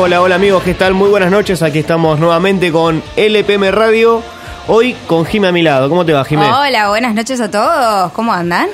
Hola, hola amigos, ¿qué tal? Muy buenas noches, aquí estamos nuevamente con LPM Radio, hoy con Jime a mi lado. ¿Cómo te va, Jime? Hola, buenas noches a todos. ¿Cómo andan?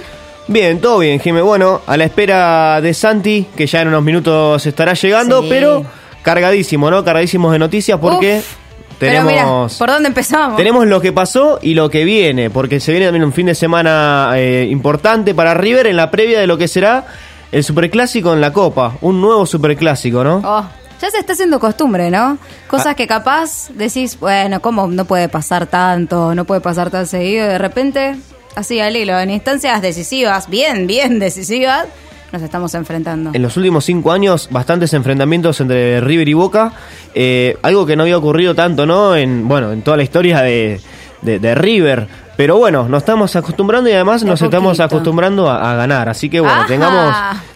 Bien, todo bien, Jime. Bueno, a la espera de Santi, que ya en unos minutos estará llegando, Sí. pero cargadísimo, ¿no? Cargadísimos de noticias porque Uf, Pero mira, tenemos... ¿por dónde empezamos? Tenemos lo que pasó y lo que viene, porque se viene también un fin de semana eh, importante para River en la previa de lo que será el Superclásico en la Copa, un nuevo Superclásico, ¿no? Oh, ya se está haciendo costumbre, ¿no? Cosas Ah. que capaz decís, bueno, ¿cómo no puede pasar tanto? No puede pasar tan seguido. De repente, así al hilo, en instancias decisivas, bien, bien decisivas, nos estamos enfrentando. En los últimos cinco años, bastantes enfrentamientos entre River y Boca, eh, algo que no había ocurrido tanto, ¿no? En, bueno, en toda la historia de, de- de River. Pero bueno, nos estamos acostumbrando y además De nos estamos acostumbrando a, a ganar. Así que bueno, Ajá. tengamos,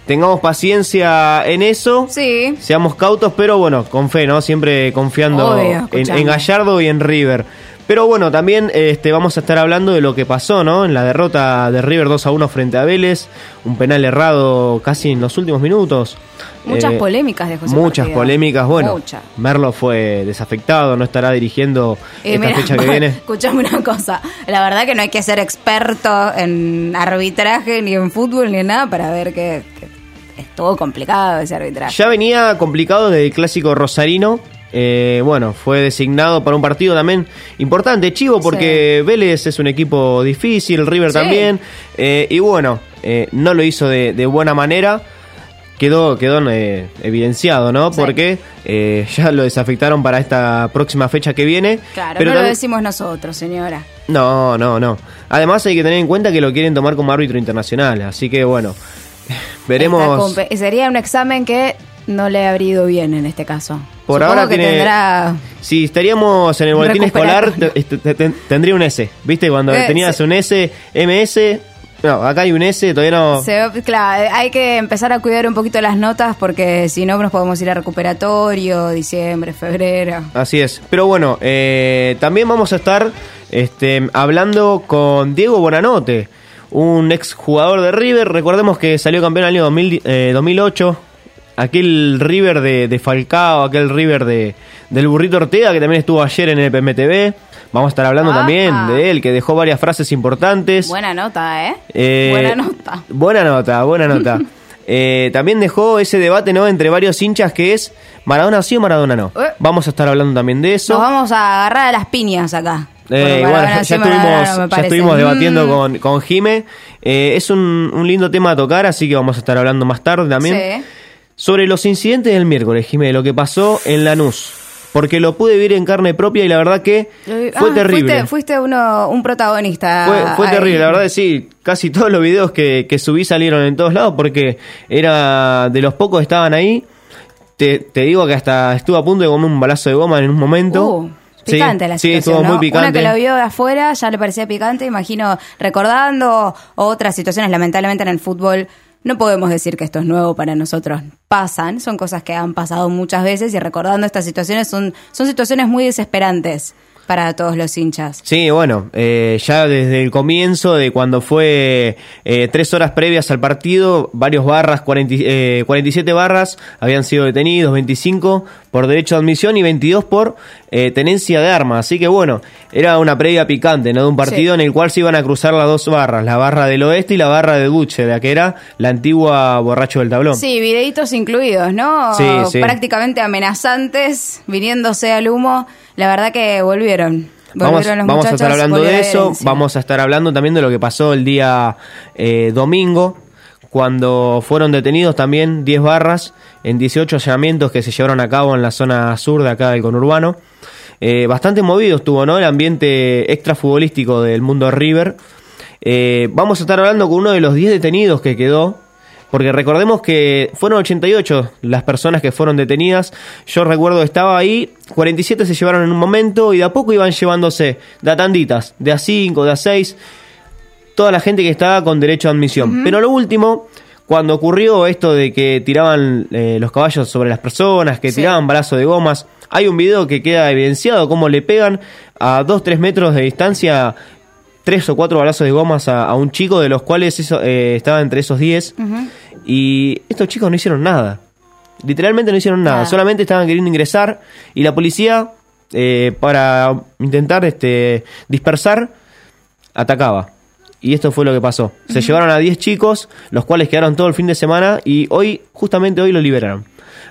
tengamos paciencia en eso. Sí. Seamos cautos, pero bueno, con fe, ¿no? Siempre confiando Obvio, en, Gallardo y en River. Pero bueno, también este, vamos a estar hablando de lo que pasó, ¿no? En la derrota de River 2 a 1 frente a Vélez, un penal errado casi en los últimos minutos. Muchas Eh, polémicas dejó ese Muchas partido. polémicas, bueno. Muchas. Merlo fue desafectado, no estará dirigiendo Eh, esta fecha que viene. Escuchame una cosa. La verdad que no hay que ser experto en arbitraje, ni en fútbol, ni en nada para ver que, que estuvo complicado ese arbitraje. Ya venía complicado desde el clásico rosarino. Eh, bueno, fue designado para un partido también importante, chivo, porque Vélez es un equipo difícil, River Sí. también. eh, y bueno, eh, no lo hizo de, de buena manera. Quedó, quedó eh, evidenciado, ¿no? Sí. Porque eh, ya lo desafectaron para esta próxima fecha que viene. Claro, pero no lo decimos nosotros, señora. No, no, no. Además hay que tener en cuenta que lo quieren tomar como árbitro internacional. Así que bueno, veremos. Sería un examen que no le habría ido bien en este caso. Por Supongo ahora que tiene- tendrá... Si estaríamos en el boletín escolar, tendría un S. ¿Viste? Cuando Eh, tenías un S, MS. No, acá hay un S, todavía no. se- claro, hay que empezar a cuidar un poquito las notas porque si no nos podemos ir a recuperatorio, diciembre, febrero. Así es. Pero bueno, eh, también vamos a estar este, hablando con Diego Bonanote, un ex jugador de River. Recordemos que salió campeón en el año 2000, eh, 2008. Aquel River de, de Falcao, aquel River de, del Burrito Ortega, que también estuvo ayer en el PMTV. Vamos a estar hablando Ajá. también de él, que dejó varias frases importantes. Buena nota, ¿eh? Eh, Buena nota. Buena nota, buena nota. Eh, también dejó ese debate ¿no? entre varios hinchas que es Maradona sí o Maradona no. Eh. Vamos a estar hablando también de eso. Nos vamos a agarrar a las piñas acá. Eh, Bueno, bueno, ya, estuvimos, ya estuvimos debatiendo Mm. con, con Jime. Eh, es un, un lindo tema a tocar, así que vamos a estar hablando más tarde también. Sí. Sobre los incidentes del miércoles, Jime, lo que pasó en Lanús. Porque lo pude vivir en carne propia y la verdad que fue Ah, terrible. Fuiste, fuiste uno, un protagonista. Fue, terrible, la verdad es sí, casi todos los videos que, que subí salieron en todos lados porque era de los pocos que estaban ahí. Te, te digo que hasta estuve a punto de comer un balazo de goma en un momento. Uh, picante sí, la sí, situación, estuvo ¿no? muy picante. Una que lo vio de afuera ya le parecía picante, imagino, recordando otras situaciones, lamentablemente en el fútbol. No podemos decir que esto es nuevo para nosotros. Pasan, son cosas que han pasado muchas veces y recordando estas situaciones son, son situaciones muy desesperantes para todos los hinchas. Sí, bueno, eh, ya desde el comienzo de cuando fue eh, tres horas previas al partido, varios barras, 40 y- eh, 47 barras habían sido detenidos, 25 por derecho de admisión y 22 por eh, tenencia de armas. Así que bueno, era una previa picante, ¿no? De un partido Sí. en el cual se iban a cruzar las dos barras, la barra del oeste y la barra de Duche, la que era la antigua borracho del tablón. Sí, videitos incluidos, ¿no? Sí, sí. Prácticamente amenazantes, viniéndose al humo. La verdad que volvieron. Vamos, Volvieron los vamos a estar hablando de eso, vamos a estar hablando también de lo que pasó el día eh, domingo, cuando fueron detenidos también 10 barras en 18 allanamientos que se llevaron a cabo en la zona sur de acá del conurbano. Eh, bastante movido estuvo, ¿no? El ambiente extrafutbolístico del mundo River. Eh, vamos a estar hablando con uno de los 10 detenidos que quedó. Porque recordemos que fueron 88 las personas que fueron detenidas. Yo recuerdo estaba ahí, 47 se llevaron en un momento y de a poco iban llevándose de tanditas, de a 5, de a 6, toda la gente que estaba con derecho a admisión. Pero lo último, cuando ocurrió esto de que tiraban eh, los caballos sobre las personas, que Sí. tiraban balazos de gomas, hay un video que queda evidenciado cómo le pegan a 2-3 metros de distancia tres o cuatro balazos de gomas a, a un chico, de los cuales eso, eh, estaba entre esos 10. Y estos chicos no hicieron nada. Literalmente no hicieron nada, Nada. solamente estaban queriendo ingresar y la policía, eh, para intentar este, dispersar, atacaba. Y esto fue lo que pasó. Se llevaron a 10 chicos, los cuales quedaron todo el fin de semana y hoy, justamente hoy, lo liberaron.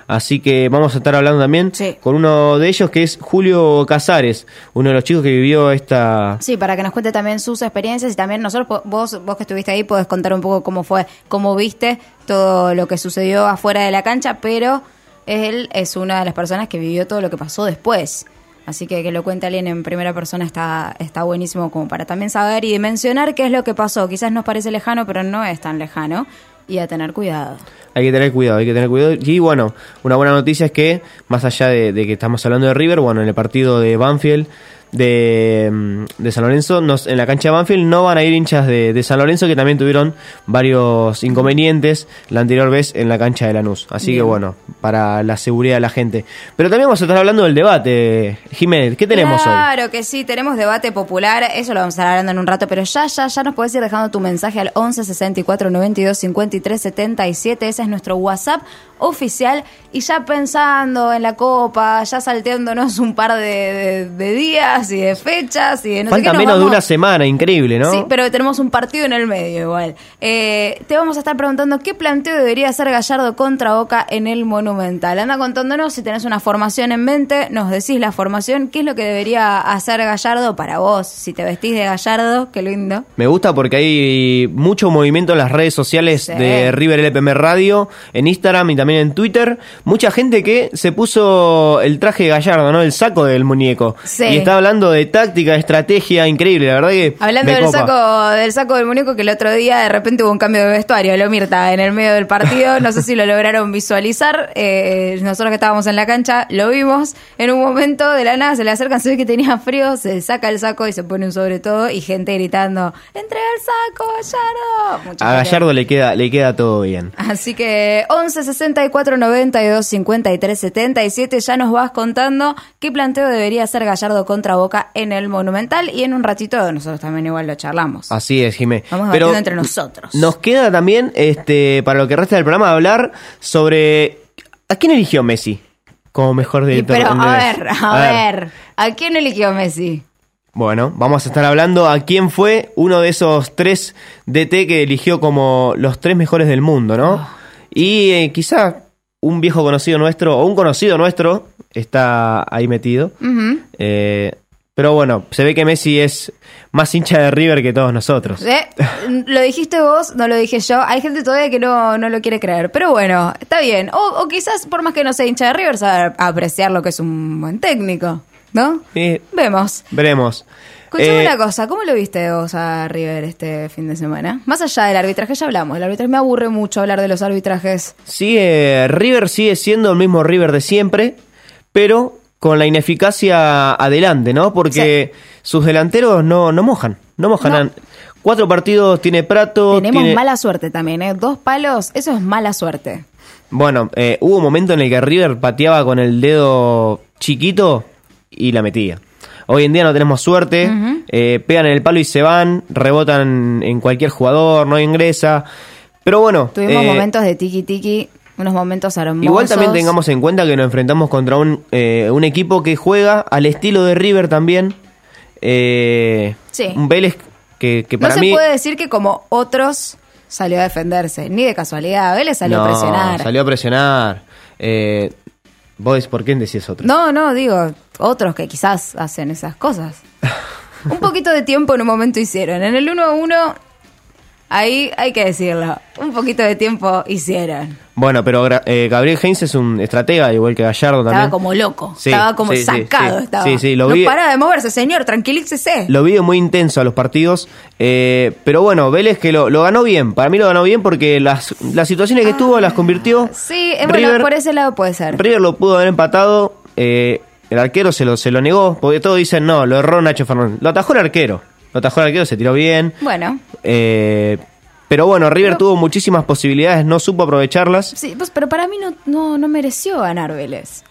Así que vamos a estar hablando también Sí. con uno de ellos que es Julio Casares, uno de los chicos que vivió esta... Sí, para que nos cuente también sus experiencias y también nosotros, vos, vos que estuviste ahí, podés contar un poco cómo fue, cómo viste todo lo que sucedió afuera de la cancha, pero él es una de las personas que vivió todo lo que pasó después. Así que que lo cuente alguien en primera persona está, está buenísimo como para también saber y dimensionar qué es lo que pasó. Quizás nos parece lejano, pero no es tan lejano. Y a tener cuidado. Hay que tener cuidado, hay que tener cuidado. Y bueno, una buena noticia es que, más allá de, de que estamos hablando de River, bueno, en el partido de Banfield de, mm, de San Lorenzo, nos, en la cancha de Banfield no van a ir hinchas de, de San Lorenzo que también tuvieron varios inconvenientes la anterior vez en la cancha de Lanús. Así que bueno, para la seguridad de la gente. Pero también vamos a estar hablando del debate. Jiménez, ¿qué tenemos hoy? Claro que sí, tenemos debate popular, eso lo vamos a estar hablando en un rato, pero ya, ya, ya nos puedes ir dejando tu mensaje al 11 64 92 53 77, ese es nuestro WhatsApp oficial, y ya pensando en la copa, ya salteándonos un par de, de- de días y de fechas y de no sé Falta qué, nos menos de una semana, increíble, ¿no? Sí, pero tenemos un partido en el medio igual. Eh, te vamos a estar preguntando qué planteo debería hacer Gallardo contra Boca en el Monumental. Anda contándonos si tenés una formación en mente, nos decís la formación, qué es lo que debería hacer Gallardo para vos. Si te vestís de Gallardo, qué lindo. Me gusta porque hay mucho movimiento en las redes sociales Sí. de River LPM Radio, en Instagram y también en Twitter. Mucha gente que se puso el traje de Gallardo, ¿no? El saco del muñeco. Sí. Y está hablando de táctica, de estrategia, increíble, la verdad que. Hablando del copa. saco, del saco del muñeco, que el otro día de repente hubo un cambio de vestuario, lo Mirta, en el medio del partido, no sé si lo lograron visualizar, eh, nosotros que estábamos en la cancha lo vimos, en un momento de la nada se le acercan, se ve que tenía frío, se saca el saco y se pone un sobre todo y gente gritando, entrega el saco, Gallardo. Mucha A gente. Gallardo le queda, le queda todo bien. Así que 11 64 92 53 77 ya nos vas contando qué planteo debería hacer Gallardo contra Boca en el Monumental y en un ratito nosotros también igual lo charlamos. Así es, Jimé. Vamos Pero debatiendo entre nosotros. Nos queda también, este, para lo que resta del programa, hablar sobre. ¿A quién eligió Messi? Como mejor director. pero a ver, a, ver. ¿a quién eligió Messi? Bueno, vamos a estar hablando a quién fue uno de esos tres DT que eligió como los tres mejores del mundo, ¿no? Ah. Y eh, quizá un viejo conocido nuestro o un conocido nuestro está ahí metido. Eh, pero bueno, se ve que Messi es más hincha de River que todos nosotros. ¿Eh? Lo dijiste vos, no lo dije yo. Hay gente todavía que no, no lo quiere creer. Pero bueno, está bien. O, o quizás, por más que no sea hincha de River, sabe apreciar lo que es un buen técnico. ¿No? Eh, Vemos. veremos. Escuchame Eh, una cosa, ¿cómo lo viste vos a River este fin de semana? Más allá del arbitraje, ya hablamos. El arbitraje me aburre mucho hablar de los arbitrajes. Sigue, River sigue siendo el mismo River de siempre, pero con la ineficacia adelante, ¿no? Porque sus delanteros no, no mojan, no mojan. No. Cuatro partidos tiene Prato. Tenemos tiene- mala suerte también, ¿eh? Dos palos, eso es mala suerte. Bueno, eh, hubo un momento en el que River pateaba con el dedo chiquito y la metía. Hoy en día no tenemos suerte, eh, pegan en el palo y se van, rebotan en cualquier jugador, no ingresa. Pero bueno, Tuvimos eh, momentos de tiki tiki, unos momentos hermosos. Igual también tengamos en cuenta que nos enfrentamos contra un, eh, un equipo que juega al estilo de River también. Eh, Sí. Un Vélez que, que No para se mí... puede decir que como otros salió a defenderse, ni de casualidad. Vélez salió a No, presionar. Salió a presionar. Eh, ¿Vos por qué decís otro? No, no, digo, otros que quizás hacen esas cosas. Un poquito de tiempo en un momento hicieron. En el 1 a 1, ahí hay que decirlo. Un poquito de tiempo hicieron. Bueno, pero eh, Gabriel Heinz es un estratega, igual que Gallardo también. Estaba como loco. Sí, estaba como sí, sacado. sí. estaba. Lo no vi- para de moverse, señor, tranquilícese. Lo vi muy intenso a los partidos. eh, pero bueno, Vélez que lo, lo ganó bien. Para mí lo ganó bien porque las, las situaciones que tuvo las convirtió. Sí, eh, bueno, River- por ese lado puede ser. River lo pudo haber empatado. eh, el arquero se lo, se lo negó. Porque todos dicen, no, lo erró Nacho Fernández. Lo atajó el arquero. Lo atajó el arquero, se tiró bien. Bueno, eh, pero bueno, River Pero- tuvo muchísimas posibilidades, no supo aprovecharlas. sí, pues, pero para mí no, no, no mereció ganar Vélez.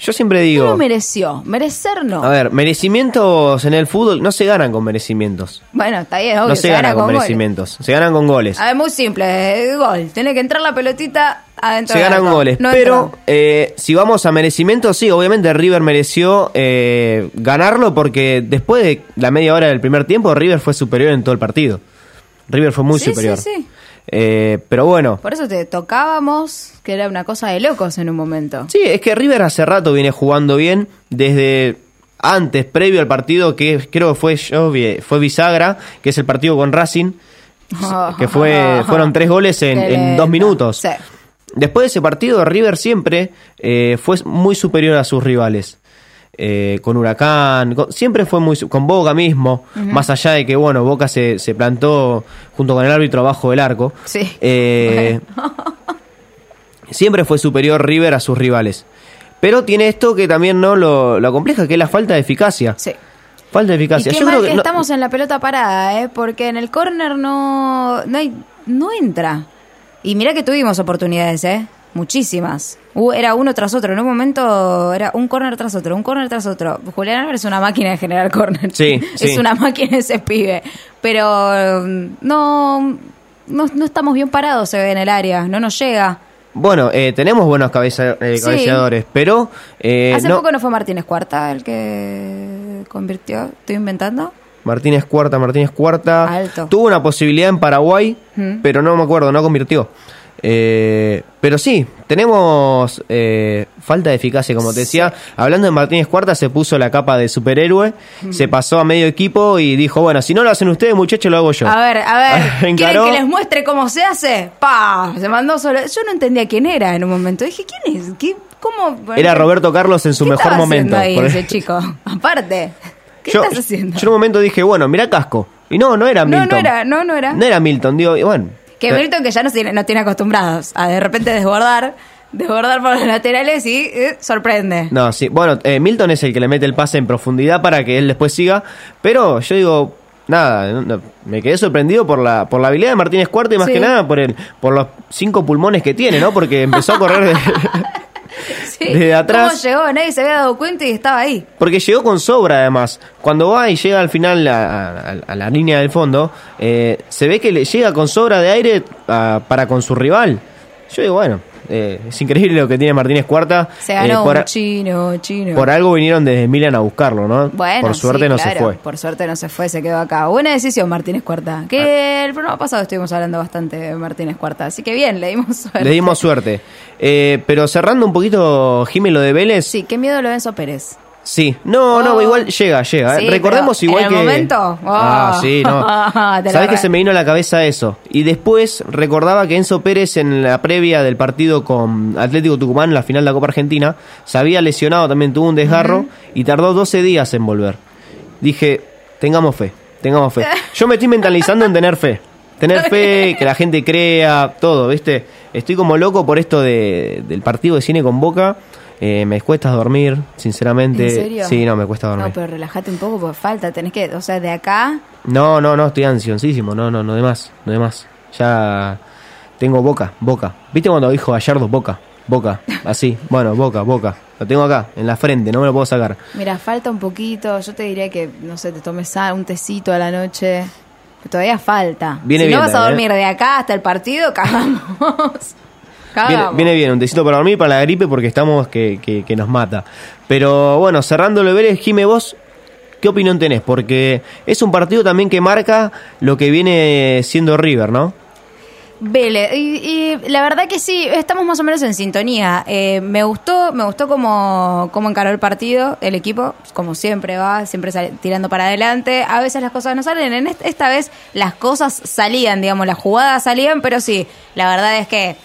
Yo siempre No digo. lo mereció. Merecer no. A ver, merecimientos en el fútbol no se ganan con merecimientos. Bueno, está bien, obvio. no se, gana con, merecimientos, se ganan con goles. A ver, muy simple, eh, gol. Tiene que entrar la pelotita adentro se ganan arco. goles. No pero eh, si vamos a merecimiento, sí, obviamente River mereció eh, ganarlo porque después de la media hora del primer tiempo, River fue superior en todo el partido. River fue muy Sí, sí, superior. sí. Eh, pero bueno, Por eso te tocábamos, que era una cosa de locos en un momento. sí, es que River hace rato viene jugando bien desde antes, previo al partido que creo que fue fue bisagra, que es el partido con Racing, que fue fueron tres goles en, dos minutos. Sí. Después de ese partido, River siempre eh, fue muy superior a sus rivales. Eh, con Huracán, con- siempre fue muy con Boca mismo, más allá de que bueno, Boca se, se plantó junto con el árbitro abajo del arco. Sí. Eh, siempre fue superior River a sus rivales. Pero tiene esto que también no lo, lo compleja, que es la falta de eficacia. Sí. Falta de Y eficacia. qué Yo mal creo que, que no- estamos en la pelota parada, ¿eh? Porque en el córner no, no, hay, no entra. Y mira que tuvimos oportunidades, ¿eh? Muchísimas. Era uno tras otro. En un momento era un córner tras otro, un córner tras otro. Julián Álvarez es una máquina de generar córner. Sí, es una máquina ese pibe. Pero mm, no, no, no estamos bien parados, se ve en el área. No nos llega. Bueno, eh, tenemos buenos cabeza- eh, Sí. cabeceadores, pero eh, Hace no- poco no fue Martínez Cuarta el que convirtió. ¿Estoy inventando? Martínez Cuarta, Martínez Cuarta. Alto. Tuvo una posibilidad en Paraguay, Mm. pero no me acuerdo, no convirtió. Eh, pero sí, tenemos eh, falta de eficacia, como te decía. Hablando de Martínez Cuarta, se puso la capa de superhéroe, Mm. se pasó a medio equipo y dijo, bueno, si no lo hacen ustedes, muchachos, lo hago yo. A ver, a ver, ¿quieren que les muestre cómo se hace? ¡Pa! Se mandó solo. Yo no entendía quién era en un momento. Dije, ¿quién es? ¿Qué, ¿Cómo? Era Roberto Carlos en su ¿Qué mejor momento. haciendo ahí Por- ese chico? Aparte, ¿qué yo, estás haciendo? yo en un momento dije, bueno, mira Casco. Y no, no era No, no Milton. era, no, no era. No era Milton, digo, y bueno. Que Milton que ya nos tiene, nos tiene acostumbrados a de repente desbordar, desbordar por los laterales y eh, sorprende. No, sí. Bueno, eh, Milton es el que le mete el pase en profundidad para que él después siga. Pero yo digo, nada, no- no, me quedé sorprendido por la, por la habilidad de Martínez Cuarta y más Sí. que nada por el, por los cinco pulmones que tiene, ¿no? Porque empezó a correr de- Sí. desde atrás. ¿Cómo llegó? Nadie se había dado cuenta y estaba ahí. Porque llegó con sobra además. Cuando va y llega al final a, a- a la línea del fondo, eh, se ve que le llega con sobra de aire ah, para con su rival. Yo digo, bueno, eh, es increíble lo que tiene Martínez Cuarta. Se Eh, ganó por, un chino, chino. por algo vinieron desde Milan a buscarlo, ¿no? Bueno, por suerte sí, no claro, se fue. Por suerte no se fue, se quedó acá. Buena decisión, Martínez Cuarta. Que el programa pasado estuvimos hablando bastante de Martínez Cuarta. Así que bien, le dimos suerte. Le dimos suerte. Eh, pero cerrando un poquito, Jimmy, lo de Vélez. Sí, qué miedo Lorenzo Pérez. Sí. No, no, Oh. igual llega, llega. Sí, Eh, Recordemos igual en que. el momento, oh. Ah, sí, no. Sabés que se me vino a la cabeza eso. Y después recordaba que Enzo Pérez en la previa del partido con Atlético Tucumán, en la final de la Copa Argentina, se había lesionado, también tuvo un desgarro y tardó 12 días en volver. Dije, tengamos fe, tengamos fe. Yo me estoy mentalizando en tener fe. Tener fe, que la gente crea, todo, ¿viste? Estoy como loco por esto de, del partido de cine con Boca. Eh, me cuesta dormir, sinceramente. ¿En serio? Sí, no, me cuesta dormir. No, pero relájate un poco porque falta. Tenés que, o sea, de acá. No, no, no, estoy ansiosísimo. No, no, no de más, no de más. Ya tengo boca, boca. ¿Viste cuando dijo Gallardo boca? Boca, así. Bueno, boca, boca. Lo tengo acá, en la frente, no me lo puedo sacar. Mira, falta un poquito. Yo te diría que, no sé, te tomes un tecito a la noche. Todavía falta. Viene si bien no vas a también, dormir de acá hasta el partido, cagamos. Viene, bien, un tecito para dormir, para la gripe, porque estamos que, que, que nos mata. Pero bueno, cerrando lo Vélez, Jime, vos, ¿qué opinión tenés? Porque es un partido también que marca lo que viene siendo River, ¿no? Vélez, y, y la verdad que sí, estamos más o menos en sintonía. Eh, me gustó, me gustó cómo, cómo encaró el partido, el equipo, como siempre va, siempre sale- tirando para adelante. A veces las cosas no salen, en est- esta vez las cosas salían, digamos, las jugadas salían, pero sí, la verdad es que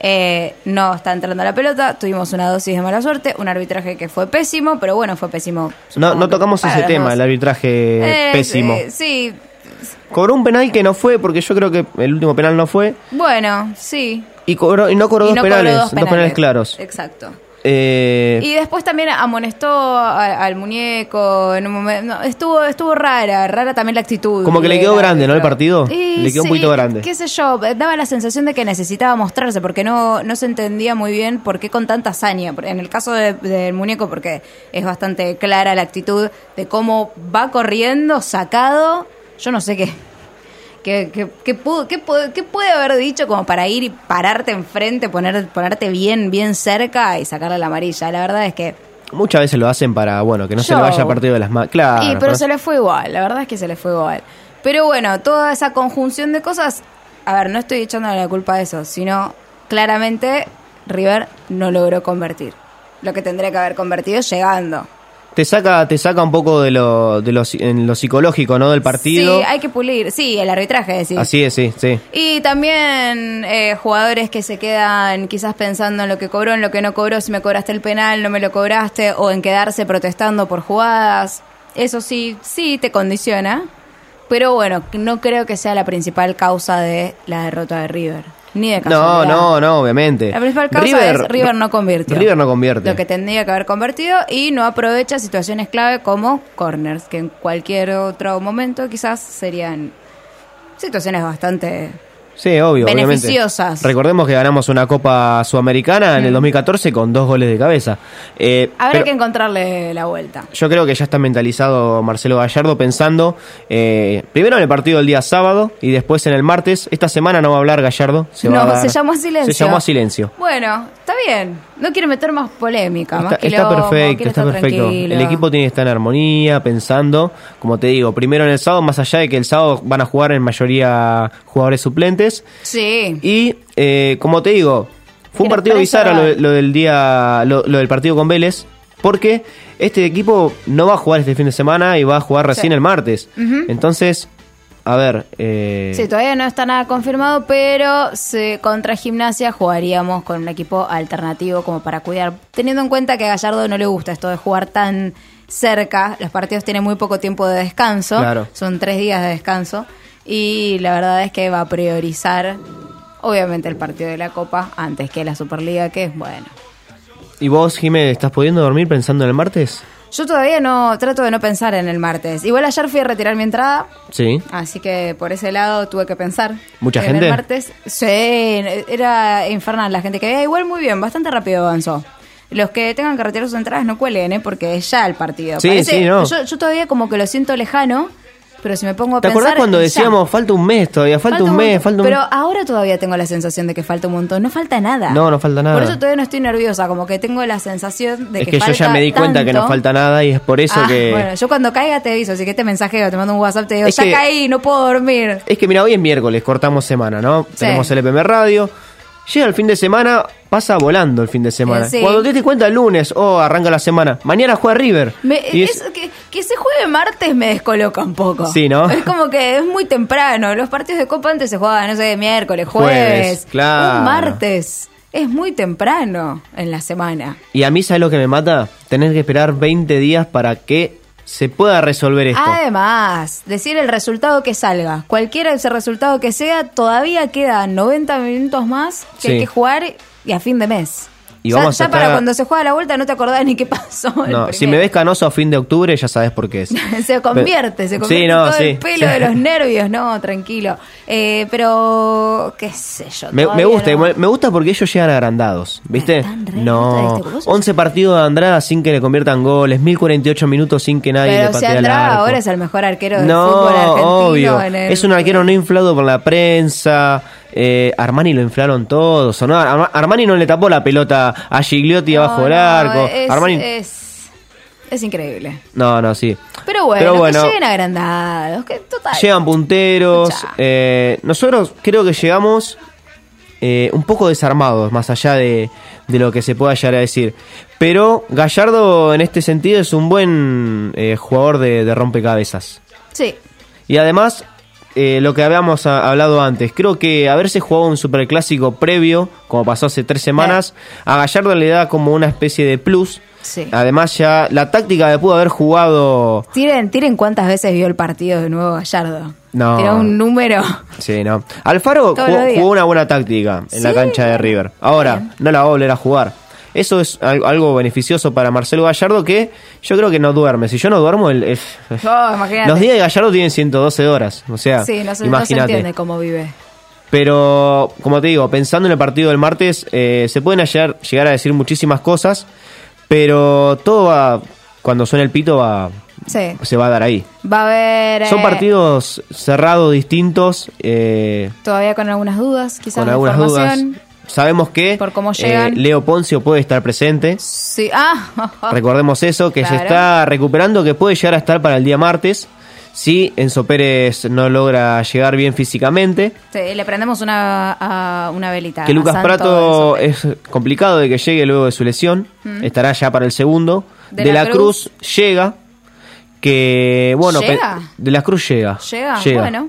eh, no está entrando la pelota, tuvimos una dosis de mala suerte, un arbitraje que fue pésimo, pero bueno, fue pésimo. No, no tocamos ese tema, dos. el arbitraje Eh, pésimo. eh, sí, Cobró un penal que no fue, porque yo creo que el último penal no fue. bueno, sí. Y, cobró, y no cobró Y dos, no cobró penales, dos dos penales claros. Exacto. Eh, Y después también amonestó a- al muñeco en un momento. no, estuvo, estuvo rara, rara también la actitud. Como que le quedó grande, ¿no, el partido? Y Le quedó un sí, poquito grande. Qué sé yo, daba la sensación de que necesitaba mostrarse porque no, no se entendía muy bien por qué con tanta hazaña. En el caso de- del muñeco, porque es bastante clara la actitud de cómo va corriendo, sacado. Yo no sé qué. ¿Qué, qué, qué pudo- qué puede haber dicho como para ir y pararte enfrente, poner, ponerte bien, bien cerca y sacarle la amarilla? La verdad es que... Muchas veces lo hacen para, bueno, que no se le Show. vaya partido de las manos. Claro. y, pero se le fue igual, la verdad es que se le fue igual. Pero bueno, toda esa conjunción de cosas, a ver, no estoy echándole la culpa a eso, sino claramente River no logró convertir. Lo que tendría que haber convertido llegando. Te saca, te saca un poco de lo, de lo, en lo psicológico, ¿no? Del partido. Sí, hay que pulir. Sí, el arbitraje, decís. Así es, sí, sí. Y también eh, jugadores que se quedan quizás pensando en lo que cobró, en lo que no cobró, si me cobraste el penal, no me lo cobraste, o en quedarse protestando por jugadas. Eso sí, sí te condiciona. Pero bueno, no creo que sea la principal causa de la derrota de River. Ni de No, casualidad. no, no, obviamente. La principal causa es River no convirtió. River no convierte. Lo que tendría que haber convertido y no aprovecha situaciones clave como corners, que en cualquier otro momento quizás serían situaciones bastante Sí, obvio, Beneficiosas. obviamente. Recordemos que ganamos una Copa Sudamericana en el 2014 con dos goles de cabeza. Eh, Habrá que encontrarle la vuelta. Yo creo que ya está mentalizado Marcelo Gallardo pensando eh, primero en el partido del día sábado y después en el martes. Esta semana no va a hablar Gallardo. Se no, dar- se llamó a silencio. Se llamó a silencio. Bueno, está bien. No quiero meter más polémica, más Está, perfecto, está perfecto. tranquilo. El equipo tiene que estar en armonía, pensando, como te digo, primero en el sábado, más allá de que el sábado van a jugar en mayoría jugadores suplentes. Sí. Y eh, como te digo, fue un partido bizarro lo, del día, lo, lo del partido con Vélez, porque este equipo no va a jugar este fin de semana y va a jugar recién Sí. el martes. Entonces, a ver, eh, Sí, todavía no está nada confirmado, pero se, contra Gimnasia jugaríamos con un equipo alternativo como para cuidar. Teniendo en cuenta que a Gallardo no le gusta esto de jugar tan cerca, los partidos tienen muy poco tiempo de descanso, Claro. son tres días de descanso, y la verdad es que va a priorizar, obviamente, el partido de la Copa antes que la Superliga, que es bueno. ¿y vos, Jiménez, estás pudiendo dormir pensando en el martes? Yo todavía no trato de no pensar en el martes. Igual ayer fui a retirar mi entrada, Sí. Así que por ese lado tuve que pensar. ¿Mucha en gente? El martes, sí, era infernal la gente que veía. Igual muy bien, bastante rápido avanzó. Los que tengan que retirar sus entradas no cuelen, ¿eh? porque es ya el partido. Sí, sí, no. yo, yo todavía como que lo siento lejano, pero si me pongo a ¿Te pensar... acordás cuando ya. decíamos falta un mes todavía? Falta, un mes, falta un Pero ahora todavía tengo la sensación de que falta un montón. No falta nada. No, no falta nada. Por eso todavía no estoy nerviosa, como que tengo la sensación de Es que, que yo ya me di cuenta que no falta nada y es por eso Ah, que... Bueno, yo cuando caiga te aviso, así que te mensajeo, te mando un WhatsApp, te digo, Es ya que- caí, no puedo dormir. Es que mira, hoy es miércoles, cortamos semana, ¿no? Tenemos el EPM Radio. Llega el fin de semana, pasa volando el fin de semana. Sí. Cuando te das cuenta el lunes, oh, arranca la semana. Mañana juega River. Me- Y es- eso que, que se juegue martes me descoloca un poco. Sí, ¿no? Es como que es muy temprano. Los partidos de Copa antes se jugaban, no sé, miércoles, jueves. Jueves, claro. Un martes. Es muy temprano en la semana. Y a mí, ¿sabes lo que me mata? Tener que esperar 20 días para que se pueda resolver esto. Además, decir el resultado que salga. Cualquiera ese resultado que sea, todavía quedan 90 minutos más que Sí. hay que jugar y a fin de mes. Y ya vamos a ya para cuando se juega la vuelta no te acordás ni qué pasó. no, si me ves canoso a fin de octubre, ya sabes por qué es. se convierte, se Sí, convierte no, todo sí, el pelo sí. de los nervios, no, tranquilo. Eh, pero, qué sé yo. Me, gusta, no. me, gusta porque ellos llegan agrandados, ¿viste? No, sos- 11 partidos de Andrada sin que le conviertan goles, 1048 minutos sin que nadie le Pero si patee al Andrada ahora es el mejor arquero del No, fútbol argentino. obvio. en el- Es un arquero no inflado por la prensa. Eh, Armani lo inflaron todos. ¿o no? Arma- Armani no le tapó la pelota a Gigliotti No, abajo del no, arco. Es, Armani. es, es increíble. No, no, sí. Pero bueno, Pero bueno. que lleguen agrandados. Que, total. Llegan punteros. Eh, nosotros creo que llegamos eh, un poco desarmados, más allá de, de lo que se pueda llegar a decir. Pero Gallardo, en este sentido, es un buen jugador de, de rompecabezas. Sí. Y además, eh, lo que habíamos a- hablado antes, creo que haberse jugado un superclásico previo, como pasó hace tres semanas, a Gallardo le da como una especie de plus. Sí. Además, ya la táctica de pudo haber jugado. Tiren, tiren cuántas veces vio el partido de nuevo Gallardo. No. Tiró un número. Sí, no. Alfaro jugó, una buena táctica en la cancha de River. Ahora, bien. no la va a volver a jugar. Eso es al- algo beneficioso para Marcelo Gallardo que yo creo que no duerme. Si yo no duermo, el, el- Oh, los días de Gallardo tienen 112 horas. O sea, Sí, no se, no se imagínate. entiende cómo vive. Pero, como te digo, pensando en el partido del martes, eh, se pueden hallar- llegar a decir muchísimas cosas, pero todo va, cuando suene el pito, va, Sí. se va a dar ahí. Va a haber. Son eh, partidos cerrados, distintos, eh, Todavía con algunas dudas, quizás con algunas dudas. Sabemos que Por cómo eh. Leo Poncio puede estar presente. Sí. Ah, Recordemos eso, que se está recuperando, que puede llegar a estar para el día martes. Si Enzo Pérez no logra llegar bien físicamente. Sí, le prendemos una, a- una velita. Que Lucas Prato es complicado de que llegue luego de su lesión. Estará ya para el segundo. De De, la la, Cruz, llega. Que bueno, ¿Llega? de la Cruz llega. Llega, bueno.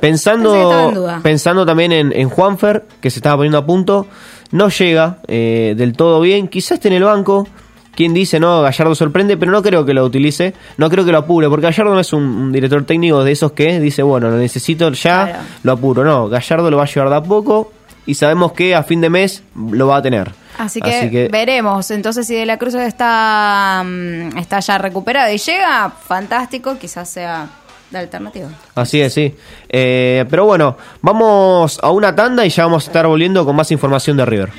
Pensando, en pensando también en, en Juanfer, que se estaba poniendo a punto, no llega eh, del todo bien. Quizás esté en el banco. Quien dice, no, Gallardo sorprende, pero no creo que lo utilice, no creo que lo apure, porque Gallardo no es un, un director técnico de esos que dice, bueno, lo necesito ya, Claro. lo apuro. No, Gallardo lo va a llevar de a poco y sabemos que a fin de mes lo va a tener. Así que, veremos. Entonces, si De la Cruz está, mm, está ya recuperado y llega, fantástico, quizás sea la alternativa. Así es, sí. Eh, pero bueno, vamos a una tanda y ya vamos a estar volviendo con más información de River.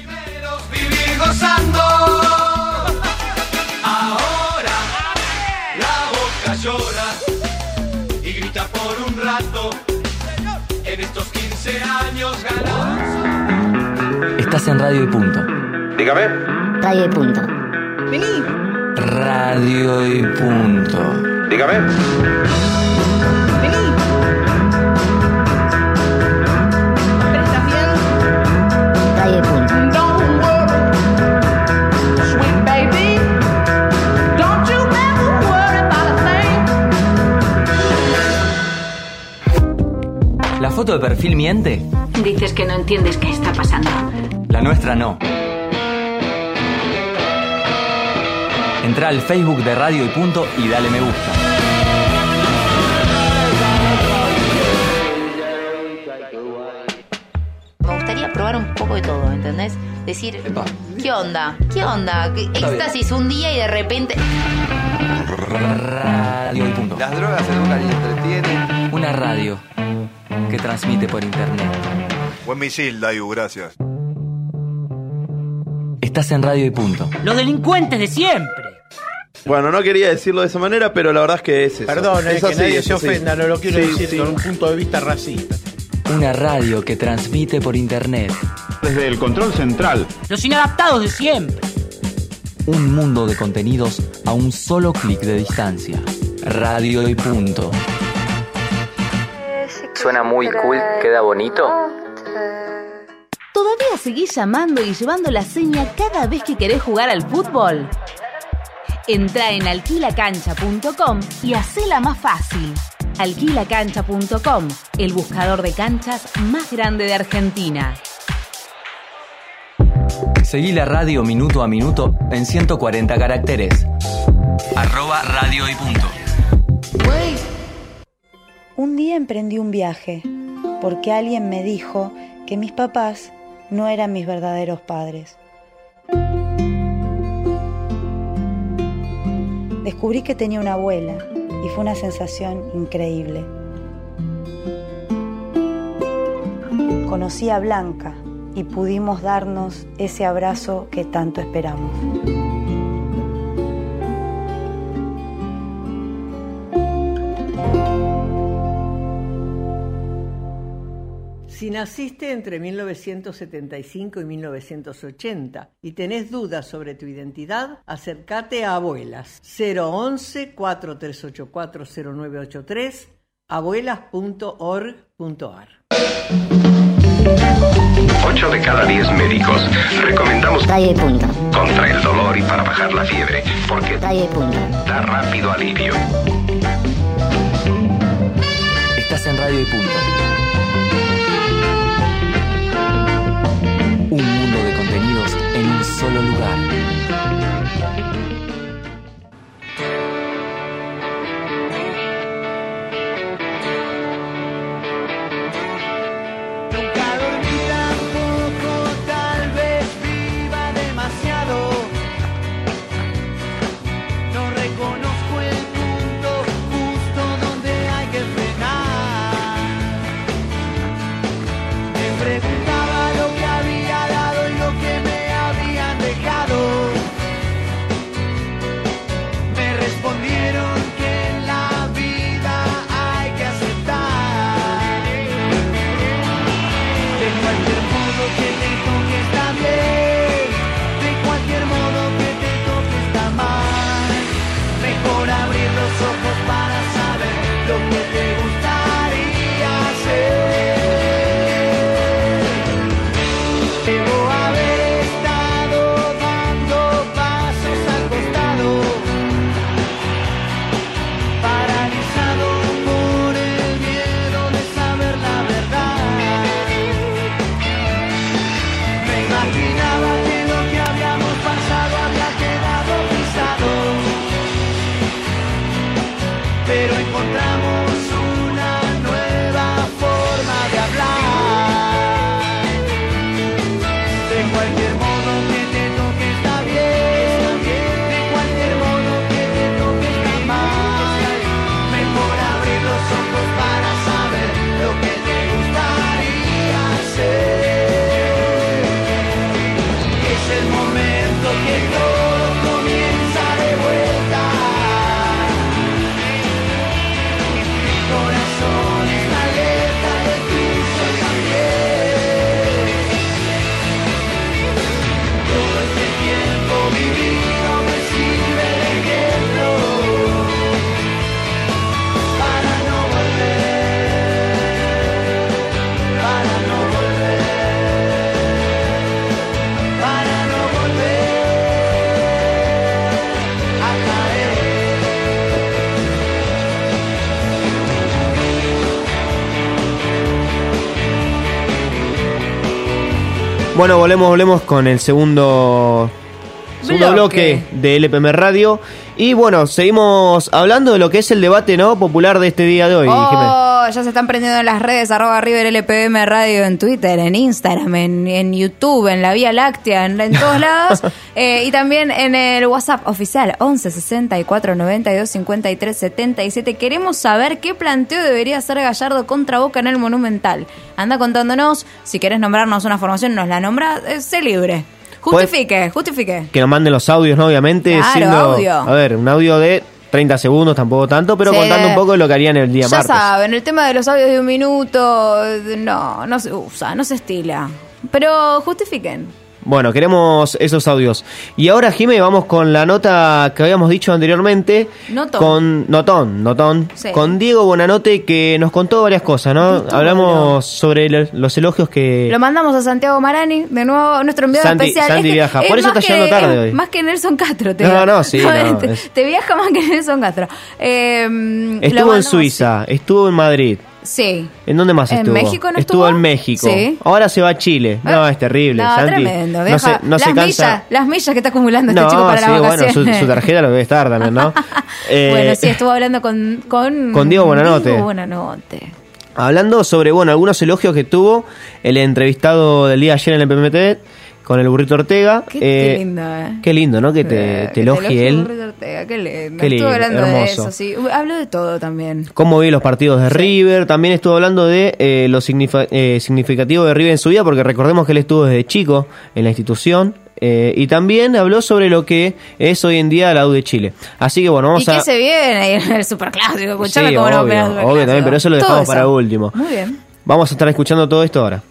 vivir gozando. Ahora la boca llora y grita por un rato. En estos 15 años ganados. Estás en Radio y Punto. Dígame. Radio y punto. Radio y Punto. Dígame. Foto de perfil miente? Dices que no entiendes qué está pasando. La nuestra no. Entra al Facebook de Radio y Punto y dale me gusta. Me gustaría probar un poco de todo, ¿entendés? Decir, Epa. ¿qué onda? ¿Qué onda? ¿Qué éxtasis un día y de repente... Radio y Punto. Las drogas educan y entretienen. Una radio que transmite por internet. Buen misil, Dayu, gracias. Estás en Radio y Punto. Los delincuentes de siempre. Bueno, no quería decirlo de esa manera, pero la verdad es que es eso. Perdón, es, que así, nadie es se así. ofenda, no lo quiero Sí, decir sí. con un punto de vista racista. Una radio que transmite por internet. Desde el control central. Los inadaptados de siempre. Un mundo de contenidos a un solo clic de distancia. Radio y Punto. Suena muy cool, queda bonito. ¿Todavía seguís llamando y llevando la seña cada vez que querés jugar al fútbol? Entra en alquilacancha.com y hacela más fácil. Alquilacancha.com, el buscador de canchas más grande de Argentina. Seguí la radio minuto a minuto en 140 caracteres. Arroba radio y punto. Un día emprendí un viaje porque alguien me dijo que mis papás no eran mis verdaderos padres. Descubrí que tenía una abuela y fue una sensación increíble. Conocí a Blanca y pudimos darnos ese abrazo que tanto esperamos. Si naciste entre 1975 y 1980 y tenés dudas sobre tu identidad, acércate a Abuelas 011 4384 0983 abuelas.org.ar 8 de cada 10 médicos recomendamos punto. contra el dolor y para bajar la fiebre, porque punto. da rápido alivio. Estás en Radio y Punto. Solo Bueno, volvemos, volvemos con el segundo, segundo bloque. Bloque. de LPM Radio. Y bueno, seguimos hablando de lo que es el debate no popular de este día de hoy. Oh, ya se están prendiendo en las redes, arroba River LPM Radio en Twitter, en Instagram, en, en YouTube, en la Vía Láctea, en, en todos lados. Eh, y también en el WhatsApp oficial, 11 64 92 53 77. Queremos saber qué planteo debería hacer Gallardo contra Boca en el Monumental. Anda contándonos, si querés nombrarnos una formación, nos la nombra, eh, sé libre. Justifique, justifique. Que nos manden los audios, ¿no? Obviamente. Claro, siendo- audio. A ver, un audio de 30 segundos, tampoco tanto, pero Sí. contando un poco de lo que harían el día Ya martes. saben, el tema de los audios de un minuto, no, no se usa, no se estila. Pero justifiquen. Bueno, queremos esos audios. Y ahora, Jimé, vamos con la nota que habíamos dicho anteriormente. Notón. Con Notón, Notón. Sí. Con Diego Bonanote, que nos contó varias cosas, ¿no? Hablamos sobre lo- los elogios que... Lo mandamos a Santiago Marani, de nuevo nuestro enviado Santi- especial. Santi Es viaja, es por eso está llegando tarde es hoy. Más que Nelson Castro. Te No, no, sí, no, te, viaja más que Nelson Castro. Eh, Estuvo en Suiza, estuvo en Madrid. Sí. ¿En dónde más ¿En estuvo? México no estuvo? estuvo? en México. Sí. Ahora se va a Chile. No, es terrible. No, Santi. tremendo. No se, no las, se cansa. millas, las millas que está acumulando no, este chico para sí, bueno, su, su tarjeta lo debe estar también, ¿no? Eh, bueno, sí, estuvo hablando con... Con, Con Diego Bonanote. Diego Bonanote. Hablando sobre, bueno, algunos elogios que tuvo el entrevistado del día ayer en el PMT con el burrito Ortega. Qué, Eh, qué lindo, ¿eh? Qué lindo, ¿no? Que te, Eh, te elogie él. Burrito Ortega, qué lindo. Qué lindo, hablando de eso, sí. Habló de todo también. Cómo vi los partidos de River. También estuvo hablando de eh, lo eh, significativo de River en su vida, porque recordemos que él estuvo desde chico en la institución. eh, y también habló sobre lo que es hoy en día la U de Chile. Así que bueno, vamos ¿Y a. qué se viene ahí en el superclásico? Sí, Escuchame cómo no obvio, operas el obvio también, pero eso lo dejamos para último. Muy bien. Vamos a estar escuchando todo esto ahora.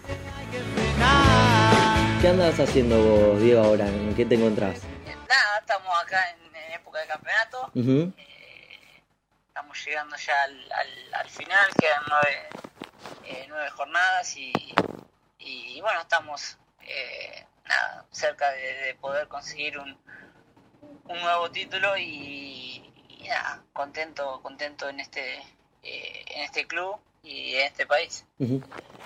¿Qué andas haciendo vos, Diego, ahora? ¿En qué te encontrás? Nada, estamos acá en, en época de campeonato. Ujú. Estamos llegando ya al, al- al final, quedan nueve, eh, nueve jornadas y, y, bueno, estamos eh, nada, cerca de, de poder conseguir un, un nuevo título y, y nada, contento, contento en este, en este club y en este país.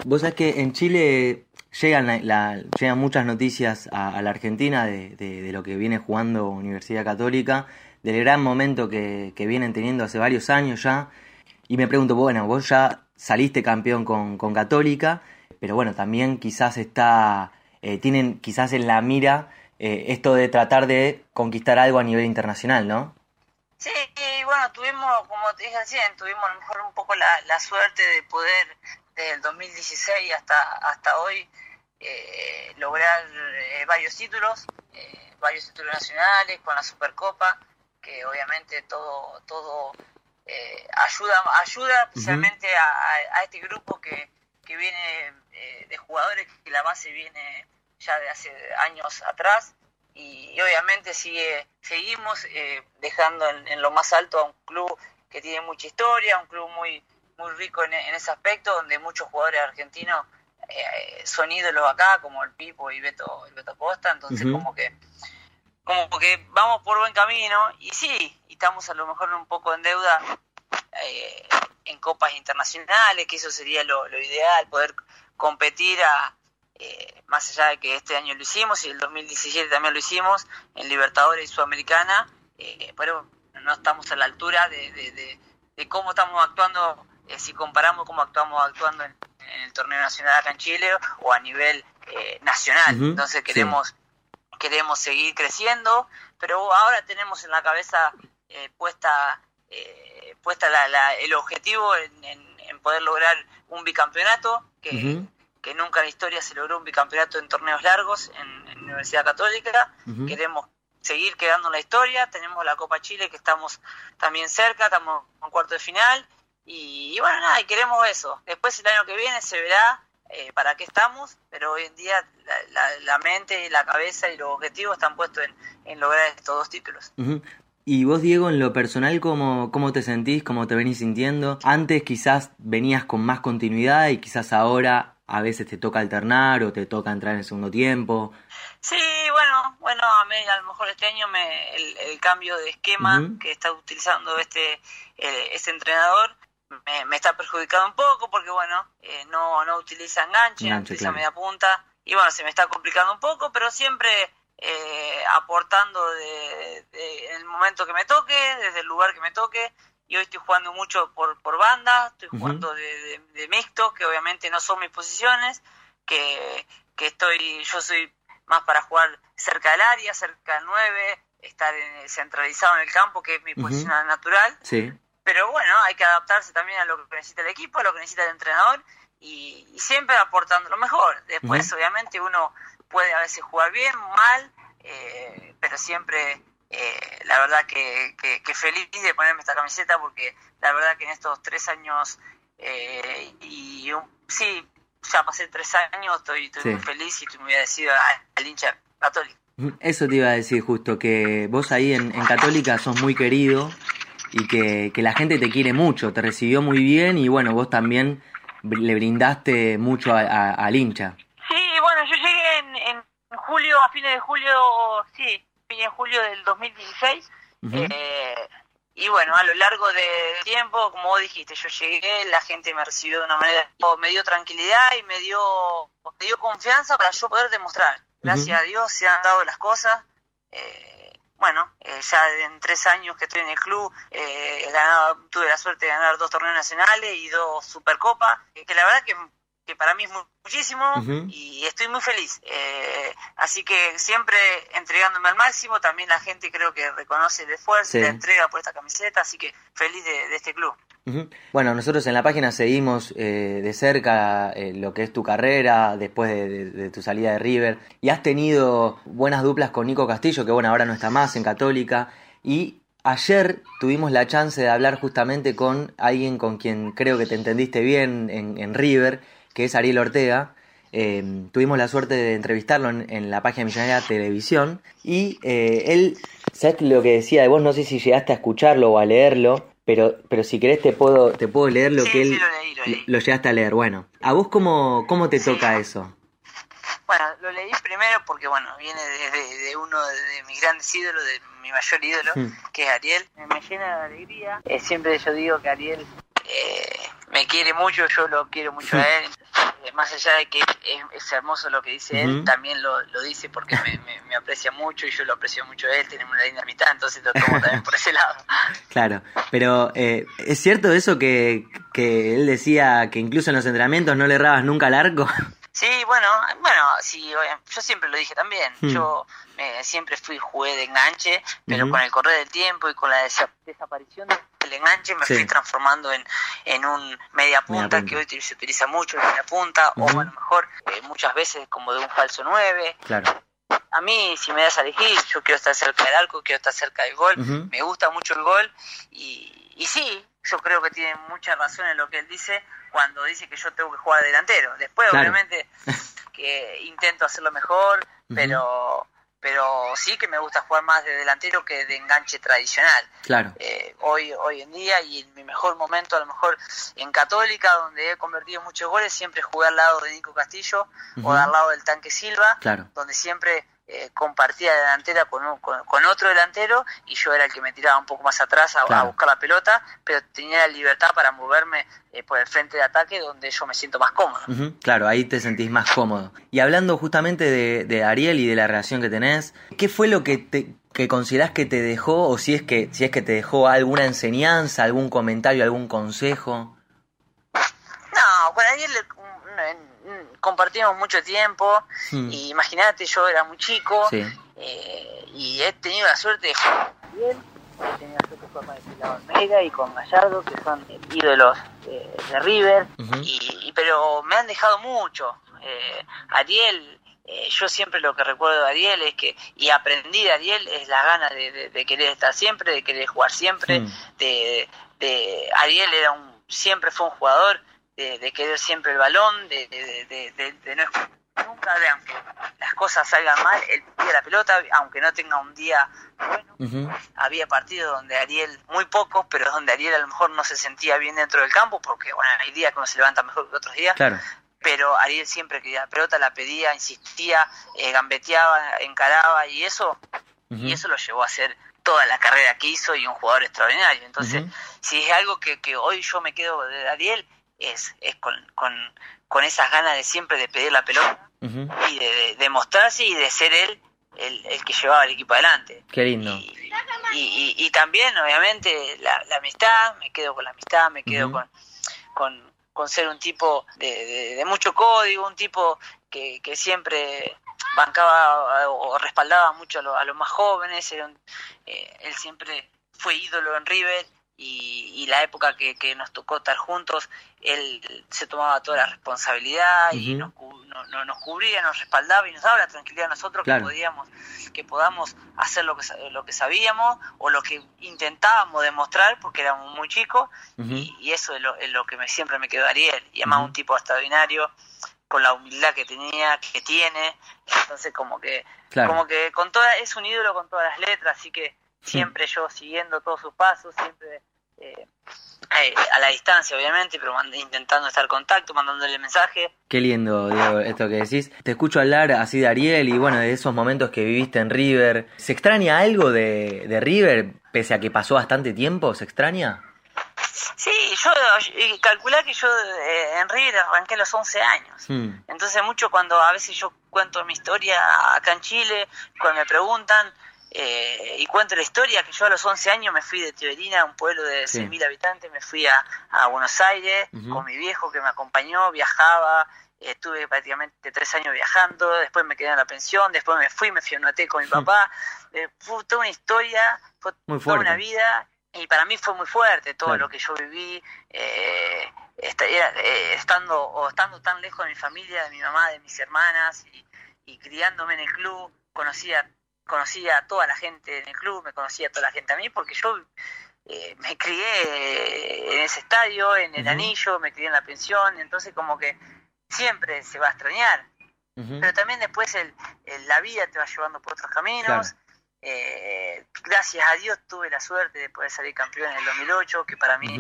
Vos sabés que en Chile llegan, la- la- llegan muchas noticias a, a la Argentina de, de- de lo que viene jugando Universidad Católica, del gran momento que, que vienen teniendo hace varios años ya. Y me pregunto, bueno, vos ya saliste campeón con, con Católica, pero bueno, también quizás está, eh, tienen quizás en la mira eh, esto de tratar de conquistar algo a nivel internacional, ¿no? Sí, y bueno, tuvimos, como te dije recién, tuvimos a lo mejor un poco la, la suerte de poder, desde el 2016 hasta, hasta hoy, eh, lograr eh, varios títulos, eh, varios títulos nacionales con la Supercopa, que obviamente todo, todo eh, ayuda, ayuda especialmente a, a- a este grupo que, que viene de jugadores que la base viene ya de hace años atrás y, y obviamente sigue seguimos eh, dejando en, en lo más alto a un club que tiene mucha historia, un club muy muy rico en, en ese aspecto, donde muchos jugadores argentinos eh, son ídolos acá, como el Pipo y Beto, el Beto Costa, entonces como que como que vamos por buen camino y sí, estamos a lo mejor un poco en deuda eh, en copas internacionales, que eso sería lo, lo ideal, poder competir a, eh, más allá de que este año lo hicimos y el 2017 también lo hicimos en Libertadores y Sudamericana, eh, pero no estamos a la altura de, de- de- de cómo estamos actuando, eh, si comparamos cómo actuamos actuando en, en el torneo nacional acá en Chile o a nivel eh, nacional. Entonces sí. queremos queremos seguir creciendo, pero ahora tenemos en la cabeza eh, puesta eh, puesta la- la- el objetivo en, en- en poder lograr un bicampeonato, que, que nunca en la historia se logró un bicampeonato en torneos largos en, en Universidad Católica. Queremos seguir quedando en la historia, tenemos la Copa Chile que estamos también cerca, estamos en cuarto de final y, y bueno, nada, y queremos eso. Después el año que viene se verá eh, para qué estamos, pero hoy en día la, la- la mente la cabeza y los objetivos están puestos en, en lograr estos dos títulos. Y vos, Diego, en lo personal, ¿cómo, ¿cómo te sentís? ¿Cómo te venís sintiendo? Antes quizás venías con más continuidad y quizás ahora a veces te toca alternar o te toca entrar en el segundo tiempo. Sí, bueno, bueno, a mí a lo mejor este año me, el, el cambio de esquema que está utilizando este eh, este entrenador me, me está perjudicando un poco porque bueno, eh, no no utiliza enganche, no utiliza claro. media punta y bueno, se me está complicando un poco, pero siempre eh, aportando de, de- en el momento que me toque, desde el lugar que me toque. Y hoy estoy jugando mucho por, por banda, estoy jugando de, de, de mixto, que obviamente no son mis posiciones, que, que estoy, yo soy más para jugar cerca del área, cerca del 9, estar en- centralizado en el campo, que es mi posición natural. Sí. Pero bueno, hay que adaptarse también a lo que necesita el equipo, a lo que necesita el entrenador y, y siempre aportando lo mejor. Después, obviamente, uno puede a veces jugar bien, mal, eh, pero siempre eh, la verdad que, que- que feliz de ponerme esta camiseta porque la verdad que en estos tres años eh, y un- sí, ya pasé tres años, estoy, estoy Sí. muy feliz y estoy muy agradecido al hincha católico. Eso te iba a decir justo, que vos ahí en, en Católica sos muy querido y que, que la gente te quiere mucho, te recibió muy bien y bueno, vos también le brindaste mucho a- a- al hincha. Sí, bueno, yo llegué en, en julio, a fines de julio, sí, de julio del 2016. Ujú. eh, y bueno, a lo largo del tiempo, como vos dijiste, yo llegué, la gente me recibió de una manera, me dio tranquilidad y me dio, me dio confianza para yo poder demostrar. Gracias a Dios se han dado las cosas. eh, bueno, eh, ya en tres años que estoy en el club, eh, he ganado, tuve la suerte de ganar dos torneos nacionales y dos supercopas, que la verdad que, que para mí es mu- muchísimo y estoy muy feliz. Eh, así que siempre entregándome al máximo, también la gente creo que reconoce el esfuerzo Sí. la entrega por esta camiseta, así que feliz de, de este club. Bueno, nosotros en la página seguimos eh, de cerca eh, lo que es tu carrera después de, de- de tu salida de River y has tenido buenas duplas con Nico Castillo, que bueno, ahora no está más en Católica, y ayer tuvimos la chance de hablar justamente con alguien con quien creo que te entendiste bien en, en River, que es Ariel Ortega. Eh, tuvimos la suerte de entrevistarlo en, en la página Millonaria Televisión y eh, él, ¿sabes lo que decía de vos? No sé si llegaste a escucharlo o a leerlo, pero, pero si querés te puedo, te puedo leer lo que él lo, lo llegaste a leer. Bueno, ¿a vos cómo, cómo te toca eso? Bueno, lo leí primero porque, bueno, viene de, de- uno de, de mis grandes ídolos, de mi mayor ídolo, Hmm. que es Ariel. Me llena de alegría. Eh, siempre yo digo que Ariel eh, me quiere mucho, yo lo quiero mucho a él. Eh, más allá de que es, es hermoso lo que dice él, también lo, lo dice porque me, me- me aprecia mucho y yo lo aprecio mucho a él. Tenemos una linda mitad, entonces lo tomo también por ese lado. Claro, pero eh, ¿es cierto eso que, que él decía que incluso en los entrenamientos no le errabas nunca al arco? Sí, bueno, bueno, sí, yo siempre lo dije también. Hmm. Yo me, siempre fui jugué de enganche, pero con el correr del tiempo y con la desa- desaparición del enganche me Sí. fui transformando en, en un media punta, punta. que hoy se utiliza mucho, el media punta, o a lo mejor eh, muchas veces como de un falso 9. Claro. A mí, si me das a elegir, yo quiero estar cerca del arco, quiero estar cerca del gol, me gusta mucho el gol y, y sí, yo creo que tiene mucha razón en lo que él dice cuando dice que yo tengo que jugar de delantero. Después, Claro. obviamente, que intento hacerlo mejor, pero pero sí que me gusta jugar más de delantero que de enganche tradicional. Claro. Eh, hoy hoy en día y en mi mejor momento, a lo mejor en Católica, donde he convertido muchos goles, siempre jugué al lado de Nico Castillo o al lado del Tanque Silva, Claro. donde siempre eh, compartía delantera con, un- con, con otro delantero y yo era el que me tiraba un poco más atrás a, buscar la pelota, pero tenía la libertad para moverme eh, por el frente de ataque donde yo me siento más cómodo. Claro, ahí te sentís más cómodo. Y hablando justamente de, de Ariel y de la relación que tenés, ¿qué fue lo que te que considerás que te dejó o si es que si es que te dejó alguna enseñanza, algún comentario, algún consejo? No, con Ariel compartimos mucho tiempo Hmm. y imagínate, yo era muy chico Sí. eh, y he tenido la suerte de jugar con Ariel, he tenido la suerte de jugar con el y con Gallardo, que son ídolos eh, de River, y, y- pero me han dejado mucho. Eh, Ariel, eh, yo siempre lo que recuerdo de Ariel es que, y aprendí de Ariel, es la gana de, de- de querer estar siempre, de querer jugar siempre, Mm. de, de Ariel era un, siempre fue un jugador de, de querer siempre el balón, de, de, de, no escuchar nunca, de aunque las cosas salgan mal, él pide la pelota, aunque no tenga un día bueno. Había partidos donde Ariel, muy pocos, pero donde Ariel a lo mejor no se sentía bien dentro del campo, porque bueno, hay días que uno se levanta mejor que otros días, Claro. pero Ariel siempre quería la pelota, la pedía, insistía, eh, gambeteaba, encaraba y eso, y eso lo llevó a hacer toda la carrera que hizo y un jugador extraordinario. Entonces, si es algo que, que hoy yo me quedo de Ariel, es, es con, con, con esas ganas de siempre de pedir la pelota y de, de, de mostrarse y de ser él el, el que llevaba al equipo adelante. Qué lindo. Y, y, y también, obviamente, la, la amistad, me quedo con la amistad, me quedo con, con, con ser un tipo de, de- de mucho código, un tipo que, que siempre bancaba o respaldaba mucho a, lo- a los más jóvenes, era un- eh, él siempre fue ídolo en River y, y la época que, que nos tocó estar juntos, él se tomaba toda la responsabilidad y nos, no- no- nos cubría, nos respaldaba y nos daba la tranquilidad a nosotros Claro. que podíamos, que podamos hacer lo que, lo que sabíamos o lo que intentábamos demostrar porque éramos muy chicos y, y eso es lo, es lo que me, siempre me quedó Ariel. Y además un tipo extraordinario, con la humildad que tenía, que tiene. Entonces como que, Claro. como que con toda, es un ídolo con todas las letras, así que siempre yo siguiendo todos sus pasos, siempre eh, eh, a la distancia obviamente, pero intentando estar en contacto, mandándole mensaje. Qué lindo, Diego, esto que decís. Te escucho hablar así de Ariel y bueno, de esos momentos que viviste en River. ¿Se extraña algo de, de River, pese a que pasó bastante tiempo? ¿Se extraña? Sí, yo calculá que yo eh, en River arranqué a los 11 años. Hmm. Entonces mucho cuando a veces yo cuento mi historia acá en Chile, cuando me preguntan eh, y cuento la historia, que yo a los 11 años me fui de Teverina, un pueblo de Sí. 6.000 habitantes, me fui a, a Buenos Aires con mi viejo que me acompañó, viajaba, estuve prácticamente tres años viajando, después me quedé en la pensión, después me fui, me fui a un hotel con mi papá, eh, fue toda una historia, fue Muy toda una vida y para mí fue muy fuerte todo Claro. lo que yo viví eh, eh, estando o estando tan lejos de mi familia de mi mamá de mis hermanas y, y criándome en el club conocía conocía a toda la gente en el club me conocía a toda la gente a mí porque yo eh, me crié en ese estadio en el anillo me crié en la pensión entonces como que siempre se va a extrañar pero también después el, el- la vida te va llevando por otros caminos. Claro. Eh, gracias a Dios tuve la suerte de poder salir campeón en el 2008, que para mí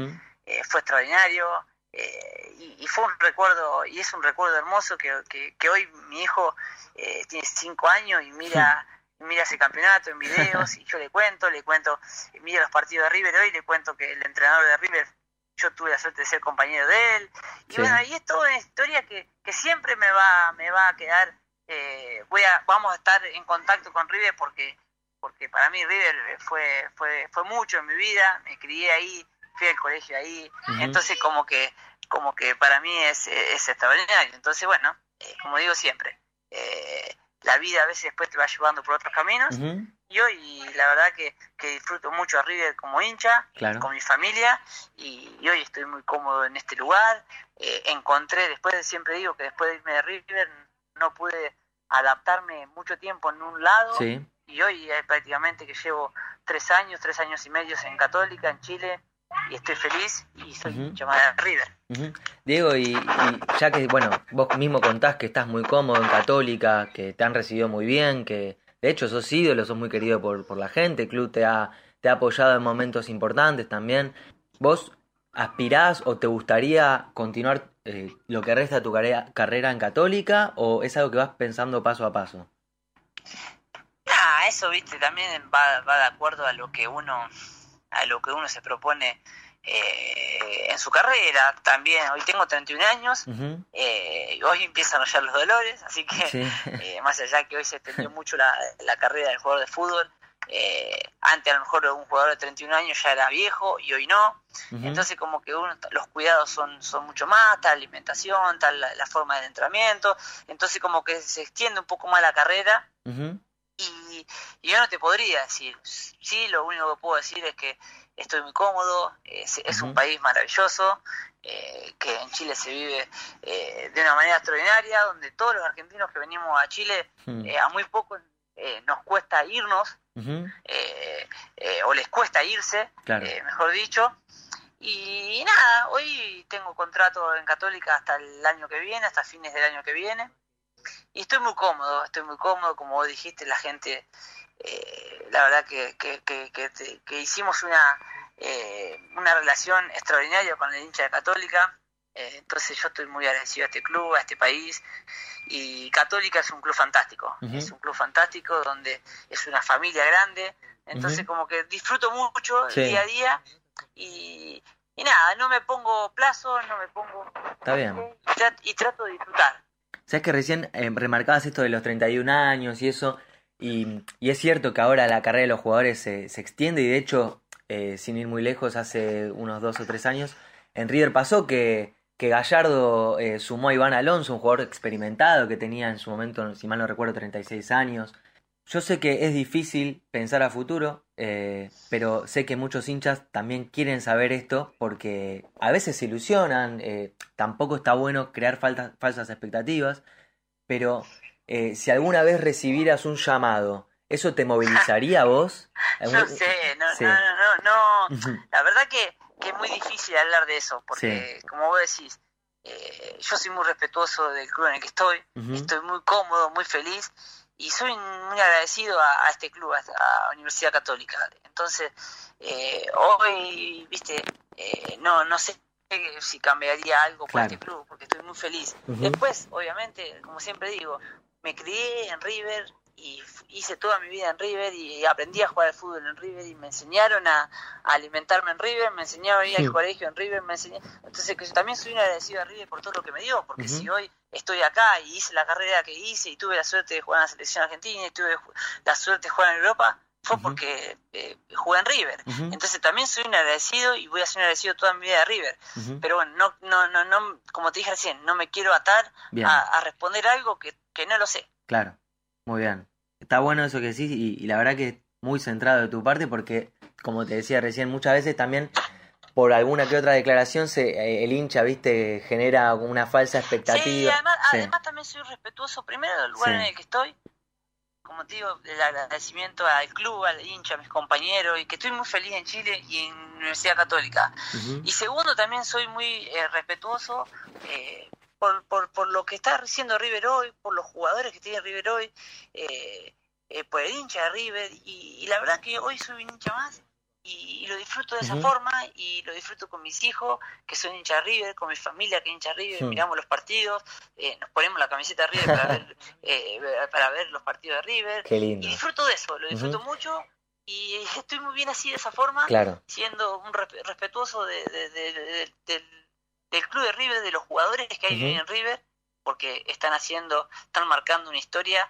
eh, fue extraordinario. eh, y, y fue un recuerdo, y es un recuerdo hermoso que, que, que hoy mi hijo eh, tiene cinco años y mira, mira ese campeonato en videos y yo le cuento, le cuento, mira los partidos de River hoy, le cuento que el entrenador de River, yo tuve la suerte de ser compañero de él, y Sí. bueno, y es toda una historia que, que siempre me va, me va a quedar, eh, voy a, vamos a estar en contacto con River porque, porque para mí River fue, fue, fue mucho en mi vida, me crié ahí, fui al colegio ahí, entonces como que, como que para mí es, es extraordinario. Entonces bueno, eh, como digo siempre, eh, la vida a veces después te va llevando por otros caminos y hoy la verdad que, que disfruto mucho a River como hincha, Claro. con mi familia y, y hoy estoy muy cómodo en este lugar. Eh, encontré, después de, siempre digo que después de irme de River no pude adaptarme mucho tiempo en un lado Sí. y hoy eh, prácticamente que llevo tres años, tres años y medio en Católica, en Chile y estoy feliz y soy hincha más de River. Diego, y, y ya que, bueno, vos mismo contás que estás muy cómodo en Católica, que te han recibido muy bien, que de hecho sos ídolo, sos muy querido por, por la gente, el club te ha, te ha apoyado en momentos importantes también. ¿Vos aspirás o te gustaría continuar eh, lo que resta de tu carrera, carrera en Católica o es algo que vas pensando paso a paso? Ah, eso, viste, también va, va de acuerdo a lo que uno, a lo que uno se propone eh, en su carrera. También, hoy tengo 31 años, eh, y hoy empiezan a hallar los dolores, así que Sí. eh, más allá que hoy se extendió mucho la, la carrera del jugador de fútbol, eh, antes a lo mejor un jugador de 31 años ya era viejo y hoy no, entonces como que uno, los cuidados son, son mucho más, tal la alimentación, tal la, la forma del entrenamiento, entonces como que se extiende un poco más la carrera. Y, y yo no te podría decir, sí, lo único que puedo decir es que estoy muy cómodo, es, es un país maravilloso, eh, que en Chile se vive eh, de una manera extraordinaria, donde todos los argentinos que venimos a Chile, Mm. eh, a muy poco eh, nos cuesta irnos, eh, eh, o les cuesta irse, Claro. mejor dicho. Y nada, hoy tengo contrato en Católica hasta el año que viene, hasta fines del año que viene. Y estoy muy cómodo, estoy muy cómodo, como vos dijiste, la gente, eh, la verdad que, que, que, que te- que hicimos una, eh, una relación extraordinaria con el hincha de Católica. Eh, entonces yo estoy muy agradecido a este club, a este país. Y Católica es un club fantástico, es un club fantástico donde es una familia grande. Entonces como que disfruto mucho Sí. el día a día y, y nada, no me pongo plazo, no me pongo... Está bien. Y trato de disfrutar. Sabes que recién eh, remarcabas esto de los 31 años y eso, y, y es cierto que ahora la carrera de los jugadores se, se extiende y de hecho, eh, sin ir muy lejos, hace unos dos o tres años, en River pasó que, que Gallardo eh, sumó a Iván Alonso, un jugador experimentado que tenía en su momento, si mal no recuerdo, 36 años. Yo sé que es difícil pensar a futuro, eh, pero sé que muchos hinchas también quieren saber esto porque a veces se ilusionan, eh, tampoco está bueno crear falsas expectativas, pero eh, si alguna vez recibieras un llamado, ¿eso te movilizaría a vos? No sé, no, Sí. no, no, no, no. La verdad que, que es muy difícil hablar de eso, porque como vos decís, yo soy muy respetuoso del club en el que estoy, estoy muy cómodo, muy feliz y soy muy agradecido a, a este club, a, a Universidad Católica. Entonces, eh, hoy, viste, eh, no, no sé si cambiaría algo por Claro. este club, porque estoy muy feliz. Después, obviamente, como siempre digo, me crié en River y hice toda mi vida en River y aprendí a jugar al fútbol en River y me enseñaron a, a alimentarme en River, me enseñaron a ir al colegio en River, me enseñaron... Entonces que yo también soy un agradecido a River por todo lo que me dio, porque si hoy estoy acá y hice la carrera que hice y tuve la suerte de jugar en la selección argentina y tuve la suerte de jugar en Europa, fue porque eh, jugué en River. Entonces también soy un agradecido y voy a ser un agradecido toda mi vida de River. Pero bueno, no, no, no, no, como te dije recién, no me quiero atar a, a responder algo que, que no lo sé. Claro, muy bien. Está bueno eso que decís y, y la verdad que es muy centrado de tu parte porque, como te decía recién, muchas veces también por alguna que otra declaración se, eh, el hincha, viste, genera una falsa expectativa. Sí, además, Sí. además también soy respetuoso primero del lugar Sí. en el que estoy. Como te digo, el agradecimiento al club, al hincha, a mis compañeros, y que estoy muy feliz en Chile y en Universidad Católica. Y segundo, también soy muy eh, respetuoso eh, por, por, por lo que está haciendo River hoy, por los jugadores que tiene River hoy, eh, eh, por el hincha de River. Y, y la verdad que hoy soy un hincha más y, y lo disfruto de esa forma y lo disfruto con mis hijos, que son hincha de River, con mi familia que es hincha River, Hmm. miramos los partidos, eh, nos ponemos la camiseta de River para ver, eh, para ver los partidos de River. Qué lindo. Y disfruto de eso, lo disfruto mucho y estoy muy bien así de esa forma, Claro. siendo un respe- respetuoso de, de- de- de- del, del club de River, de los jugadores que hay en River, porque están haciendo, están marcando una historia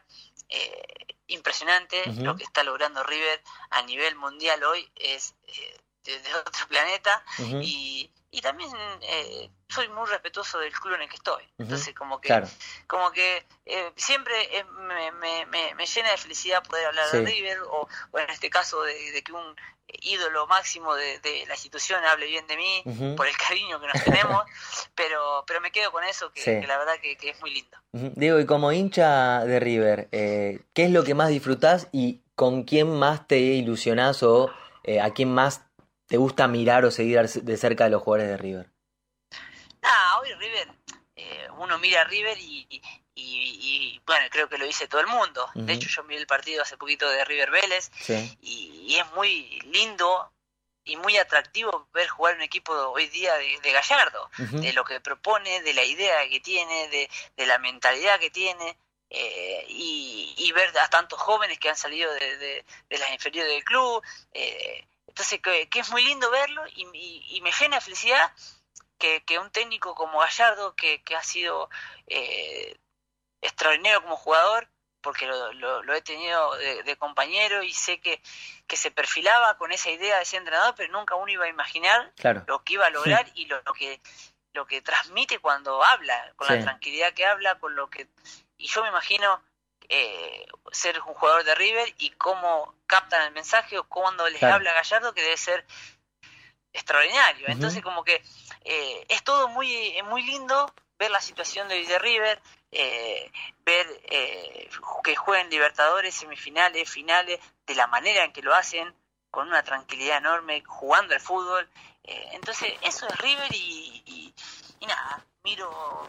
eh, impresionante. Lo que está logrando River a nivel mundial hoy es eh, de, de otro planeta. Y, y también eh, soy muy respetuoso del club en el que estoy. Entonces, como que Claro. como que eh, siempre eh, me, me, me, me llena de felicidad poder hablar de. River o, o en este caso de, de que un ídolo máximo de, de la institución hable bien de mí por el cariño que nos tenemos pero pero me quedo con eso que, Sí. que la verdad que, que es muy lindo. Diego, y como hincha de River, eh, ¿qué es lo que más disfrutás y con quién más te ilusionás o eh, a quién más te gusta mirar o seguir de cerca de los jugadores de River? Ah, hoy River, eh, uno mira a River y, y, y, bueno, creo que lo dice todo el mundo. De hecho, yo miré el partido hace poquito de River Vélez Sí. y, es muy lindo y muy atractivo ver jugar un equipo hoy día de, de Gallardo, de lo que propone, de la idea que tiene, de, de la mentalidad que tiene. eh, y, y ver a tantos jóvenes que han salido de, de- de las inferiores del club. eh, entonces, que, que es muy lindo verlo y, y- y me llena de felicidad que, que un técnico como Gallardo, que, que ha sido eh, extraordinario como jugador, porque lo, lo- lo he tenido de, de compañero y sé que, que se perfilaba con esa idea de ser entrenador, pero nunca uno iba a imaginar Claro. lo que iba a lograr y lo, lo que lo que transmite cuando habla, con Sí. la tranquilidad que habla, con lo que y yo me imagino eh, ser un jugador de River y cómo captan el mensaje o cuando les Claro. habla Gallardo que debe ser extraordinario. Entonces como que eh, es todo muy muy lindo ver la situación de, de River, eh, ver eh, que jueguen Libertadores, semifinales, finales, de la manera en que lo hacen, con una tranquilidad enorme, jugando al fútbol. Eh, entonces eso es River y, y, y nada, miro,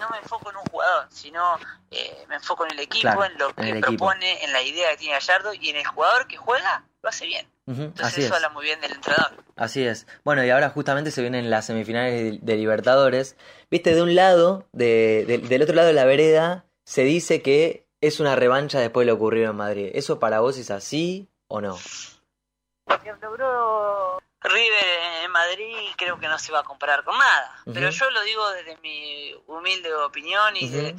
no me enfoco en un jugador, sino eh, me enfoco en el equipo, Claro, en lo en que equipo. propone, en la idea que tiene Gallardo y en el jugador que juega, lo hace bien. Entonces Así eso es. habla muy bien del entrenador. Así es. Bueno, y ahora justamente se vienen las semifinales de, de Libertadores. Viste, de un lado, de, de- del otro lado de la vereda, se dice que es una revancha después de lo ocurrido en Madrid. ¿Eso para vos es así o no? Logró River en Madrid creo que no se va a comparar con nada. Pero yo lo digo desde mi humilde opinión y, de,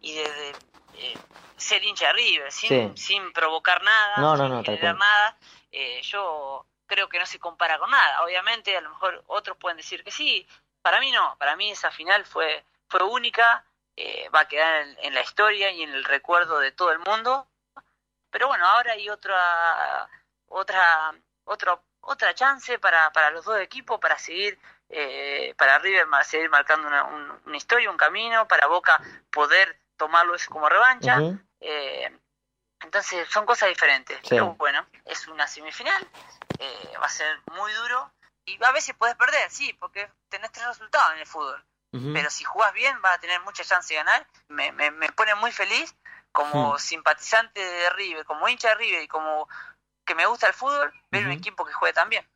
y desde eh, ser hincha de River, sin, Sí. sin provocar nada, No, no, sin no, generar nada. eh, yo creo que no se compara con nada. Obviamente, a lo mejor otros pueden decir que sí. Para mí no. Para mí esa final fue, fue única. eh, va a quedar en, en la historia y en el recuerdo de todo el mundo. Pero bueno, ahora hay otra otra otra otra chance para, para los dos equipos para seguir eh, para River seguir marcando una, un- una historia, un camino, para Boca poder tomarlo eso como revancha. Eh, entonces son cosas diferentes. Sí. Pero bueno, es una semifinal, eh, va a ser muy duro y a veces puedes perder, sí, porque tenés tres resultados en el fútbol. Pero si jugás bien, vas a tener mucha chance de ganar. Me, me, me pone muy feliz como Hmm. simpatizante de River, como hincha de River y como que me gusta el fútbol, ver un equipo que juegue.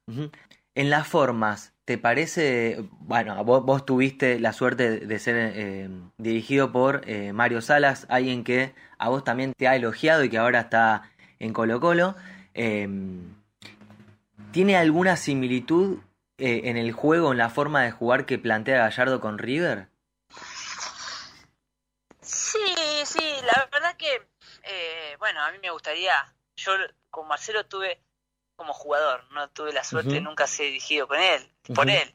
Ujú. En las formas, ¿te parece, bueno, vos, vos tuviste la suerte de ser eh, dirigido por eh, Mario Salas, alguien que a vos también te ha elogiado y que ahora está en Colo Colo? Eh, ¿Tiene alguna similitud eh, en el juego, en la forma de jugar que plantea Gallardo con River? Sí, sí, la verdad que, bueno, a mí me gustaría, yo con Marcelo tuve como jugador, no tuve la suerte de Ujú. nunca ser dirigido con él, por él,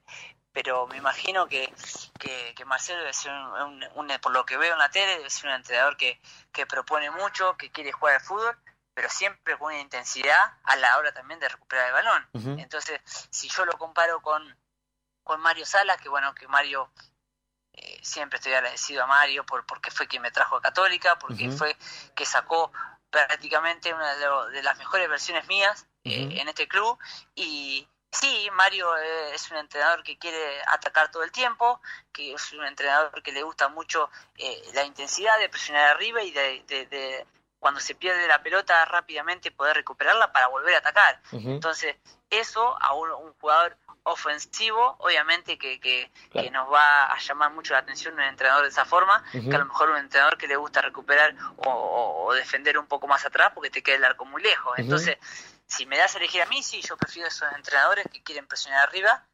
pero me imagino que, que, que Marcelo debe ser, un, un- un- por lo que veo en la tele, debe ser un entrenador que, que propone mucho, que quiere jugar al fútbol, pero siempre con una intensidad a la hora también de recuperar el balón. Entonces, si yo lo comparo con, con Mario Salas, que bueno, que Mario eh, siempre estoy agradecido a Mario por porque fue quien me trajo a Católica, porque fue que sacó prácticamente una de, lo- de las mejores versiones mías eh, en este club. Y sí, Mario eh, es un entrenador que quiere atacar todo el tiempo, que es un entrenador que le gusta mucho eh, la intensidad de presionar arriba y de, de- de cuando se pierde la pelota rápidamente poder recuperarla para volver a atacar. Entonces, eso a un, un jugador ofensivo, obviamente que, que, Claro. que nos va a llamar mucho la atención un entrenador de esa forma, que a lo mejor un entrenador que le gusta recuperar o, defender un poco más atrás porque te queda el arco muy lejos. Entonces, si me das a elegir a mí, sí, yo prefiero esos entrenadores que quieren presionar arriba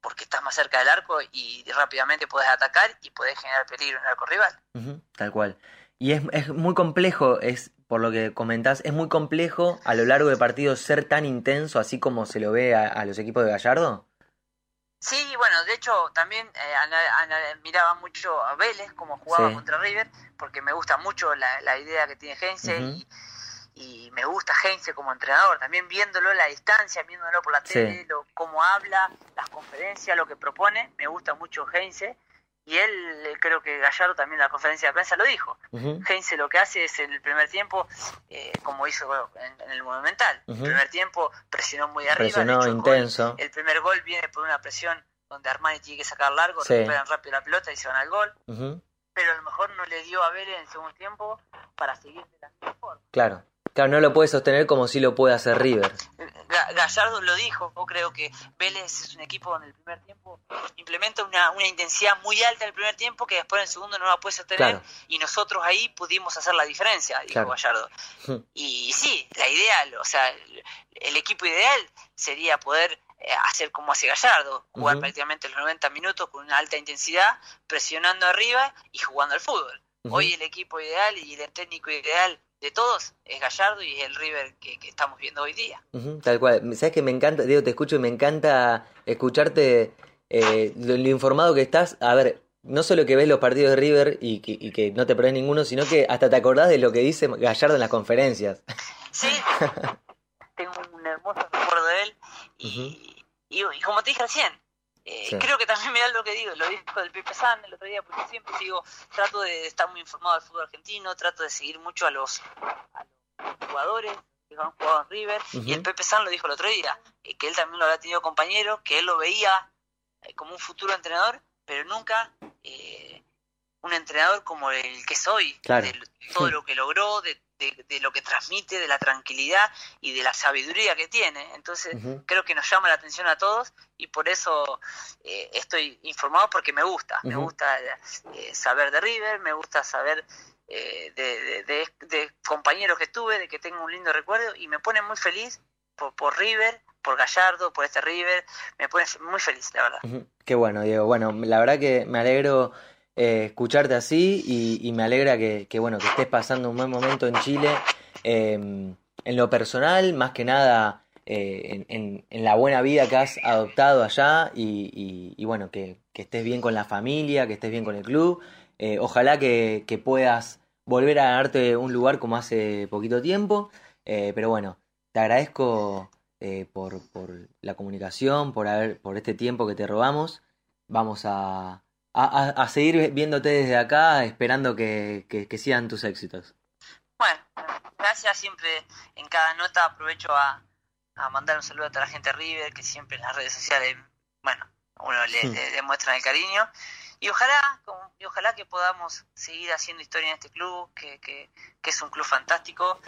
porque estás más cerca del arco y rápidamente puedes atacar y puedes generar peligro en el arco rival. Tal cual. Y es, es muy complejo, es por lo que comentás, es muy complejo a lo largo de partidos ser tan intenso así como se lo ve a, a los equipos de Gallardo. Sí, bueno, de hecho también eh, ana- ana- miraba mucho a Vélez como jugaba Sí. contra River, porque me gusta mucho la, la idea que tiene Heinze Ujú. y, y me gusta Heinze como entrenador, también viéndolo a la distancia, viéndolo por la Sí. tele, lo, cómo habla, las conferencias, lo que propone, me gusta mucho Heinze y él, eh, creo que Gallardo también en la conferencia de prensa lo dijo. Ujú. Heinze lo que hace es en el primer tiempo, eh, como hizo en, en el Monumental. Ujú. El primer tiempo presionó muy arriba. Presionó hecho, el gol- intenso. el primer gol viene por una presión donde Armani tiene que sacar largo, Sí. recuperan rápido la pelota y se van al gol. Pero a lo mejor no le dio a Vélez en el segundo tiempo para seguir de la misma forma. Claro. Claro, no lo puede sostener como si lo puede hacer River. Ga- Gallardo lo dijo, yo creo que Vélez es un equipo donde el primer tiempo implementa una, una intensidad muy alta en el primer tiempo que después en el segundo no la puede sostener Claro. y nosotros ahí pudimos hacer la diferencia, dijo Claro. Gallardo. Y sí, la idea, o sea, el, el equipo ideal sería poder eh, hacer como hace Gallardo, jugar Ujú. prácticamente los 90 minutos con una alta intensidad, presionando arriba y jugando al fútbol. Hoy el equipo ideal y el técnico ideal de todos es Gallardo y es el River que, que estamos viendo hoy día. Tal cual. Sabes que me encanta, Diego, te escucho y me encanta escucharte eh, lo, lo informado que estás. A ver, no solo que ves los partidos de River y que, y que no te perdés ninguno, sino que hasta te acordás de lo que dice Gallardo en las conferencias. Sí, tengo un hermoso recuerdo de él y, y, y como te dije recién, eh, Sí. creo que también da lo que digo, lo dijo del Pepe San el otro día, porque siempre digo, trato de estar muy informado del fútbol argentino, trato de seguir mucho a los, a los jugadores que han jugado en River, y el Pepe San lo dijo el otro día, eh, que él también lo había tenido compañero, que él lo veía eh, como un futuro entrenador, pero nunca eh, un entrenador como el que soy, Claro. de todo lo que logró, de, de- de lo que transmite, de la tranquilidad y de la sabiduría que tiene. Entonces, creo que nos llama la atención a todos y por eso eh, estoy informado porque me gusta. Me gusta eh, saber de River, me gusta saber eh, de, de- de- de compañeros que tuve, de que tengo un lindo recuerdo y me pone muy feliz por, por River, por Gallardo, por este River, me pone muy feliz, la verdad. Qué bueno, Diego. Bueno, la verdad que me alegro eh, escucharte así y, me alegra que, bueno, que estés pasando un buen momento en Chile. Eh, en lo personal, más que nada, eh, en, la buena vida que has adoptado allá y, bueno, que, estés bien con la familia, que estés bien con el club. Eh, ojalá que, puedas volver a ganarte un lugar como hace poquito tiempo. Pero bueno, te agradezco por, por la comunicación, por haber, por este tiempo que te robamos. Vamos a, a, a- seguir viéndote desde acá, esperando que, que, que sigan tus éxitos. Bueno, gracias. Siempre en cada nota aprovecho a, a mandar un saludo a toda la gente de River, que siempre en las redes sociales, bueno, a uno le, le demuestran el cariño. Y ojalá, y ojalá que podamos seguir haciendo historia en este club, que, que, que es un club fantástico,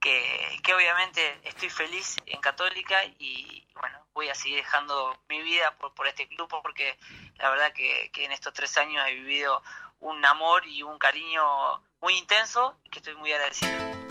que, que obviamente estoy feliz en Católica y bueno, voy a seguir dejando mi vida por, por este club porque la verdad que, que en estos tres años he vivido un amor y un cariño muy intenso y que estoy muy agradecido.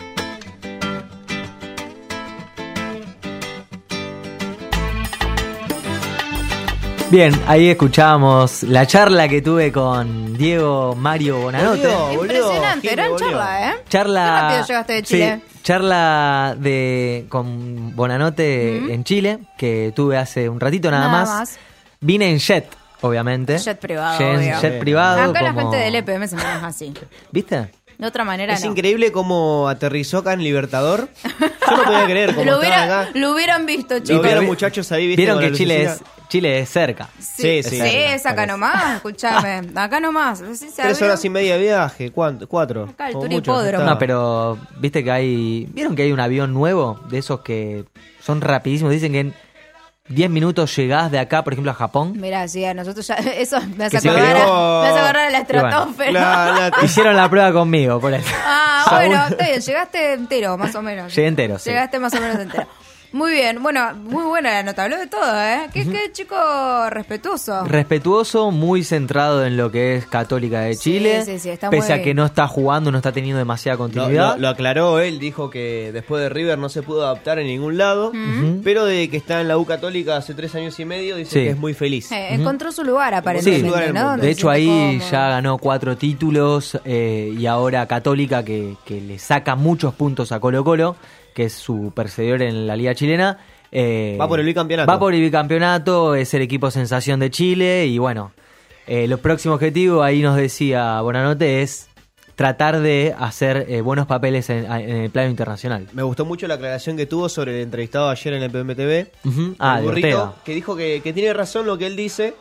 Bien, ahí escuchábamos la charla que tuve con Diego Mario Bonanote. Volvió, volvió, Impresionante, gran charla, ¿eh? Charla. Qué rápido llegaste de Chile. Sí, charla de con Bonanote en Chile, que tuve hace un ratito nada, Nada más. más. Vine en jet, obviamente. Jet privado, Jet, obvio. jet privado. Acá la como- gente del EPM se maneja así. ¿Viste? De otra manera Es no. increíble cómo aterrizó acá en Libertador. Yo no podía creer cómo Lo, estaban hubiera- acá. lo hubieran visto, Lo chicos. vieron muchachos ahí, ¿viste? Vieron que la Chile es. Chile es cerca. Sí, sí. Sí, es acá nomás, escúchame. Acá nomás. Sí, se Tres abrió. horas y media de viaje, ¿cuánto? Cuatro. Acá el Como mucho, está. No, pero viste que hay. ¿Vieron que hay un avión nuevo? De esos que son rapidísimos. Dicen que en 10 minutos llegás de acá, por ejemplo, a Japón. Mira, sí, a nosotros ya. Eso me acordar, a, quedó- me hace acordar a la Y bueno, estratosfera. La- la- Hicieron la prueba conmigo, por eso. Ah, bueno, está bien, llegaste entero, más o menos. Llegué entero, sí. Llegaste más o menos entero. Muy bien, bueno, muy buena la nota, habló de todo, ¿eh? Qué, qué chico respetuoso. Respetuoso, muy centrado en lo que es Católica de Chile. sí, sí, está pese muy- a que no está jugando, no está teniendo demasiada continuidad. lo- lo aclaró él, dijo que después de River no se pudo adaptar en ningún lado, pero de que está en la U Católica hace tres años y medio, dice Sí. que es muy feliz. Eh, encontró su lugar, aparentemente, lugar en el ¿no? De hecho, ahí ya ganó cuatro títulos eh, y ahora Católica, que, que le saca muchos puntos a Colo Colo, que es su perseguidor en la Liga Chilena. eh, Va por el bicampeonato. Va por el bicampeonato, es el equipo sensación de Chile y bueno, eh, los próximos objetivos, ahí nos decía Bonanote, es tratar de hacer eh, buenos papeles en, en el plano internacional. Me gustó mucho la aclaración que tuvo sobre el entrevistado ayer en el PMTV. Ujú. Ah, el burrito, que dijo que, que tiene razón lo que él dice,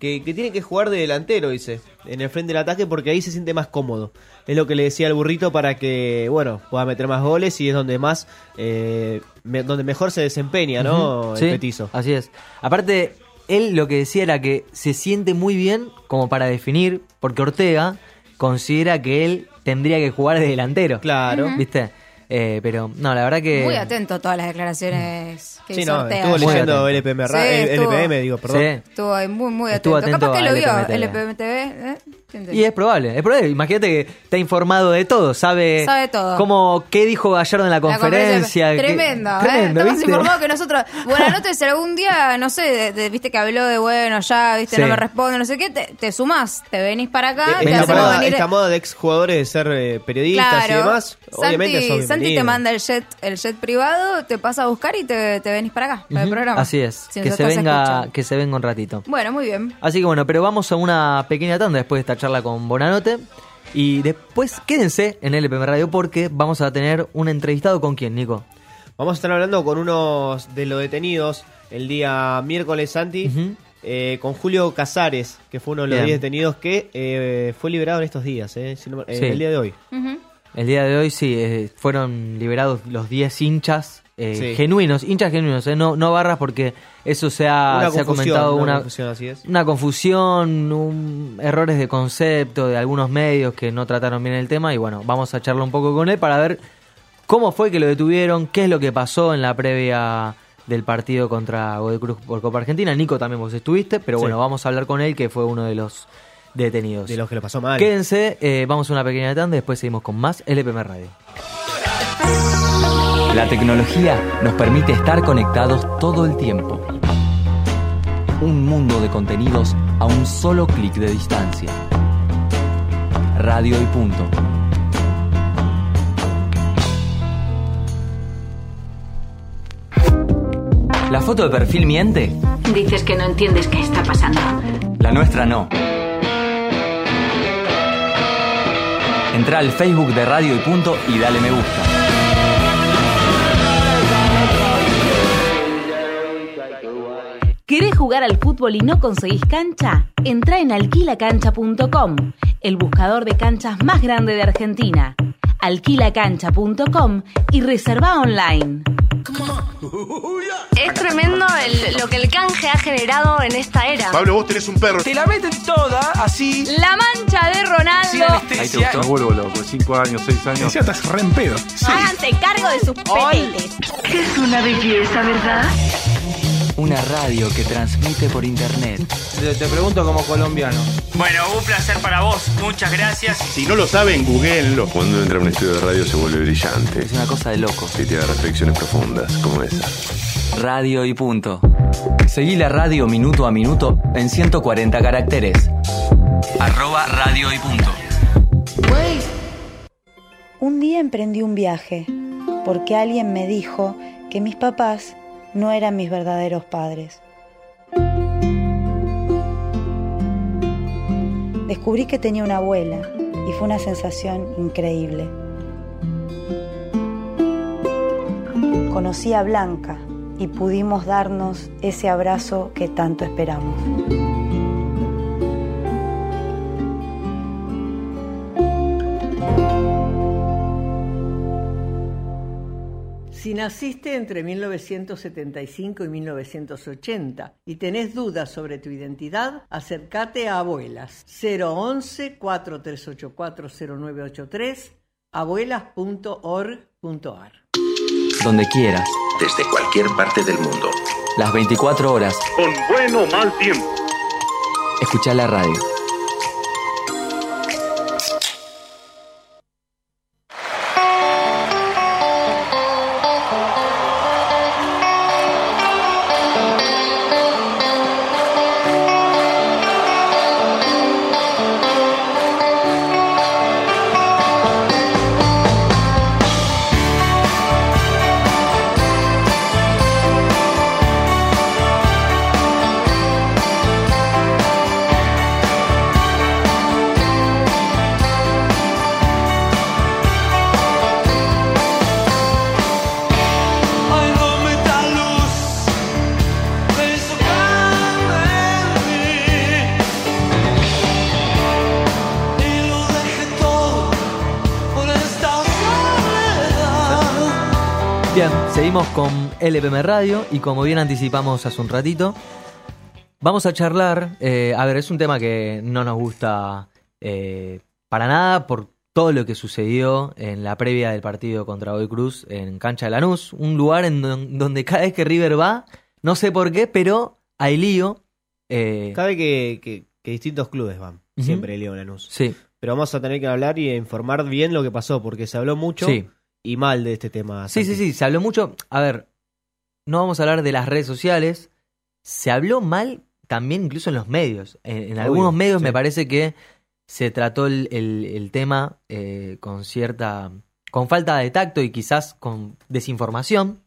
que, que tiene que jugar de delantero, dice, en el frente del ataque, porque ahí se siente más cómodo. Es lo que le decía al burrito para que, bueno, pueda meter más goles y es donde más, eh, me- donde mejor se desempeña, ¿no? El Sí, petizo. Así es. Aparte, él lo que decía era que se siente muy bien como para definir, porque Ortega considera que él tendría que jugar de delantero. Claro. ¿Viste? Eh, pero no, la verdad que... Muy atento a todas las declaraciones que Sí, hizo no, Ortega estuvo leyendo LPM, Sí, estuvo. LPM, digo, perdón. Sí. Estuvo ahí muy, muy Estuvo atento. atento Capaz que lo vio, LPMTV. LPMTV. ¿eh? ¿Quién te Y es probable, es probable. Imagínate que está informado de todo, sabe, Sabe todo. cómo qué dijo Gallardo en la La conferencia. que- Tremendo, ¿eh? Tremendo, Está más ¿viste? informado que nosotros. Buenas noches, algún día, no sé, de- de- viste que habló de bueno, ya, viste, Sí. no me responde, no sé qué, te, te sumás, te venís para acá, Eh, te Esta hacemos moda, venir. esta moda de exjugadores de ser eh, periodistas y demás, obviamente Santi, son Santi te manda el jet, el jet privado, te pasa a buscar y te, te venís para acá, para el programa. Así es, Si que se, venga, escuchando. que se venga un ratito. Bueno, muy bien. Así que bueno, pero vamos a una pequeña tanda después de esta charla con Bonanote. Y después quédense en LPM Radio porque vamos a tener un entrevistado con quién, Nico. Vamos a estar hablando con unos de los detenidos el día miércoles, Santi, eh, con Julio Casares, que fue uno de los Bien. 10 detenidos que eh, fue liberado en estos días, eh, si no- eh, Sí. el día de hoy. El día de hoy sí, eh, fueron liberados los 10 hinchas eh, Sí. genuinos, hinchas genuinos, eh, no, no barras porque eso se ha, se ha comentado una una, confusión, así es. una confusión, un- errores de concepto de algunos medios que no trataron bien el tema y bueno, vamos a charlar un poco con él para ver cómo fue que lo detuvieron, qué es lo que pasó en la previa del partido contra Godoy Cruz por Copa Argentina. Nico también vos estuviste, pero Sí. bueno, vamos a hablar con él que fue uno de los detenidos. De los que lo pasó mal. Quédense, eh, vamos a una pequeña tanda y después seguimos con más LPM Radio. La tecnología nos permite estar conectados todo el tiempo. Un mundo de contenidos a un solo clic de distancia. Radio y punto. ¿La foto de perfil miente? Dices que no entiendes qué está pasando. La nuestra no. Entra al Facebook de Radio y Punto y dale me gusta. ¿Querés jugar al fútbol y no conseguís cancha? Entra en alquilacancha.com, el buscador de canchas más grande de Argentina. Alquilacancha.com y reserva online. Es tremendo el- lo que el canje ha generado en esta era. Pablo, vos tenés un perro. Te la meten toda así. La mancha de Ronaldo. Me vuelvo loco, 5 años, 6 años. Ya estás re en pedo. Háganse cargo de sus pepetes. Es una belleza, ¿verdad? Una radio que transmite por internet. Te, te pregunto como colombiano. Bueno, un placer para vos. Muchas gracias. Si no lo saben, googleenlo. Cuando entra a un estudio de radio se vuelve brillante. Es una cosa de loco. Y tiene reflexiones profundas, como esa. Radio y punto. Seguí la radio minuto a minuto en 140 caracteres. Arroba radio y punto. Un día emprendí un viaje porque alguien me dijo que mis papás no eran mis verdaderos padres. Descubrí que tenía una abuela y fue una sensación increíble. Conocí a Blanca y pudimos darnos ese abrazo que tanto esperamos. Si naciste entre 1975 y 1980 y tenés dudas sobre tu identidad, acércate a Abuelas 011 4384 0983 abuelas.org.ar. Donde quieras. Desde cualquier parte del mundo. Las 24 horas. Con bueno o mal tiempo. Escucha la radio. Seguimos con LPM Radio y como bien anticipamos hace un ratito, vamos a charlar, eh, a ver, es un tema que no nos gusta eh, para nada por todo lo que sucedió en la previa del partido contra Boy Cruz en Cancha de Lanús, un lugar en don- donde cada vez que River va, no sé por qué, pero hay lío. eh, Cada vez que, que- que distintos clubes van, siempre Leo Lanús. Sí. Pero vamos a tener que hablar y informar bien lo que pasó, porque se habló mucho Sí. Y mal de este tema. Sí, sí, Santi. sí, se habló mucho. A ver, no vamos a hablar de las redes sociales. Se habló mal también incluso en los medios. En, en Obvio, algunos medios sí. me parece que se trató el, el- el tema eh, con cierta... con falta de tacto y quizás con desinformación.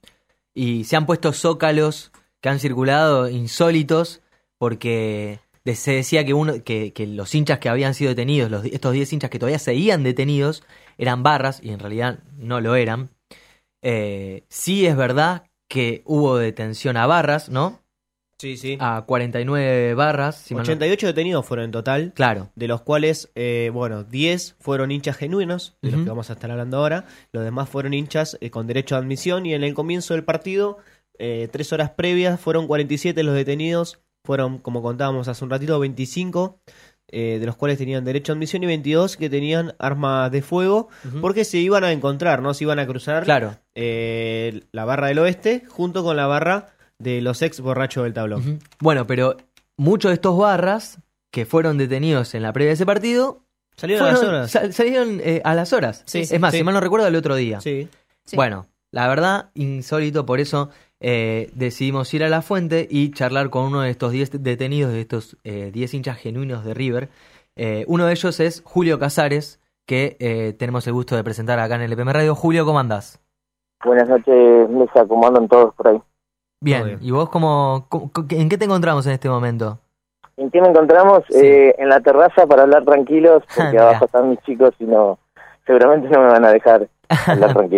Y se han puesto zócalos que han circulado insólitos porque se decía que, uno, que, que los hinchas que habían sido detenidos, los, estos 10 hinchas que todavía seguían detenidos, eran barras y en realidad no lo eran. Eh, sí es verdad que hubo detención a barras, ¿no? Sí, sí. A 49 barras. si mal no- 88 detenidos fueron en total. Claro. De los cuales, eh, bueno, 10 fueron hinchas genuinos, de los que vamos a estar hablando ahora. Los demás fueron hinchas eh, con derecho a admisión. Y en el comienzo del partido, eh, tres horas previas, fueron 47 los detenidos. Fueron, como contábamos hace un ratito, 25, eh, de los cuales tenían derecho a admisión y 22 que tenían armas de fuego. Porque se iban a encontrar, ¿no? Se iban a cruzar Claro. eh, la barra del oeste junto con la barra de los ex borrachos del tablón. Bueno, pero muchos de estos barras que fueron detenidos en la previa de ese partido Salieron a las horas. sal- salieron eh, a las horas. Sí, es más, sí. si mal no recuerdo, el otro día. Sí. Bueno, La verdad, insólito, por eso eh, decidimos ir a la fuente y charlar con uno de estos 10 detenidos, de estos eh, 10 hinchas genuinos de River. Eh, uno de ellos es Julio Casares, que eh, tenemos el gusto de presentar acá en el EPM Radio. Julio, ¿cómo andás? Buenas noches, Mesa, ¿cómo andan todos por ahí? Bien, ¿y vos cómo, cómo- en qué te encontramos en este momento? ¿En qué me encontramos? Eh, en la terraza para hablar tranquilos, porque abajo están mis chicos y no, seguramente no me van a dejar.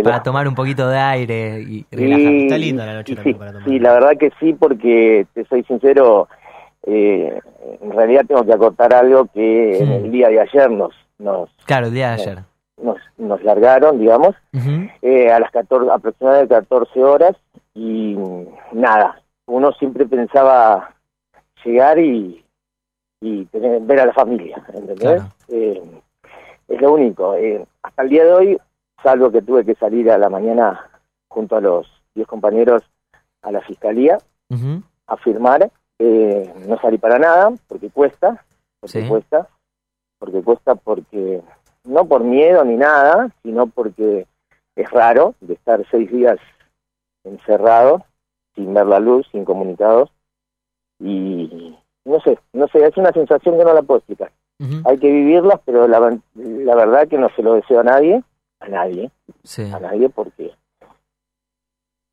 Para tomar un poquito de aire y relajar. Está linda la noche también sí, para tomar. sí, la verdad que sí, porque te soy sincero, eh, en realidad tengo que acotar algo que en el día de ayer nos, nos, Claro, el día de ayer. nos, nos largaron, digamos, Ujú. eh, a las 14, aproximadamente 14 horas y nada, uno siempre pensaba llegar y, y tener, ver a la familia, ¿entendés? Claro. Eh, es lo único. Eh, hasta el día de hoy, salvo que tuve que salir a la mañana junto a los 10 compañeros a la fiscalía Ujú. a firmar, eh, no salí para nada, porque cuesta, porque Sí. cuesta, porque cuesta porque, no por miedo ni nada, sino porque es raro de estar seis días encerrado, sin ver la luz, sin comunicados, y no sé, no sé, es una sensación que no la puedo explicar. Hay que vivirlas, pero la, la verdad que no se lo deseo a nadie, a nadie, Sí. a nadie, porque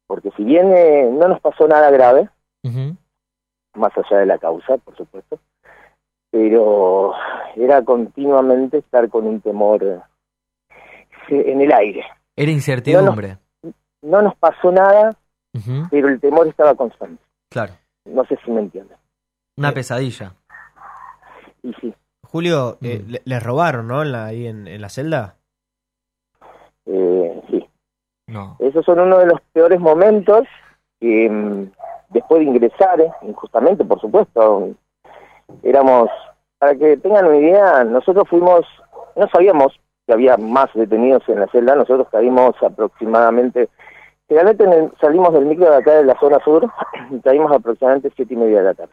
porque si bien eh, no nos pasó nada grave, más allá de la causa, por supuesto, pero era continuamente estar con un temor eh, en el aire. Era incertidumbre. No nos pasó nada, pero el temor estaba constante. Claro. No sé si me entienden. Una pesadilla. Y sí, Julio, eh, Mm. le- les robaron, ¿no? En la, ahí en, en la celda. Eh, sí. No. Esos son uno de los peores momentos que mm, después de ingresar, eh, injustamente, por supuesto, éramos, para que tengan una idea, nosotros fuimos, no sabíamos que había más detenidos en la celda, nosotros caímos aproximadamente, generalmente en el- salimos del micro de acá de la zona sur y caímos aproximadamente siete y media de la tarde.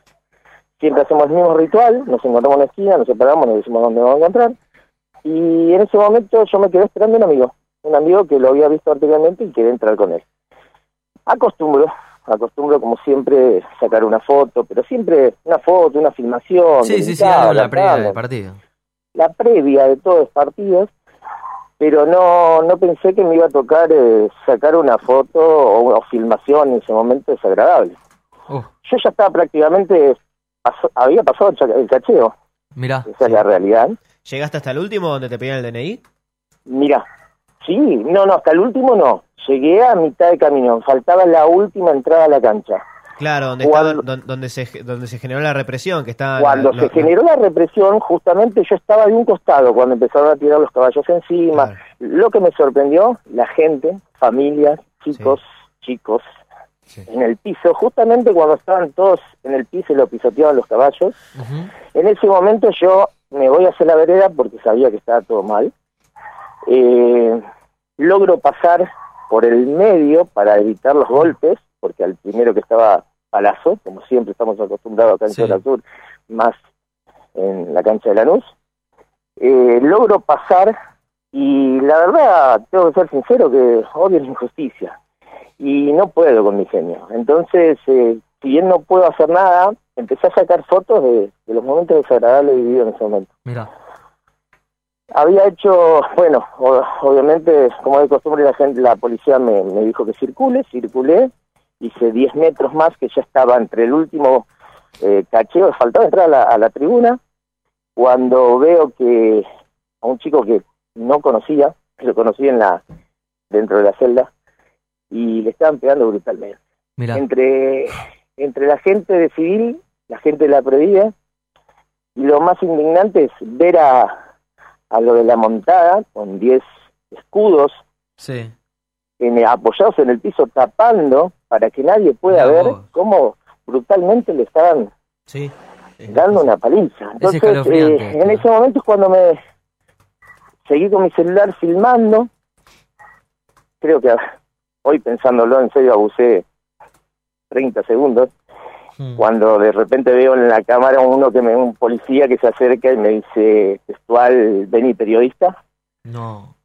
Siempre hacemos el mismo ritual, nos encontramos en la esquina, nos separamos, nos decimos dónde vamos a encontrar, y en ese momento yo me quedé esperando a un amigo, un amigo que lo había visto anteriormente y quería entrar con él. Acostumbro, acostumbro como siempre sacar una foto, pero siempre una foto, una filmación. Sí, sí, sí, algo la previa del partido. La previa de todos los partidos, pero no no pensé que me iba a tocar eh, sacar una foto o, o filmación en ese momento desagradable. Uh. Yo ya estaba prácticamente, pasó- había pasado el, cacheo, Mirá. esa es la realidad. ¿Llegaste hasta el último donde te pedían el DNI? Mira, sí, no, no, hasta el último no. Llegué a mitad de camino, faltaba la última entrada a la cancha. Claro, donde, Cuando- estaba- donde, se, donde se generó la represión, que estaba... Cuando lo- se lo- generó la represión, justamente yo estaba de un costado cuando empezaron a tirar los caballos encima. Lo que me sorprendió, la gente, familias, chicos, chicos, en el piso, justamente cuando estaban todos en el piso y lo pisoteaban los caballos, en ese momento yo me voy hacia la vereda porque sabía que estaba todo mal. Eh, logro pasar por el medio para evitar los golpes, porque al primero que estaba palazo, como siempre estamos acostumbrados acá en Zona Sur, más en la cancha de Lanús. Eh, logro pasar y la verdad, tengo que ser sincero que odio la injusticia y no puedo con mi genio. Entonces, eh, si bien no puedo hacer nada, empecé a sacar fotos de, de los momentos desagradables vividos en ese momento. Mira. Había hecho, bueno, obviamente, como de costumbre, la gente, la policía me, me dijo que circule, circulé, hice 10 metros más, que ya estaba entre el último eh, cacheo, faltaba entrar a la, a la tribuna, cuando veo que a un chico que no conocía, que lo conocí en la, dentro de la celda, y le estaban pegando brutalmente. Entre, entre la gente de civil, la gente de la previa, y lo más indignante es ver a, a lo de la montada con 10 escudos Sí. en- apoyados en el piso tapando para que nadie pueda ver vos. cómo brutalmente le estaban Sí. dando una paliza. Entonces, eh, en ese momento es cuando me seguí con mi celular filmando. Creo que hoy pensándolo en serio abusé 30 segundos. Hmm. Cuando de repente veo en la cámara uno que me, un policía que se acerca y me dice textual, vení periodista. No.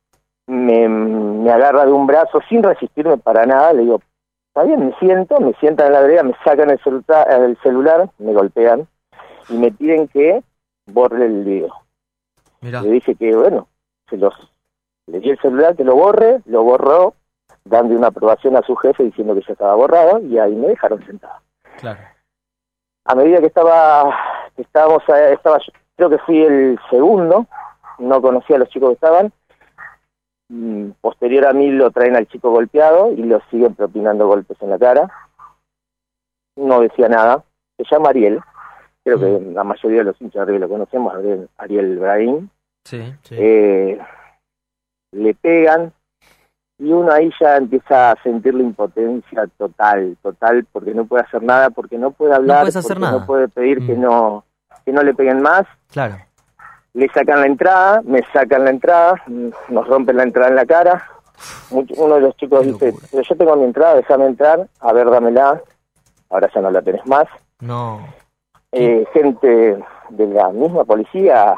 me, me agarra de un brazo sin resistirme para nada, le digo, está bien, me siento, me sientan en la vereda, me sacan el, celular, el celular, me golpean y me piden que borre el video. Mirá. Le dije que, bueno, se los, le di el celular, que lo borre, lo borró, dando una aprobación a su jefe diciendo que ya estaba borrado y ahí me dejaron sentado. Claro. A medida que estaba, que estábamos, eh, estaba, yo creo que fui el segundo, no conocía a los chicos que estaban, Mm, posterior a mí lo traen al chico golpeado y lo siguen propinando golpes en la cara. No decía nada. Se llama Ariel. Creo que la mayoría de los hinchas de lo conocemos, Ariel, Ariel Brahim. Sí, sí. Eh, le pegan y uno ahí ya empieza a sentir la impotencia total, total, porque no puede hacer nada, porque no puede hablar, puedes hacer porque nada. no puede pedir que Mm. no que no le peguen más. Claro. Le sacan la entrada, me sacan la entrada, mm, nos rompen la entrada en la cara. Uno de los chicos dice, pero yo tengo mi entrada, déjame entrar, a ver, dámela. Ahora ya no la tenés más. No. Eh, gente de la misma policía,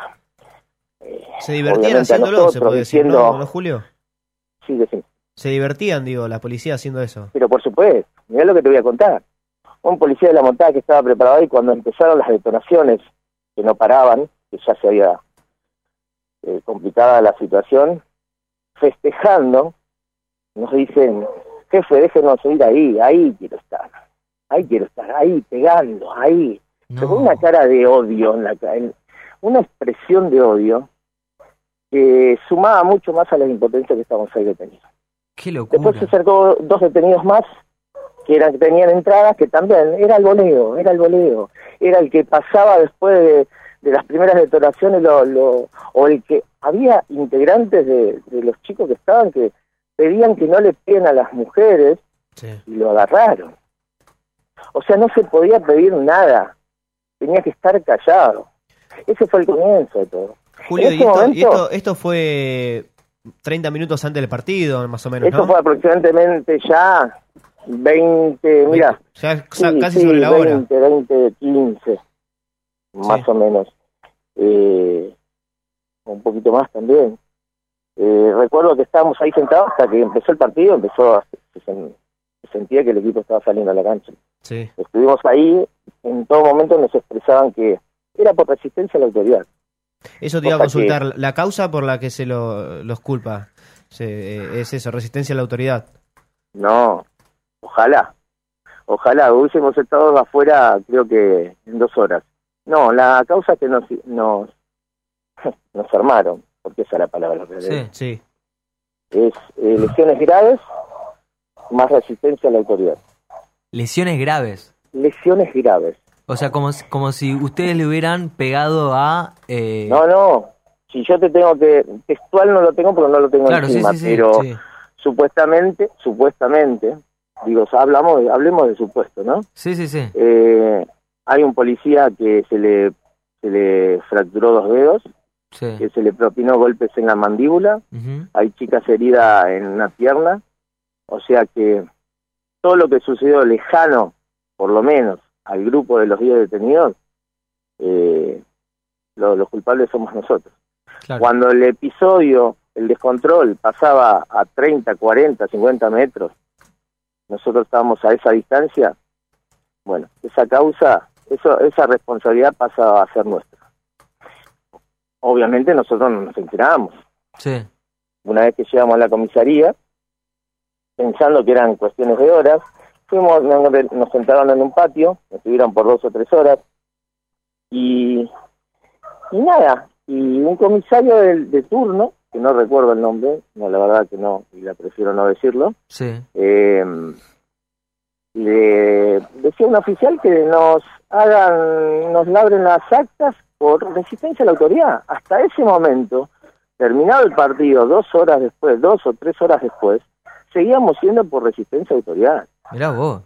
Se divertían obviamente a haciéndolo, se puede decir, ¿no, ¿no, Julio? sí, decimos, Se divertían, digo, la policía haciendo eso. pero por supuesto, mirá lo que te voy a contar. Un policía de la montada que estaba preparado ahí cuando empezaron las detonaciones, que no paraban, que ya se había eh, complicada la situación, festejando, nos dicen, jefe, déjenos ir ahí, ahí quiero estar, ahí quiero estar, ahí pegando, ahí. No. Con una cara de odio, en la, en- una expresión de odio que sumaba mucho más a la impotencia que estábamos ahí detenidos. Qué locura. Después se acercó dos detenidos más que eran tenían entradas, que también era el voleo, era el voleo, era el que pasaba después de, de las primeras detonaciones, lo, lo- o el que había integrantes de, de los chicos que estaban que pedían que no le peguen a las mujeres y lo agarraron. O sea, no se podía pedir nada, tenía que estar callado. Ese fue el comienzo de todo. Julio, y y esto, esto fue 30 minutos antes del partido, más o menos, Esto ¿no? fue aproximadamente ya 20, mira, Ya sí, casi sí, sobre la hora. 20, 20, 15, más o menos. Eh, un poquito más también. Eh, recuerdo que estábamos ahí sentados hasta que empezó el partido, empezó a, se, sen- se sentía que el equipo estaba saliendo a la cancha. Sí. Estuvimos ahí, en todo momento nos expresaban que era por resistencia a la autoridad. Eso te iba a que- consultar. La causa por la que se lo, los culpa se- eh, es eso, resistencia a la autoridad. No, ojalá, ojalá, hubiésemos estado afuera creo que en dos horas. No, la causa que nos, nos, nos armaron, porque esa es la palabra, Sí. Sí. es eh, lesiones graves más resistencia a la autoridad. Lesiones graves. Lesiones graves. O sea, como, si- como si ustedes le hubieran pegado a... eh, No, no, si yo te tengo que, textual no lo tengo porque no lo tengo Claro, encima, sí, sí, pero sí. supuestamente, supuestamente, digo, hablamos, hablemos de supuesto, ¿no? Sí, sí, sí. Eh, hay un policía que se le, se le fracturó dos dedos, Sí. que se le propinó golpes en la mandíbula, Ujú. hay chicas heridas en una pierna, o sea que todo lo que sucedió lejano, por lo menos, al grupo de los 10 detenidos, eh, lo- los culpables somos nosotros. Claro. Cuando el episodio, el descontrol, pasaba a 30, 40, 50 metros, nosotros estábamos a esa distancia, bueno, esa causa, eso, esa responsabilidad pasa a ser nuestra. Obviamente nosotros no nos enterábamos. Sí. Una vez que llegamos a la comisaría, pensando que eran cuestiones de horas, fuimos, nos, nos sentaron en un patio, nos estuvieron por dos o tres horas, y, y nada, y un comisario de, de turno, que no recuerdo el nombre, no, la verdad que no, y la prefiero no decirlo, Sí. eh, le decía un oficial que nos hagan, nos labren las actas por resistencia a la autoridad. Hasta ese momento, terminado el partido, dos horas después, dos o tres horas después, seguíamos siendo por resistencia a la autoridad. Mirá vos.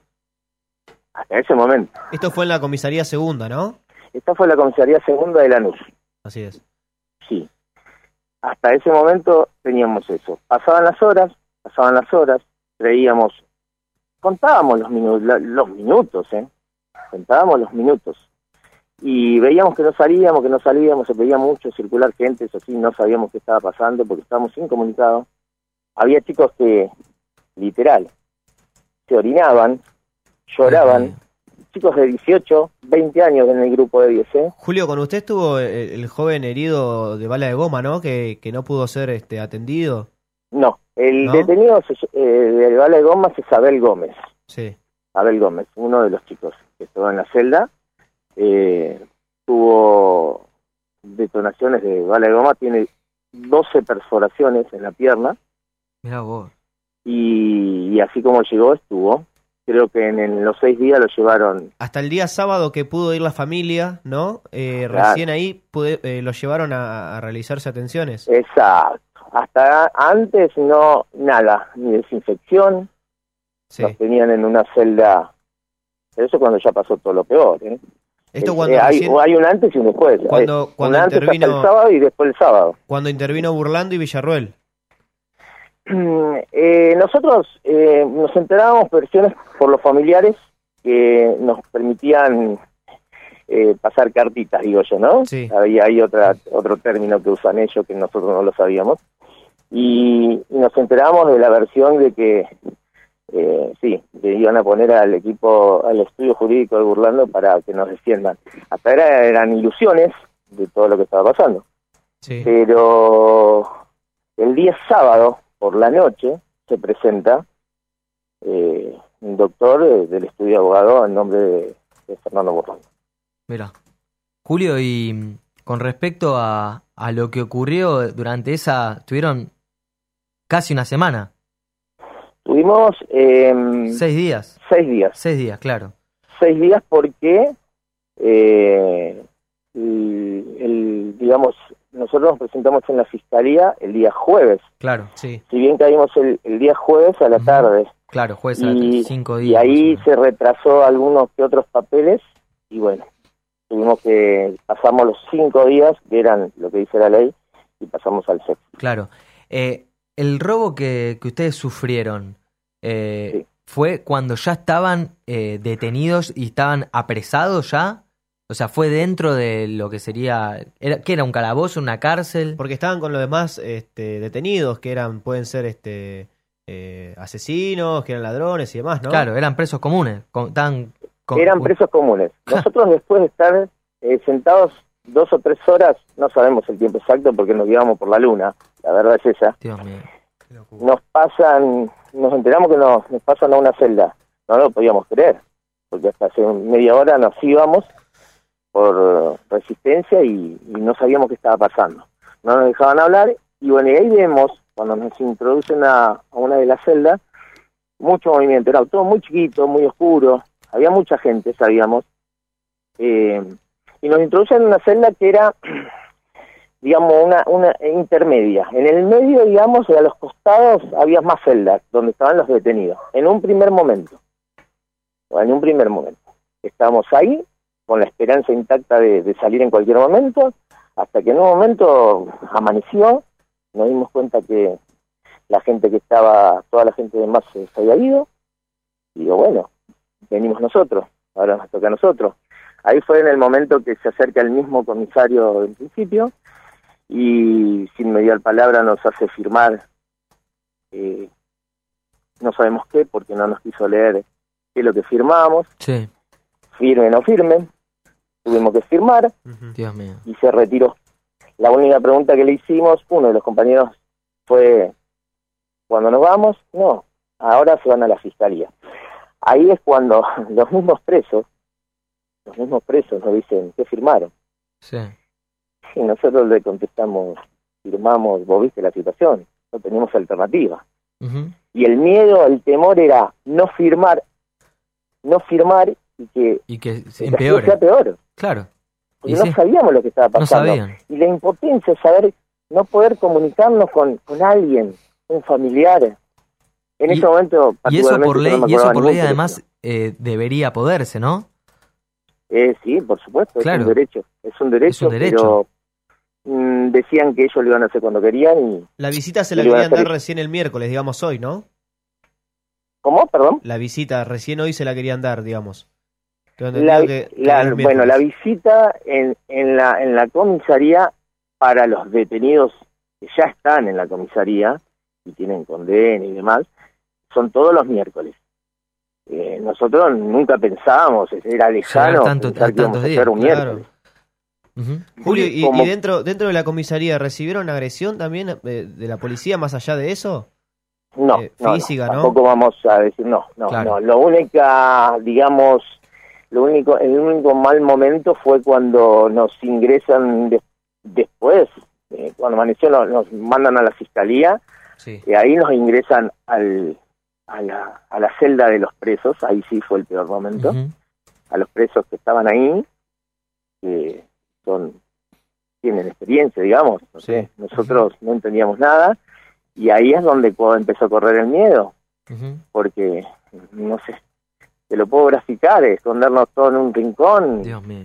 Hasta ese momento. Esto fue en la comisaría segunda, ¿no? Esta fue la comisaría segunda de Lanús. Así es. Sí. Hasta ese momento teníamos eso. Pasaban las horas, pasaban las horas, creíamos, contábamos los minutos, los minutos, ¿eh? Contábamos los minutos. Y veíamos que no salíamos, que no salíamos, se pedía mucho circular gente, eso sí, no sabíamos qué estaba pasando porque estábamos incomunicados. había chicos que, literal, se orinaban, lloraban, chicos de 18, 20 años en el grupo de 10, ¿eh? Julio, con usted estuvo el, el joven herido de bala de goma, ¿no? Que, que no pudo ser este atendido. No, el ¿No? detenido se- eh, de bala de goma es Abel Gómez. Sí. Abel Gómez, uno de los chicos que estuvo en la celda, eh, tuvo detonaciones de bala de goma, tiene 12 perforaciones en la pierna Mira vos. Y, y así como llegó estuvo. Creo que en, en los seis días lo llevaron, Hasta el día sábado que pudo ir la familia, ¿no? Eh, Claro. Recién ahí pude- eh, lo llevaron a, a realizarse atenciones. exacto. Hasta antes no, nada, ni desinfección, Sí. nos tenían en una celda, pero eso cuando ya pasó todo lo peor, ¿eh? Esto Eh, cuando eh, hay, recién- hay un antes y un después. Cuando- un cuando antes hasta intervino- el sábado y después el sábado. Cuando intervino Burlando y Villarruel. Eh, nosotros eh, nos enterábamos versiones por los familiares que nos permitían eh, pasar cartitas, digo yo, ¿no? Sí. Hay, hay otra, otro término que usan ellos que nosotros no lo sabíamos. Y, y nos enteramos de la versión de que, eh, sí, que iban a poner al equipo, al estudio jurídico de Burlando para que nos defiendan. Hasta ahora eran ilusiones de todo lo que estaba pasando. Sí. Pero el día sábado, por la noche, se presenta eh, un doctor eh, del estudio de abogado en nombre de, de Fernando Burlando. Mira. Julio, y mm, con respecto a, a lo que ocurrió durante esa, tuvieron casi una semana, Tuvimos eh, seis días, seis días. seis días, claro. Seis días porque, eh, el, el- digamos, nosotros nos presentamos en la fiscalía el día jueves. Claro, sí, Si bien caímos el, el día jueves a la tarde. claro, juez a y, cinco y días. ahí se retrasó algunos que otros papeles y bueno, tuvimos que, pasamos los cinco días, que eran lo que dice la ley, y pasamos al sexto. Claro. Eh, el robo que, que ustedes sufrieron eh, fue cuando ya estaban eh, detenidos y estaban apresados ya. O sea, fue dentro de lo que sería. Era, ¿Qué era? ¿Un calabozo? ¿Una cárcel? Porque estaban con los demás este, detenidos, que eran, pueden ser este eh, asesinos, que eran ladrones y demás, ¿no? Claro, eran presos comunes. con- estaban con- eran presos comunes. Nosotros después de estar eh, sentados dos o tres horas, no sabemos el tiempo exacto porque nos llevamos por la luna, la verdad es esa, Dios mío. nos pasan, nos enteramos que nos, nos pasan a una celda. No lo podíamos creer, porque hasta hace media hora nos íbamos por resistencia y, no sabíamos qué estaba pasando. No nos dejaban hablar y bueno, y ahí vemos, cuando nos introducen a, a una de las celdas, mucho movimiento, era todo muy chiquito, muy oscuro, había mucha gente, sabíamos, eh, y nos introducen en una celda que era, digamos, una, una intermedia. En el medio, digamos, y a los costados había más celdas, donde estaban los detenidos, en un primer momento, o en un primer momento. Estábamos ahí, con la esperanza intacta de, de salir en cualquier momento, hasta que en un momento amaneció, nos dimos cuenta que la gente que estaba, toda la gente de más se había ido, y digo, bueno, venimos nosotros, ahora nos toca a nosotros. Ahí fue en el momento que se acerca el mismo comisario del principio y sin mediar palabra nos hace firmar, eh, no sabemos qué, porque no nos quiso leer qué es lo que firmábamos, Sí, firme o no firme, tuvimos que firmar Dios mío. y se retiró. La única pregunta que le hicimos, uno de los compañeros fue, ¿cuándo nos vamos? No, ahora se van a la fiscalía. Ahí es cuando los mismos presos, los mismos presos nos dicen, ¿qué firmaron? Sí. Y nosotros le contestamos, firmamos, vos viste la situación, no tenemos alternativa. Y el miedo, el temor era no firmar, no firmar y que, Y que se empeore. sea peor. Claro. Porque Y no sí. sabíamos lo que estaba pasando. Y la impotencia es saber no poder comunicarnos con, con alguien, un familiar. En ese momento, Y eso por ley, no y eso por ley además eh, debería poderse, ¿no? Eh, sí, por supuesto, Claro. es un derecho. Es un derecho, Es un derecho. pero mm, decían que ellos lo iban a hacer cuando querían y... La visita se la lo iban a querían hacer dar recién el miércoles, digamos hoy, ¿no? ¿Cómo? Perdón. La visita recién hoy se la querían dar, digamos. La, que- bueno, la visita en, en, la, en la comisaría para los detenidos que ya están en la comisaría y tienen condena y demás, son todos los miércoles. Eh, nosotros nunca pensábamos, era lejano tanto- pensar que a días, hacer un claro. miércoles. Julio, y, y dentro, dentro de la comisaría recibieron agresión también eh, de la policía más allá de eso? No, Eh, no, física, ¿no? Tampoco vamos a decir no, no, Claro. no. Lo única, digamos, lo único, el único mal momento fue cuando nos ingresan de- después, eh, cuando amaneció nos, nos mandan a la fiscalía Sí. y ahí nos ingresan al, a, la, a la celda de los presos, ahí sí fue el peor momento, a los presos que estaban ahí, que son tienen experiencia, digamos, nosotros no entendíamos nada y ahí es donde empezó a correr el miedo, porque, no sé, te lo puedo graficar, escondernos todos en un rincón,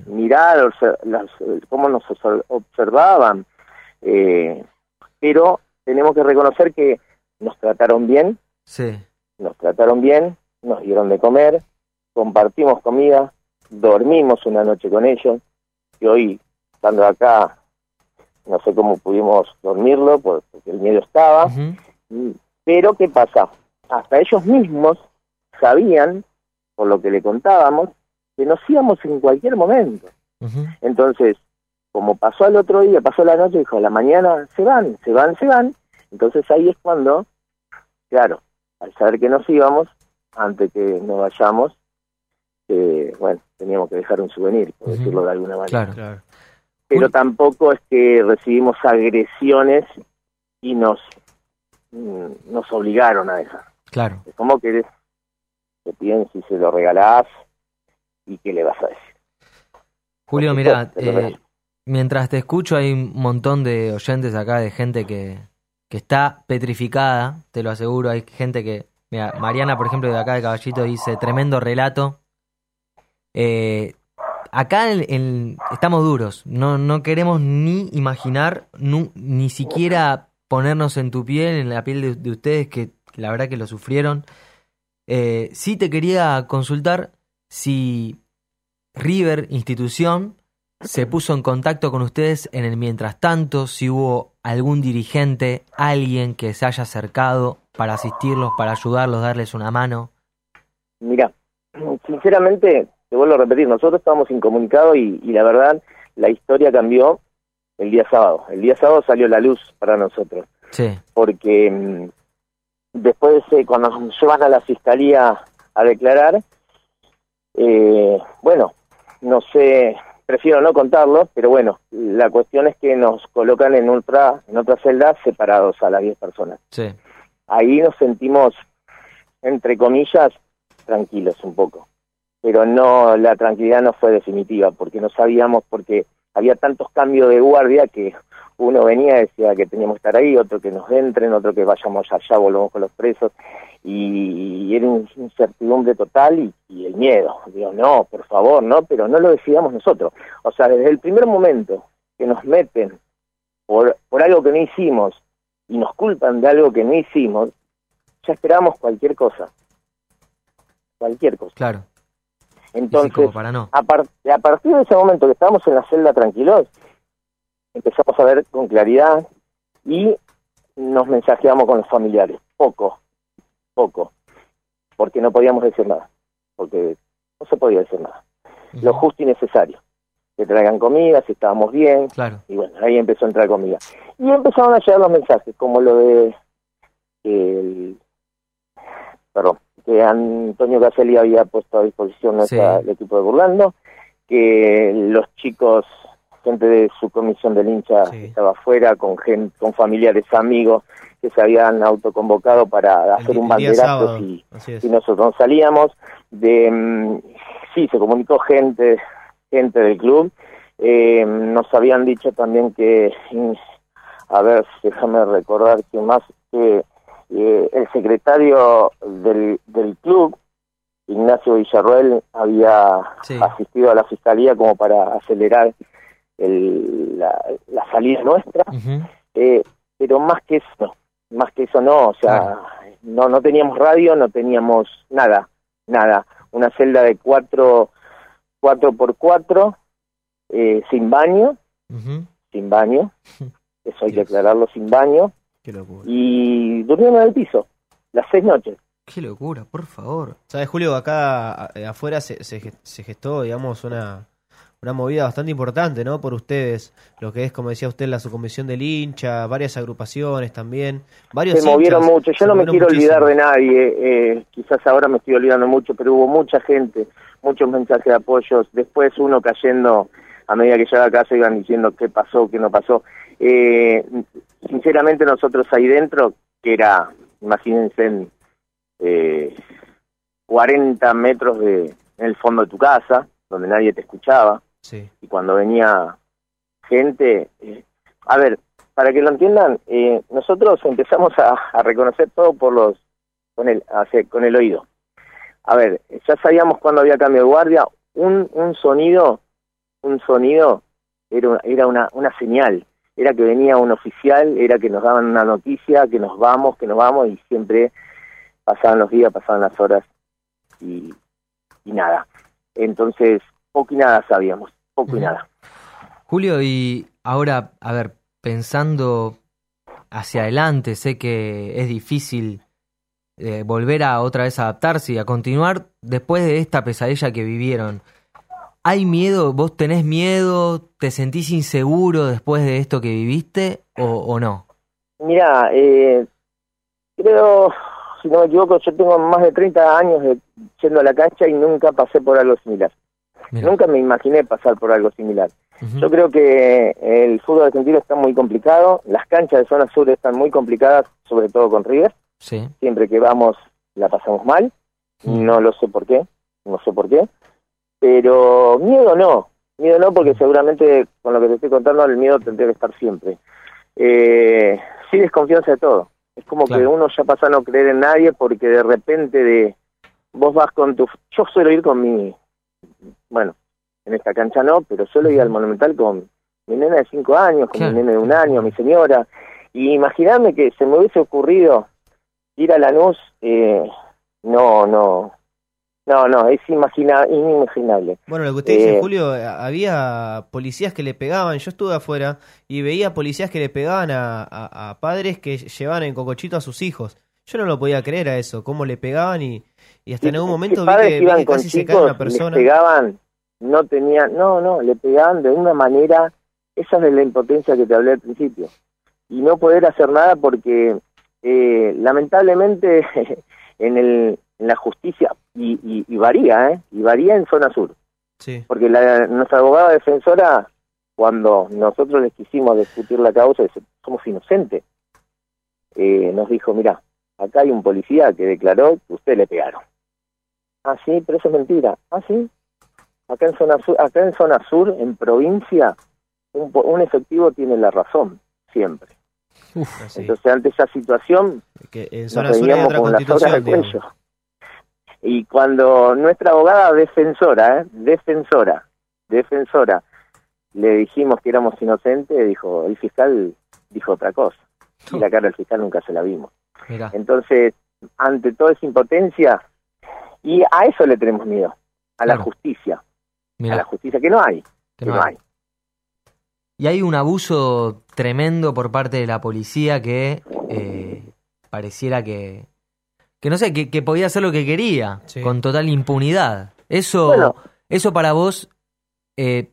mirar las- cómo nos obser- observaban, eh, pero tenemos que reconocer que nos trataron bien, Sí. nos trataron bien, nos dieron de comer, compartimos comida, dormimos una noche con ellos, y hoy, estando acá, no sé cómo pudimos dormirlo, por- porque el miedo estaba, pero ¿qué pasa? Hasta ellos mismos sabían, por lo que le contábamos, que nos íbamos en cualquier momento. Entonces, como pasó al otro día, pasó la noche, dijo, a la mañana se van, se van, se van. Entonces ahí es cuando, claro, al saber que nos íbamos, antes que nos vayamos, eh, bueno, teníamos que dejar un souvenir, por decirlo de alguna manera. Claro. Pero tampoco es que recibimos agresiones y nos, mm, nos obligaron a dejar. Claro. Es como que piden si se lo regalás y qué le vas a decir. Julio, mira, eh, mientras te escucho hay un montón de oyentes acá, de gente que, que está petrificada, te lo aseguro. Hay gente que, mira, Mariana, por ejemplo, de acá de Caballito dice, tremendo relato. Eh, acá en- en- estamos duros, no, no queremos ni imaginar, nu- ni siquiera ponernos en tu piel, en la piel de, de ustedes, que, que la verdad que lo sufrieron. Eh, sí te quería consultar si River, institución, se puso en contacto con ustedes en el mientras tanto, si hubo algún dirigente, alguien que se haya acercado para asistirlos, para ayudarlos, darles una mano. Mira, sinceramente, te vuelvo a repetir, nosotros estábamos incomunicados y, y la verdad, la historia cambió el día sábado. El día sábado salió la luz para nosotros, Sí. porque mm, después, eh, cuando nos llevan a la fiscalía a declarar, eh, bueno, no sé, prefiero no contarlo, pero bueno, la cuestión es que nos colocan en otra, en otra celda separados a las 10 personas. Sí. Ahí nos sentimos, entre comillas, tranquilos un poco. Pero no, la tranquilidad no fue definitiva, porque no sabíamos, porque había tantos cambios de guardia que uno venía y decía que teníamos que estar ahí, otro que nos entren, otro que vayamos allá, volvamos con los presos, y, y era una incertidumbre total y, y el miedo. Digo, no, por favor, no, pero no lo decidamos nosotros. O sea, desde el primer momento que nos meten por, por algo que no hicimos y nos culpan de algo que no hicimos, ya esperamos cualquier cosa. Cualquier cosa. Claro. Entonces, como para no. a, par- a partir de ese momento que estábamos en la celda tranquilos, empezamos a ver con claridad y nos mensajeamos con los familiares. Poco, poco. Porque no podíamos decir nada. Porque no se podía decir nada. Lo justo y necesario. Que traigan comida, si estábamos bien. Claro. Y bueno, ahí empezó a entrar comida. Y empezaron a llegar los mensajes, como lo de que el, perdón, que Antonio Caselli había puesto a disposición nuestra, Sí. el equipo de Burlando, que los chicos, gente de su comisión del hincha estaba afuera, con gen- con familiares, amigos, que se habían autoconvocado para hacer un banderazo es. si nosotros no salíamos. De, mm, sí, se comunicó gente, gente del club. Eh, nos habían dicho también que, mm, a ver, déjame recordar que más que eh, el secretario del, del club, Ignacio Villarroel, había Sí. asistido a la fiscalía como para acelerar el- la, la salida nuestra. Eh, pero más que eso, más que eso no, o sea, no, no teníamos radio, no teníamos nada, nada. Una celda de cuatro, cuatro por cuatro, eh, sin baño, sin baño, eso hay que aclararlo, sin baño, Qué locura. y durmieron en el piso las seis noches. Qué locura, por favor. ¿Sabes, Julio? Acá eh, afuera se, se, se gestó, digamos, una, una movida bastante importante, ¿no? Por ustedes, lo que es, como decía usted, la subcomisión del hincha, varias agrupaciones también, varios se movieron mucho. Yo no me quiero muchísimo. olvidar de nadie. eh, quizás ahora me estoy olvidando mucho, pero hubo mucha gente, muchos mensajes de apoyos. Después uno cayendo a medida que llegaba a casa iban diciendo qué pasó, qué no pasó. Eh, sinceramente nosotros ahí dentro, que era, imagínense, en, eh, 40 metros de, en el fondo de tu casa, donde nadie te escuchaba, Sí. y cuando venía gente, eh, a ver, para que lo entiendan, eh, nosotros empezamos a, a reconocer todo por los, con el, hace- con el oído. A ver, ya sabíamos cuando había cambio de guardia, un, un sonido, un sonido era, era una, una señal, era que venía un oficial, era que nos daban una noticia, que nos vamos, que nos vamos, y siempre pasaban los días, pasaban las horas, y, y nada. Entonces, poco y nada sabíamos, poco y nada. Julio, y ahora, a ver, pensando hacia adelante, sé que es difícil eh, volver a otra vez adaptarse y a continuar después de esta pesadilla que vivieron. ¿Hay miedo? ¿Vos tenés miedo? ¿Te sentís inseguro después de esto que viviste o, o no? Mira, eh, creo, si no me equivoco, yo tengo más de 30 años de, yendo a la cancha y nunca pasé por algo similar. Nunca me imaginé pasar por algo similar. Yo creo que el fútbol argentino está muy complicado, las canchas de zona sur están muy complicadas, sobre todo con River. Sí. Siempre que vamos la pasamos mal, no lo sé por qué, no sé por qué. Pero miedo no, miedo no porque seguramente con lo que te estoy contando el miedo tendría que estar siempre. Eh, sí desconfianza de todo. Es como que uno ya pasa a no creer en nadie porque de repente de vos vas con tu... Yo suelo ir con mi... Bueno, en esta cancha no, pero suelo ir al Monumental con mi nena de cinco años, con mi nene de un año, mi señora. Y imaginarme que se me hubiese ocurrido ir a Lanús, eh, no, no, no, no, es imagina, inimaginable. Bueno, lo que usted dice, Eh, Julio, eh, había policías que le pegaban, yo estuve afuera y veía policías que le pegaban a, a- a padres que llevaban en cocochito a sus hijos. Yo no lo podía creer a eso, cómo le pegaban y, y hasta en algún momento vi que, iban que con casi se cae chicos, les pegaban, no tenían, no, no, le pegaban de una manera, esa es la impotencia que te hablé al principio, y no poder hacer nada porque eh, lamentablemente en, el, en la justicia, y, y, y varía, ¿eh? y varía en zona sur, Sí. porque la, nuestra abogada defensora, cuando nosotros les quisimos discutir la causa, dice, somos inocentes, eh, nos dijo, mira, acá hay un policía que declaró que usted le pegaron. Ah, sí, pero eso es mentira. Ah, sí. Acá en zona sur, acá en zona sur, en provincia, un, po- un efectivo tiene la razón, siempre. Entonces, ante esa situación, Que en nos zona sur hay veníamos otra con la al digamos. cuello. Y cuando nuestra abogada defensora, ¿eh? defensora, defensora, le dijimos que éramos inocentes, dijo, el fiscal dijo otra cosa. Y la cara del fiscal nunca se la vimos. Entonces, ante toda esa impotencia, y a eso le tenemos miedo, a la Claro. justicia, Mirá. a la justicia que no hay, Que que no hay. hay. Y hay un abuso tremendo por parte de la policía que eh, pareciera que, que no sé, que, que podía hacer lo que quería, con total impunidad. Eso, Bueno. eso para vos eh,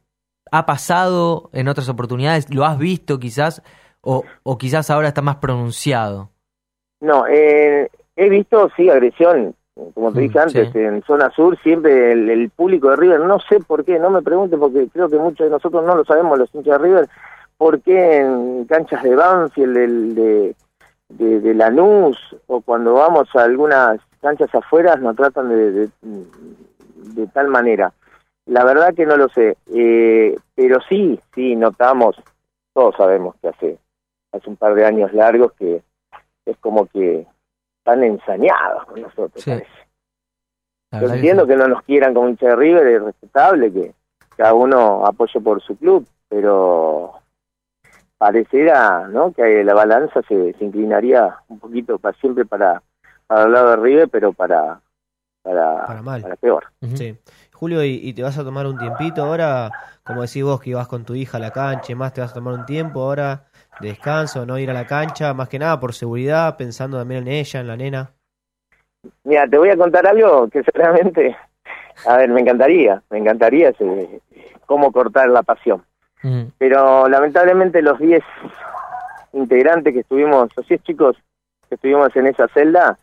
ha pasado en otras oportunidades, lo has visto quizás, o, o quizás ahora está más pronunciado. No, eh, he visto, sí, agresión, como te Mm, dije antes, sí. en zona sur siempre el, el público de River, no sé por qué, no me pregunte porque creo que muchos de nosotros no lo sabemos, los hinchas de River, por qué en canchas de Banfield, del- de, de, de Lanús, o cuando vamos a algunas canchas afuera nos tratan de, de, de tal manera. La verdad que no lo sé, eh, pero sí, sí, notamos, todos sabemos que hace, hace un par de años largos que es como que están ensañados con nosotros, Sí. parece. La Yo que entiendo que, no nos quieran como hincha de River, es respetable que cada uno apoye por su club, pero pareciera ¿no? que la balanza se, se inclinaría un poquito para siempre para, para el lado de River, pero para, para, Para mal. peor. Sí. Julio, ¿y, y te vas a tomar un tiempito ahora? Como decís vos que ibas con tu hija a la cancha y más, te vas a tomar un tiempo ahora. De descanso, no ir a la cancha, más que nada por seguridad, pensando también en ella, en la nena. Mira, te voy a contar algo que seguramente, a ver, me encantaría, me encantaría ese- cómo cortar la pasión. Pero lamentablemente los 10 integrantes que estuvimos, los 10 chicos que estuvimos en esa celda,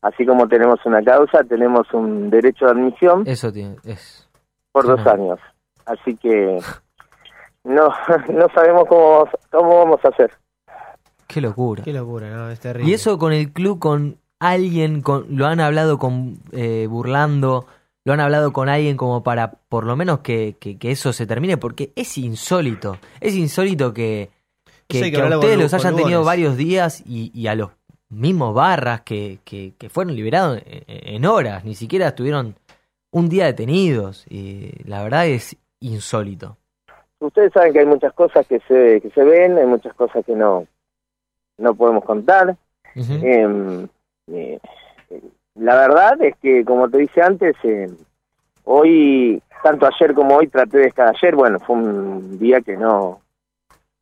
así como tenemos una causa, tenemos un derecho de admisión Eso tiene, es. por dos años. Así que no no sabemos cómo, cómo vamos a hacer. Qué locura. Qué locura, ¿no? Es terrible. Y eso con el club, con alguien, con, lo han hablado con eh, burlando, lo han hablado con alguien como para por lo menos que, que, que eso se termine, porque es insólito. Es insólito que, que, a ustedes los hayan tenido varios días y, y a los mismos barras que, que, que fueron liberados en, en horas, ni siquiera estuvieron un día detenidos. Y la verdad es insólito. Ustedes saben que hay muchas cosas que se que se ven, hay muchas cosas que no no podemos contar. Eh, eh, la verdad es que, como te dije antes, eh, hoy, tanto ayer como hoy, traté de estar ayer. Bueno, fue un día que no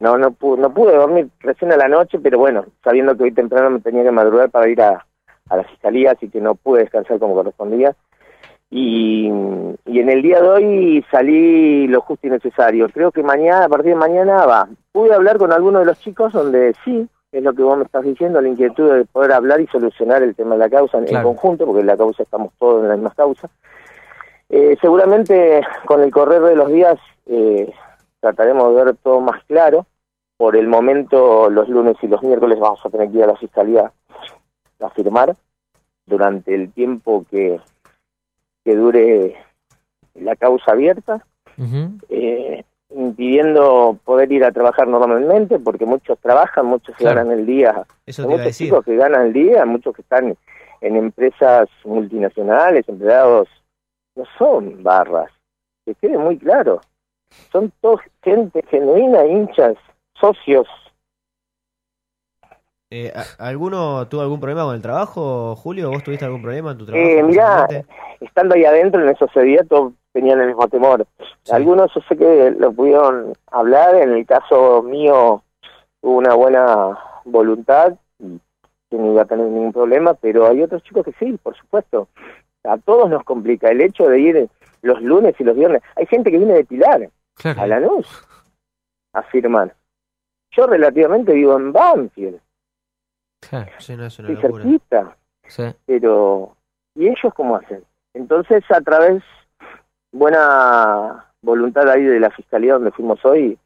no no pude, no pude dormir recién a la noche, pero bueno, sabiendo que hoy temprano me tenía que madrugar para ir a, a la fiscalía, así que no pude descansar como correspondía. Y, y en el día de hoy salí lo justo y necesario. Creo que mañana, a partir de mañana va. Pude hablar con algunos de los chicos donde sí, es lo que vos me estás diciendo, la inquietud de poder hablar y solucionar el tema de la causa en, conjunto, porque en la causa estamos todos en la misma causa. Eh, seguramente con el correr de los días eh, trataremos de ver todo más claro. Por el momento, los lunes y los miércoles vamos a tener que ir a la fiscalía a firmar durante el tiempo que, que dure la causa abierta, eh, impidiendo poder ir a trabajar normalmente, porque muchos trabajan, muchos Claro. ganan el día. Eso muchos decir. chicos que ganan el día, muchos que están en empresas multinacionales, empleados, no son barras, que quede muy claro. Son todos gente genuina, hinchas, socios. Eh, ¿a- ¿Alguno tuvo algún problema con el trabajo, Julio? ¿Vos tuviste algún problema en tu trabajo? Eh, mirá, estando ahí adentro en esos días todos tenían el mismo temor. Algunos yo sé que lo pudieron hablar, en el caso mío hubo una buena voluntad y que no iba a tener ningún problema, pero hay otros chicos que sí, por supuesto. A todos nos complica el hecho de ir los lunes y los viernes. Hay gente que viene de Pilar a la luz a firmar. Yo relativamente vivo en Banfield, Sí, no, es una locura. cerquita. Sí. pero ¿y ellos cómo hacen? Entonces, a través buena voluntad ahí de la fiscalía donde fuimos hoy,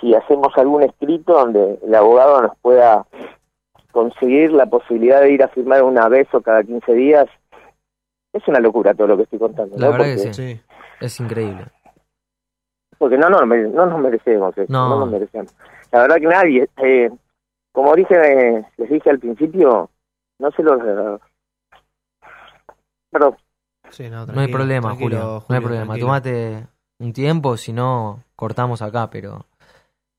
si hacemos algún escrito donde el abogado nos pueda conseguir la posibilidad de ir a firmar una vez o cada 15 días, es una locura todo lo que estoy contando. La ¿no? verdad que Porque- sí. Es increíble. Porque no, no, no nos merecemos No. no. nos merecemos. La verdad que nadie, eh, como dije, les dije al principio, no se los... Perdón. Sí, no, No hay problema, Julio. No hay problema. tranquilo. Tomate un tiempo, si no, cortamos acá. Pero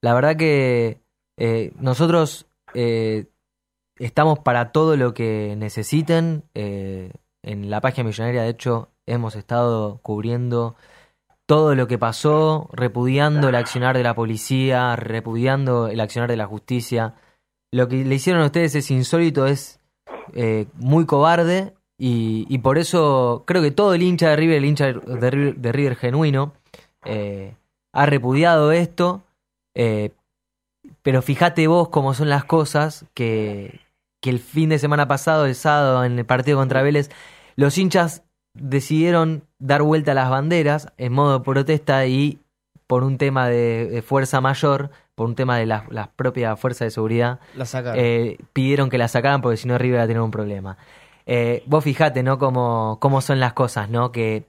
la verdad que eh, nosotros eh, estamos para todo lo que necesiten. Eh, en la página millonaria, de hecho, hemos estado cubriendo todo lo que pasó, repudiando el accionar de la policía, repudiando el accionar de la justicia. Lo que le hicieron a ustedes es insólito, es eh, muy cobarde y, por eso creo que todo el hincha de River, el hincha de River, de River genuino, eh, ha repudiado esto. eh, pero fíjate vos cómo son las cosas que, que el fin de semana pasado, el sábado, en el partido contra Vélez, los hinchas decidieron dar vuelta a las banderas en modo protesta y por un tema de fuerza mayor, por un tema de las propias fuerzas de seguridad, La sacaron. eh, pidieron que la sacaran porque si no River iba a tener un problema. Eh, vos fijate, ¿no? Cómo, cómo son las cosas, ¿no? Que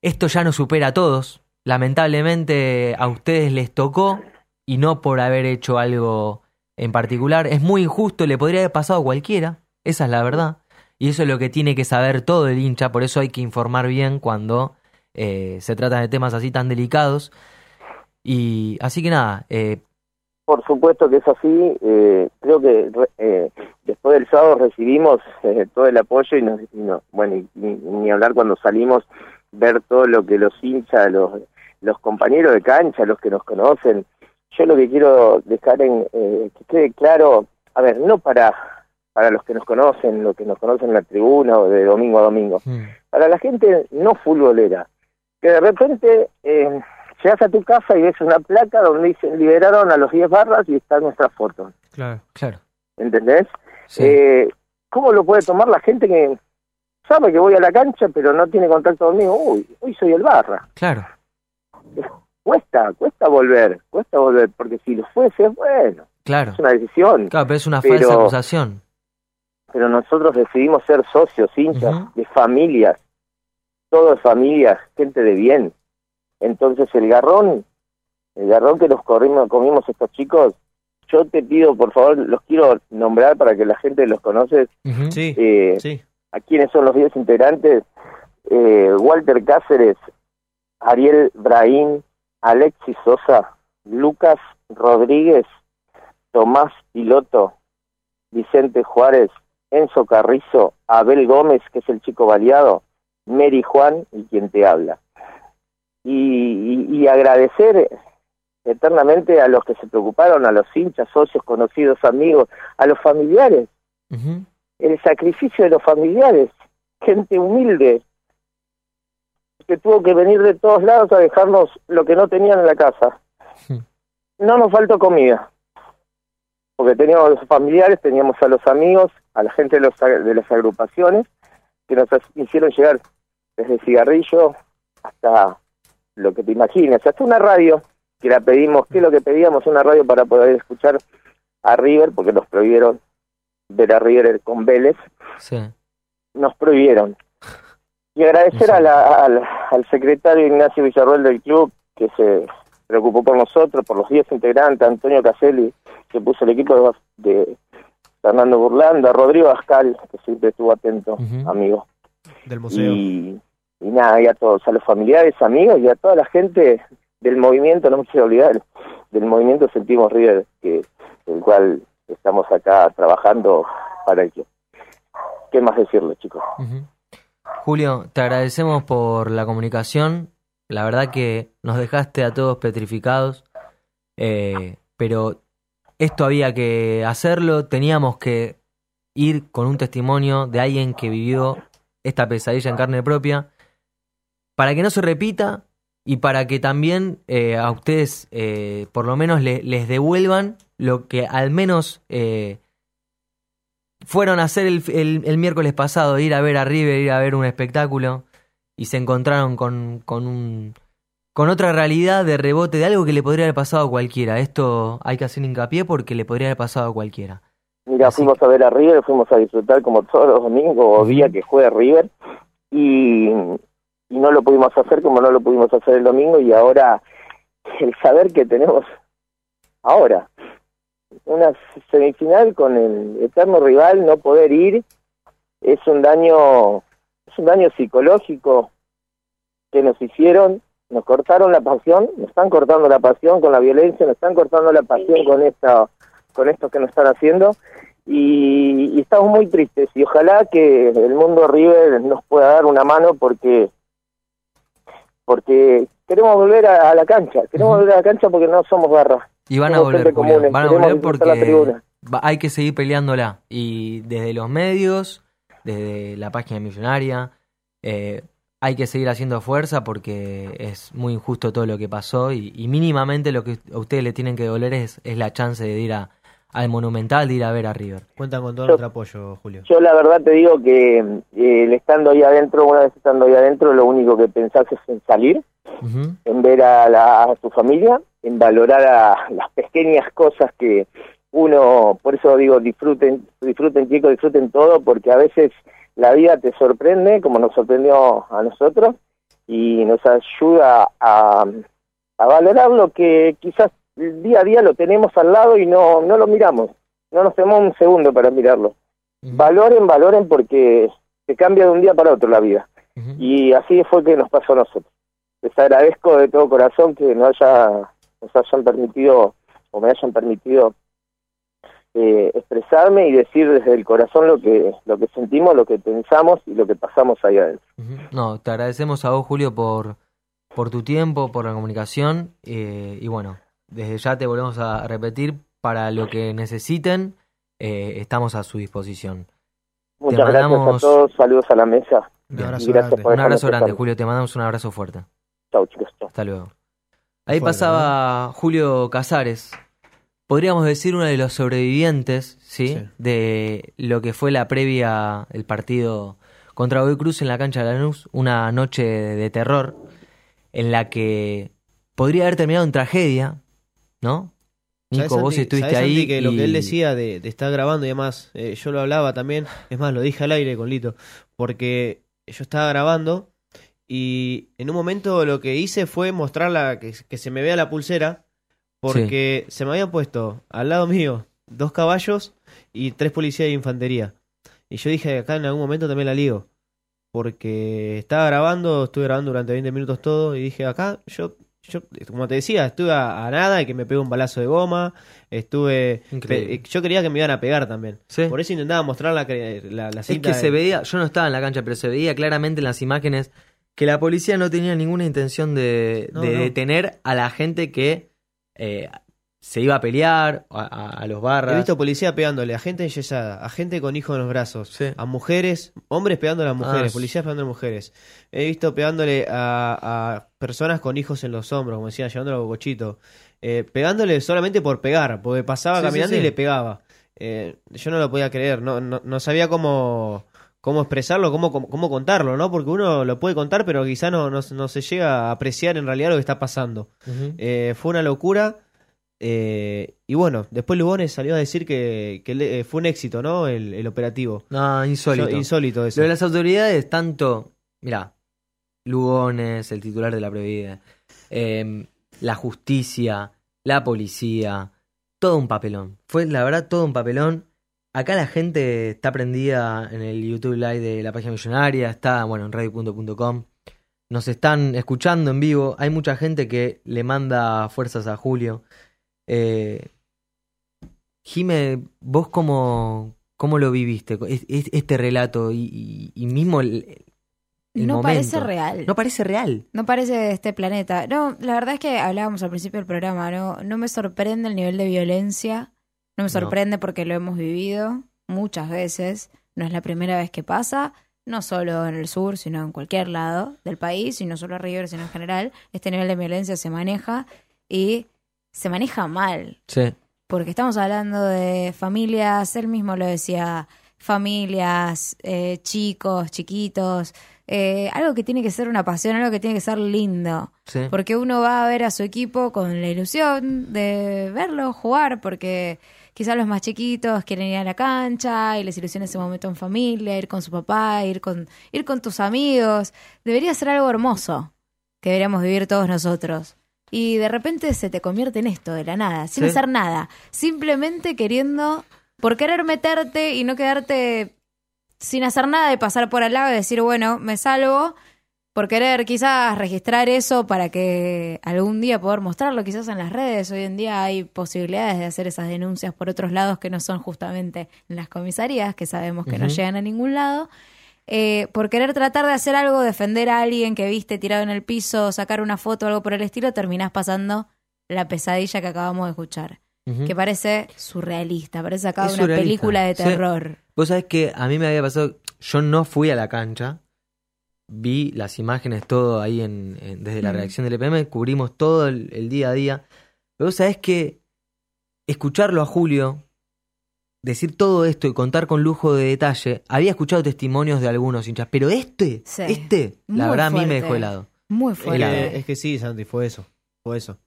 esto ya nos supera a todos. Lamentablemente a ustedes les tocó y no por haber hecho algo en particular. Es muy injusto, le podría haber pasado a cualquiera, esa es la verdad. Y eso es lo que tiene que saber todo el hincha, por eso hay que informar bien cuando eh, se trata de temas así tan delicados. Y así que nada, eh, Por supuesto que es así. eh, creo que eh, después del sábado recibimos eh, todo el apoyo y, nos, y no- bueno, y, ni, ni hablar cuando salimos, ver todo lo que los hinchas, los, los compañeros de cancha, los que nos conocen, yo lo que quiero dejar en eh, que quede claro, a ver, no para para los que nos conocen, los que nos conocen en la tribuna o de domingo a domingo, para la gente no futbolera, que de repente eh, llegas a tu casa y ves una placa donde dicen liberaron a los 10 barras y está nuestra foto, Claro, claro. ¿entendés? Eh, ¿Cómo lo puede tomar la gente que sabe que voy a la cancha pero no tiene contacto conmigo? Uy, hoy soy el barra. Claro. Cuesta, cuesta volver, cuesta volver, porque si lo fuese, bueno, Claro. es una decisión. Claro, pero es una Pero- falsa acusación. pero nosotros decidimos ser socios, hinchas, de familias, todo es familias, gente de bien. Entonces el garrón, el garrón que nos corrimos, comimos estos chicos, yo te pido, por favor, los quiero nombrar para que la gente los conoce. Sí, Eh, sí. ¿A quiénes son los 10 integrantes? Eh, Walter Cáceres, Ariel Brahim, Alexis Sosa, Lucas Rodríguez, Tomás Piloto, Vicente Juárez, Enzo Carrizo, Abel Gómez, que es el chico baleado, Mary Juan y quien te habla. Y, y- agradecer eternamente a los que se preocuparon, a los hinchas, socios, conocidos, amigos, a los familiares, el sacrificio de los familiares, gente humilde, que tuvo que venir de todos lados a dejarnos lo que no tenían en la casa. No nos faltó comida, porque teníamos a los familiares, teníamos a los amigos, a la gente de, los, de las agrupaciones, que nos hicieron llegar desde cigarrillo hasta lo que te imagines, hasta una radio, que la pedimos, ¿qué es lo que pedíamos? Una radio para poder escuchar a River, porque nos prohibieron ver a River con Vélez, Sí. nos prohibieron. Y agradecer a la- al, al secretario Ignacio Villarroel del club, que se preocupó por nosotros, por los 10 integrantes, Antonio Caselli, que puso el equipo de, de Fernando Burlando, a Rodrigo Ascal, que siempre estuvo atento, amigo. Del museo. Y, y nada, y a todos, a los familiares, amigos y a toda la gente del movimiento, no me quiero olvidar, del movimiento Sentimos River, que el cual estamos acá trabajando para ello. ¿Qué más decirle, chicos? Julio, te agradecemos por la comunicación. La verdad que nos dejaste a todos petrificados. Eh, pero esto había que hacerlo. Teníamos que ir con un testimonio de alguien que vivió esta pesadilla en carne propia. Para que no se repita y para que también eh, a ustedes eh, por lo menos le- les devuelvan lo que al menos eh, fueron a hacer el, el- el miércoles pasado, ir a ver a River, ir a ver un espectáculo y se encontraron con, con un con otra realidad de rebote de algo que le podría haber pasado a cualquiera. Esto hay que hacer hincapié porque le podría haber pasado a cualquiera. Mira, fuimos a ver a River, fuimos a disfrutar como todos los domingos o día que juega River y, y no lo pudimos hacer como no lo pudimos hacer el domingo y ahora el saber que tenemos ahora una semifinal con el eterno rival, no poder ir es un daño es un daño psicológico que nos hicieron, nos cortaron la pasión, nos están cortando la pasión con la violencia, nos están cortando la pasión con esta con esto que nos están haciendo. Y, y estamos muy tristes y ojalá que el mundo River nos pueda dar una mano porque porque queremos volver a, a la cancha, queremos volver a la cancha porque no somos garras. Y van a volver, común, van a volver la porque tribuna. hay que seguir peleándola. Y desde los medios, desde la página millonaria, eh, hay que seguir haciendo fuerza porque es muy injusto todo lo que pasó y, y mínimamente lo que a ustedes le tienen que doler es, es la chance de ir a, al Monumental, de ir a ver a River. Cuentan con todo Yo- nuestro apoyo, Julio. Yo la verdad te digo que eh, el estando ahí adentro, una vez estando ahí adentro, lo único que pensás es en salir, en ver a, la, a tu familia, en valorar a las pequeñas cosas que uno, por eso digo, disfruten, disfruten chicos, disfruten todo, porque a veces la vida te sorprende, como nos sorprendió a nosotros, y nos ayuda a, a valorar lo que quizás día a día lo tenemos al lado y no, no lo miramos, no nos tomamos un segundo para mirarlo. Valoren, valoren porque se cambia de un día para otro la vida. Y así fue que nos pasó a nosotros. Les agradezco de todo corazón que nos, haya, nos hayan permitido o me hayan permitido eh, expresarme y decir desde el corazón lo que lo que sentimos, lo que pensamos y lo que pasamos ahí adentro. No, te agradecemos a vos, Julio, por, por tu tiempo, por la comunicación eh, y bueno, desde ya te volvemos a repetir, para lo que necesiten, eh, estamos a su disposición. Muchas Te gracias mandamos- a todos, saludos a la mesa. Un abrazo, gracias grande. por Un abrazo dejarme grande, empezar. Julio. Te mandamos un abrazo fuerte. Chau, chicos. chau. Hasta luego. Ahí pasaba Julio Casares. Podríamos decir uno de los sobrevivientes, ¿sí? Sí. De lo que fue la previa, el partido contra Godoy Cruz en la cancha de Lanús. Una noche de terror en la que podría haber terminado en tragedia, ¿no? Nico, ¿Sabés, vos Santi- estuviste ahí. Santi, que lo que y- él decía de, de estar grabando y demás, eh, yo lo hablaba también, es más, lo dije al aire con Lito, porque yo estaba grabando y en un momento lo que hice fue mostrarla, que, que se me vea la pulsera, porque se me habían puesto al lado mío dos caballos y tres policías de infantería. Y yo dije, acá en algún momento también la ligo. Porque estaba grabando, estuve grabando durante 20 minutos todo y dije, acá yo, yo como te decía, estuve a, a nada y que me pegue un balazo de goma, estuve... Pe- yo quería que me iban a pegar también. Sí. Por eso intentaba mostrar la, la, la Es cinta que se veía, yo no estaba en la cancha, pero se veía claramente en las imágenes que la policía no tenía ninguna intención de, No, de no. detener a la gente que eh, se iba a pelear, a, a- a los barras. He visto policía pegándole a gente enyesada, a gente con hijos en los brazos, a mujeres, hombres pegándole a mujeres, Ah, policías pegando a mujeres. He visto pegándole a, a personas con hijos en los hombros, como decía, llevándolo a bocochito. Eh, pegándole solamente por pegar, porque pasaba Sí, caminando sí. y le pegaba. Eh, yo no lo podía creer, no, no, no sabía cómo, cómo expresarlo, cómo, cómo, cómo contarlo, ¿no? Porque uno lo puede contar, pero quizá no, no, no se llega a apreciar en realidad lo que está pasando. Eh, fue una locura. Eh, y bueno, después Lugones salió a decir que, fue un éxito, ¿no? El, el operativo. No, insólito. Insólito eso. Lo de las autoridades, tanto, mira, Lugones, el titular de la Previda, eh, la justicia, la policía, todo un papelón. Fue, la verdad, todo un papelón. Acá la gente está prendida en el YouTube Live de la página millonaria, está, bueno, en radio.com. Nos están escuchando en vivo. Hay mucha gente que le manda fuerzas a Julio. Eh, Jime, vos cómo, cómo lo viviste, Es- es- este relato y, y- y mismo el, el No momento? parece real. No parece real. No parece de este planeta. No, la verdad es que hablábamos al principio del programa, ¿no? No me sorprende el nivel de violencia. No me sorprende porque lo hemos vivido muchas veces. No es la primera vez que pasa. No solo en el sur, sino en cualquier lado del país. Y no solo a River, sino en general. Este nivel de violencia se maneja y se maneja mal. Sí. Porque estamos hablando de familias, él mismo lo decía, familias, eh, chicos, chiquitos, eh, algo que tiene que ser una pasión, algo que tiene que ser lindo. Sí. Porque uno va a ver a su equipo con la ilusión de verlo jugar, porque quizás los más chiquitos quieren ir a la cancha y les ilusiona ese momento en familia, ir con su papá, ir con, ir con tus amigos. Debería ser algo hermoso que deberíamos vivir todos nosotros. Y de repente se te convierte en esto, de la nada, sin Sí. hacer nada. Simplemente queriendo, por querer meterte y no quedarte sin hacer nada de pasar por al lado y decir, bueno, me salvo, por querer quizás registrar eso para que algún día poder mostrarlo, quizás en las redes. Hoy en día hay posibilidades de hacer esas denuncias por otros lados que no son justamente en las comisarías, que sabemos que no llegan a ningún lado. Eh, por querer tratar de hacer algo, defender a alguien que viste tirado en el piso, sacar una foto o algo por el estilo, terminás pasando la pesadilla que acabamos de escuchar. Que parece surrealista, parece sacado de una surrealista. película de Sí. terror. Vos sabés que a mí me había pasado, yo no fui a la cancha, vi las imágenes todo ahí en, en- desde la redacción del EPM, cubrimos todo el, el día a día. Pero vos sabés que escucharlo a Julio decir todo esto y contar con lujo de detalle, había escuchado testimonios de algunos hinchas, pero este, Sí. este, la Muy verdad a mí me dejó helado. Muy Es fuerte. que, es que sí, Santi, fue eso. Fue eso.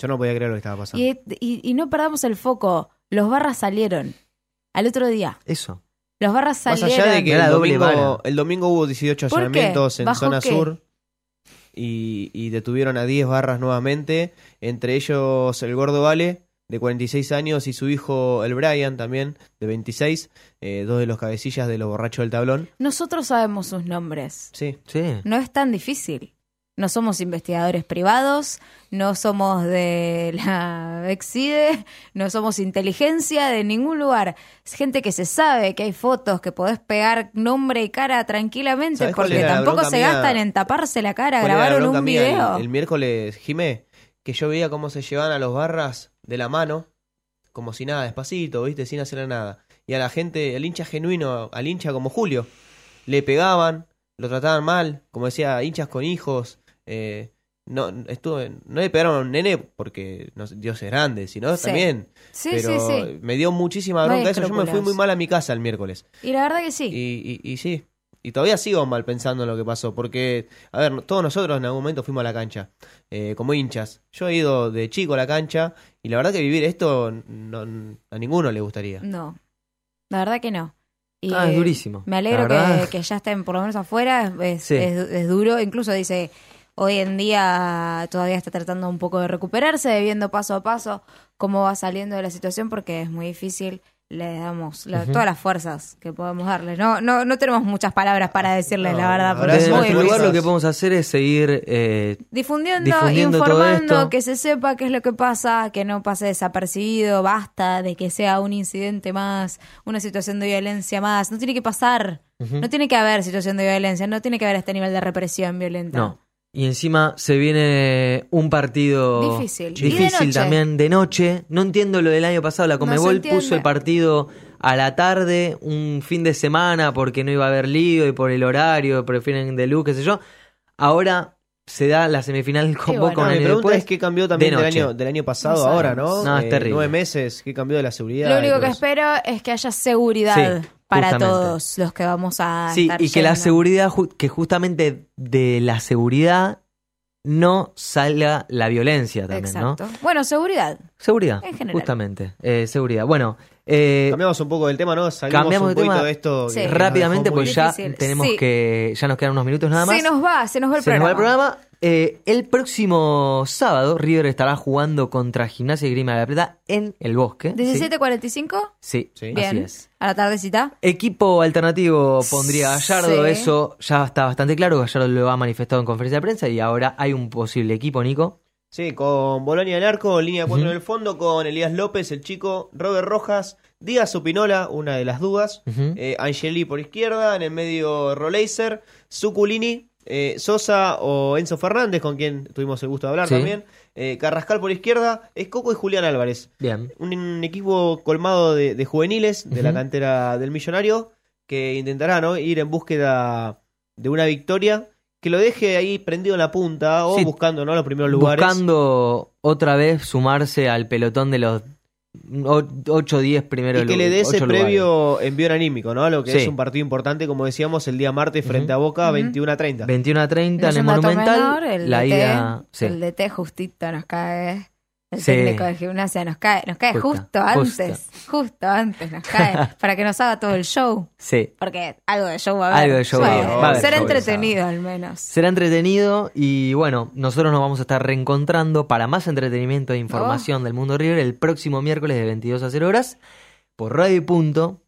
Yo no podía creer lo que estaba pasando. Y, y- y no perdamos el foco. Los barras salieron al otro día. Eso. Los barras Más salieron. allá de que el domingo, el domingo hubo 18 ¿Por qué? allanamientos en ¿Bajo zona qué? sur y, y detuvieron a 10 barras nuevamente, entre ellos el Gordo Vale, de 46 años, y su hijo el Brian también, de 26, eh, dos de los cabecillas de los borrachos del tablón. Nosotros sabemos sus nombres. Sí. Sí. No es tan difícil. No somos investigadores privados, no somos de la Exide, no somos inteligencia de ningún lugar. Es gente que se sabe que hay fotos, que podés pegar nombre y cara tranquilamente, ¿Sabés cuál porque tampoco se mía? gastan en taparse la cara, ¿Cuál era la grabaron un mía el- video. El, miércoles, Jimé, que yo veía cómo se llevaban a los barras de la mano, como si nada, despacito, ¿viste? Sin hacer nada. Y a la gente, al hincha genuino, al hincha como Julio, le pegaban, lo trataban mal, como decía, hinchas con hijos. eh, no, estuve, no le pegaron a un nene porque no, Dios es grande, sino Sí. también. Sí, pero sí, sí. me dio muchísima No bronca eso. Yo me fui muy mal a mi casa el miércoles. Y la verdad que sí. Y, y, y sí. Y todavía sigo mal pensando en lo que pasó. Porque, a ver, todos nosotros en algún momento fuimos a la cancha. eh, como hinchas. Yo he ido de chico a la cancha. Y la verdad que vivir esto no- a ninguno le gustaría. No, la verdad que no. Y, Ah, es durísimo. Me alegro que, que ya estén por lo menos afuera, es, Sí. es- es duro. Incluso dice, hoy en día todavía está tratando un poco de recuperarse, viendo paso a paso cómo va saliendo de la situación porque es muy difícil. Le damos la- todas las fuerzas que podemos darle. No, no, no tenemos muchas palabras para decirles, la verdad. porque Desde nuestro lugar lo que podemos hacer es seguir eh, Difundiendo, difundiendo todo informando, esto. que se sepa qué es lo que pasa, que no pase desapercibido, basta de que sea un incidente más, una situación de violencia más. No tiene que pasar, no tiene que haber situación de violencia, no tiene que haber este nivel de represión violenta. No. Y encima se viene un partido Difícil. De difícil también de noche. No entiendo lo del año pasado. La Comebol puso el partido a la tarde, un fin de semana, porque no iba a haber lío y por el horario, prefieren de luz, qué sé yo. Ahora se da la semifinal con bueno, Boca un mi pregunta después. es qué cambió también de del año, del año pasado No ahora. ¿no? No, es Eh, terrible. Nueve meses, qué cambió de la seguridad. Lo único que espero es que haya seguridad Sí, para justamente. todos los que vamos a Sí, estar y que la seguridad, que justamente de la seguridad no salga la violencia también, Exacto. ¿no? Bueno, seguridad. Seguridad, En general. justamente. Eh, seguridad. Bueno, eh, Cambiamos un poco del tema, ¿no? Salimos cambiamos un de poquito tema de esto. Sí. nos rápidamente, pues ya Difícil. tenemos Sí. que. Ya nos quedan unos minutos nada más. Se nos va, se nos va el Se nos programa. va el programa. Eh, el próximo sábado, River estará jugando contra Gimnasia y Grima de la Plata en el bosque. ¿sí? ¿17.45? Sí, Bien. así es. A la tardecita. Equipo alternativo pondría Gallardo, Sí. eso ya está bastante claro. Gallardo lo ha manifestado en conferencia de prensa y ahora hay un posible equipo, Nico. Sí, con Bolonia el arco, línea 4 Ujú. en el fondo, con Elías López, el chico, Robert Rojas, Díaz Supinola, una de las dudas, Ujú. eh, Angeli por izquierda, en el medio Roleiser, Suculini, eh, Sosa o Enzo Fernández, con quien tuvimos el gusto de hablar Sí. también, eh, Carrascal por izquierda, Escoco y Julián Álvarez. Bien. Un, un equipo colmado de, de juveniles de la cantera del Millonario que intentará ¿no? ir en búsqueda de una victoria que lo deje ahí prendido en la punta o Sí. buscando ¿no? los primeros lugares. Buscando otra vez sumarse al pelotón de los 8 o 10 primeros y que le dé ese ocho lugares. previo envío anímico, ¿no? A lo que Sí. es un partido importante, como decíamos, el día martes frente a Boca, 21 a 30. 21 a 30 No es en el Monumental. menor, el la DT, ida. sí. El DT justito nos cae. El Sí. técnico de gimnasia nos cae, nos cae Justo, justo antes. Justo antes nos cae. para que nos haga todo el show. Sí. Porque algo de show va a haber. Algo de show Sí. va a haber, va a haber Será entretenido al menos. Será entretenido y bueno, nosotros nos vamos a estar reencontrando para más entretenimiento e información del mundo River el próximo miércoles de 22 a 0 horas por Radio y Punto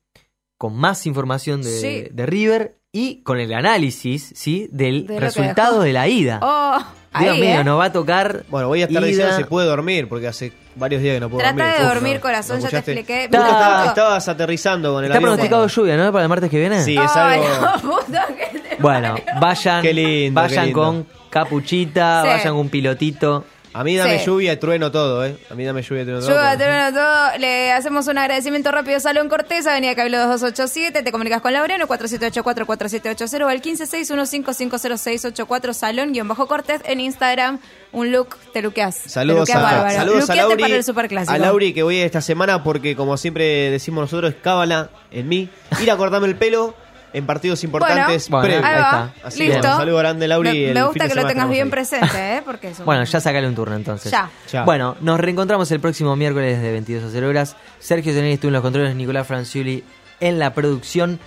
con más información de, Sí. de River y con el análisis, ¿sí? Del De resultado de la ida. Oh, Dios ahí, mío, ¿eh? nos va a tocar. Bueno, voy a estar ida. diciendo si puede dormir, porque hace varios días que no puedo Trata dormir. de Uf, dormir, no. corazón, ¿Lo ya te expliqué. Mientras estabas- aterrizando con el Está avión. pronosticado lluvia, ¿no? Para el martes que viene. Sí, es Ay, algo... no, puta que te- Bueno, vayan, Qué lindo, vayan qué lindo. con capuchita, Sí. vayan con un pilotito. A mí dame Sí. lluvia y trueno todo, ¿eh? A mí dame lluvia y trueno todo. Porque- termino todo. Le hacemos un agradecimiento rápido a Salón Cortés, Avenida Cabildo 2287. Te comunicas con Laureano, 4784-4780 o al 1561550684 Salón-Cortés en Instagram. Un look, te luqueas. Saludos, te luqueas a, bárbaro. saludos a Luqueate Lauri, para el Superclásico. a Lauri que voy esta semana porque como siempre decimos nosotros, cábala en mí, ir a cortarme el pelo en partidos importantes Bueno, previos. Ahí está. Así que listo. un saludo grande Lauri. Me, gusta que lo tengas bien presente, ¿eh? Porque es un- Bueno, ya sacale un turno entonces. Ya. Ya. Bueno, nos reencontramos el próximo miércoles de 22 a 0 horas. Sergio Zenelli estuvo en los controles, Nicolás Franciuli en la producción.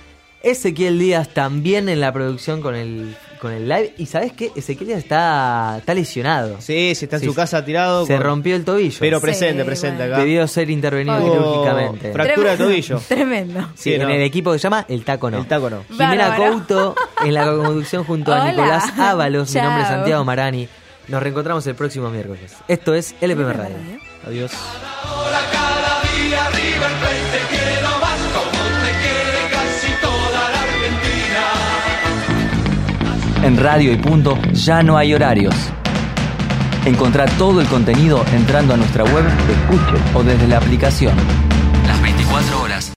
Ezequiel Díaz también en la producción con el, con el live. Y sabes qué? Ezequiel Díaz está, está lesionado. Sí, sí, está en Sí, su casa tirado. Se con- rompió el tobillo. Pero presente, Sí, presente bueno. acá. Debió ser intervenido quirúrgicamente. Fractura de tobillo. Tremendo. Sí, Sí, en el equipo que se llama El Taco No. El taco no. Jimena Bárbaro. Couto en la conducción junto a Hola. Nicolás Ábalos. Mi nombre es. Santiago Marani. Nos reencontramos el próximo miércoles. Esto es LPM Radio. Adiós. En Radio y Punto ya no hay horarios. Encontrá todo el contenido entrando a nuestra web, escuche o desde la aplicación. Las 24 horas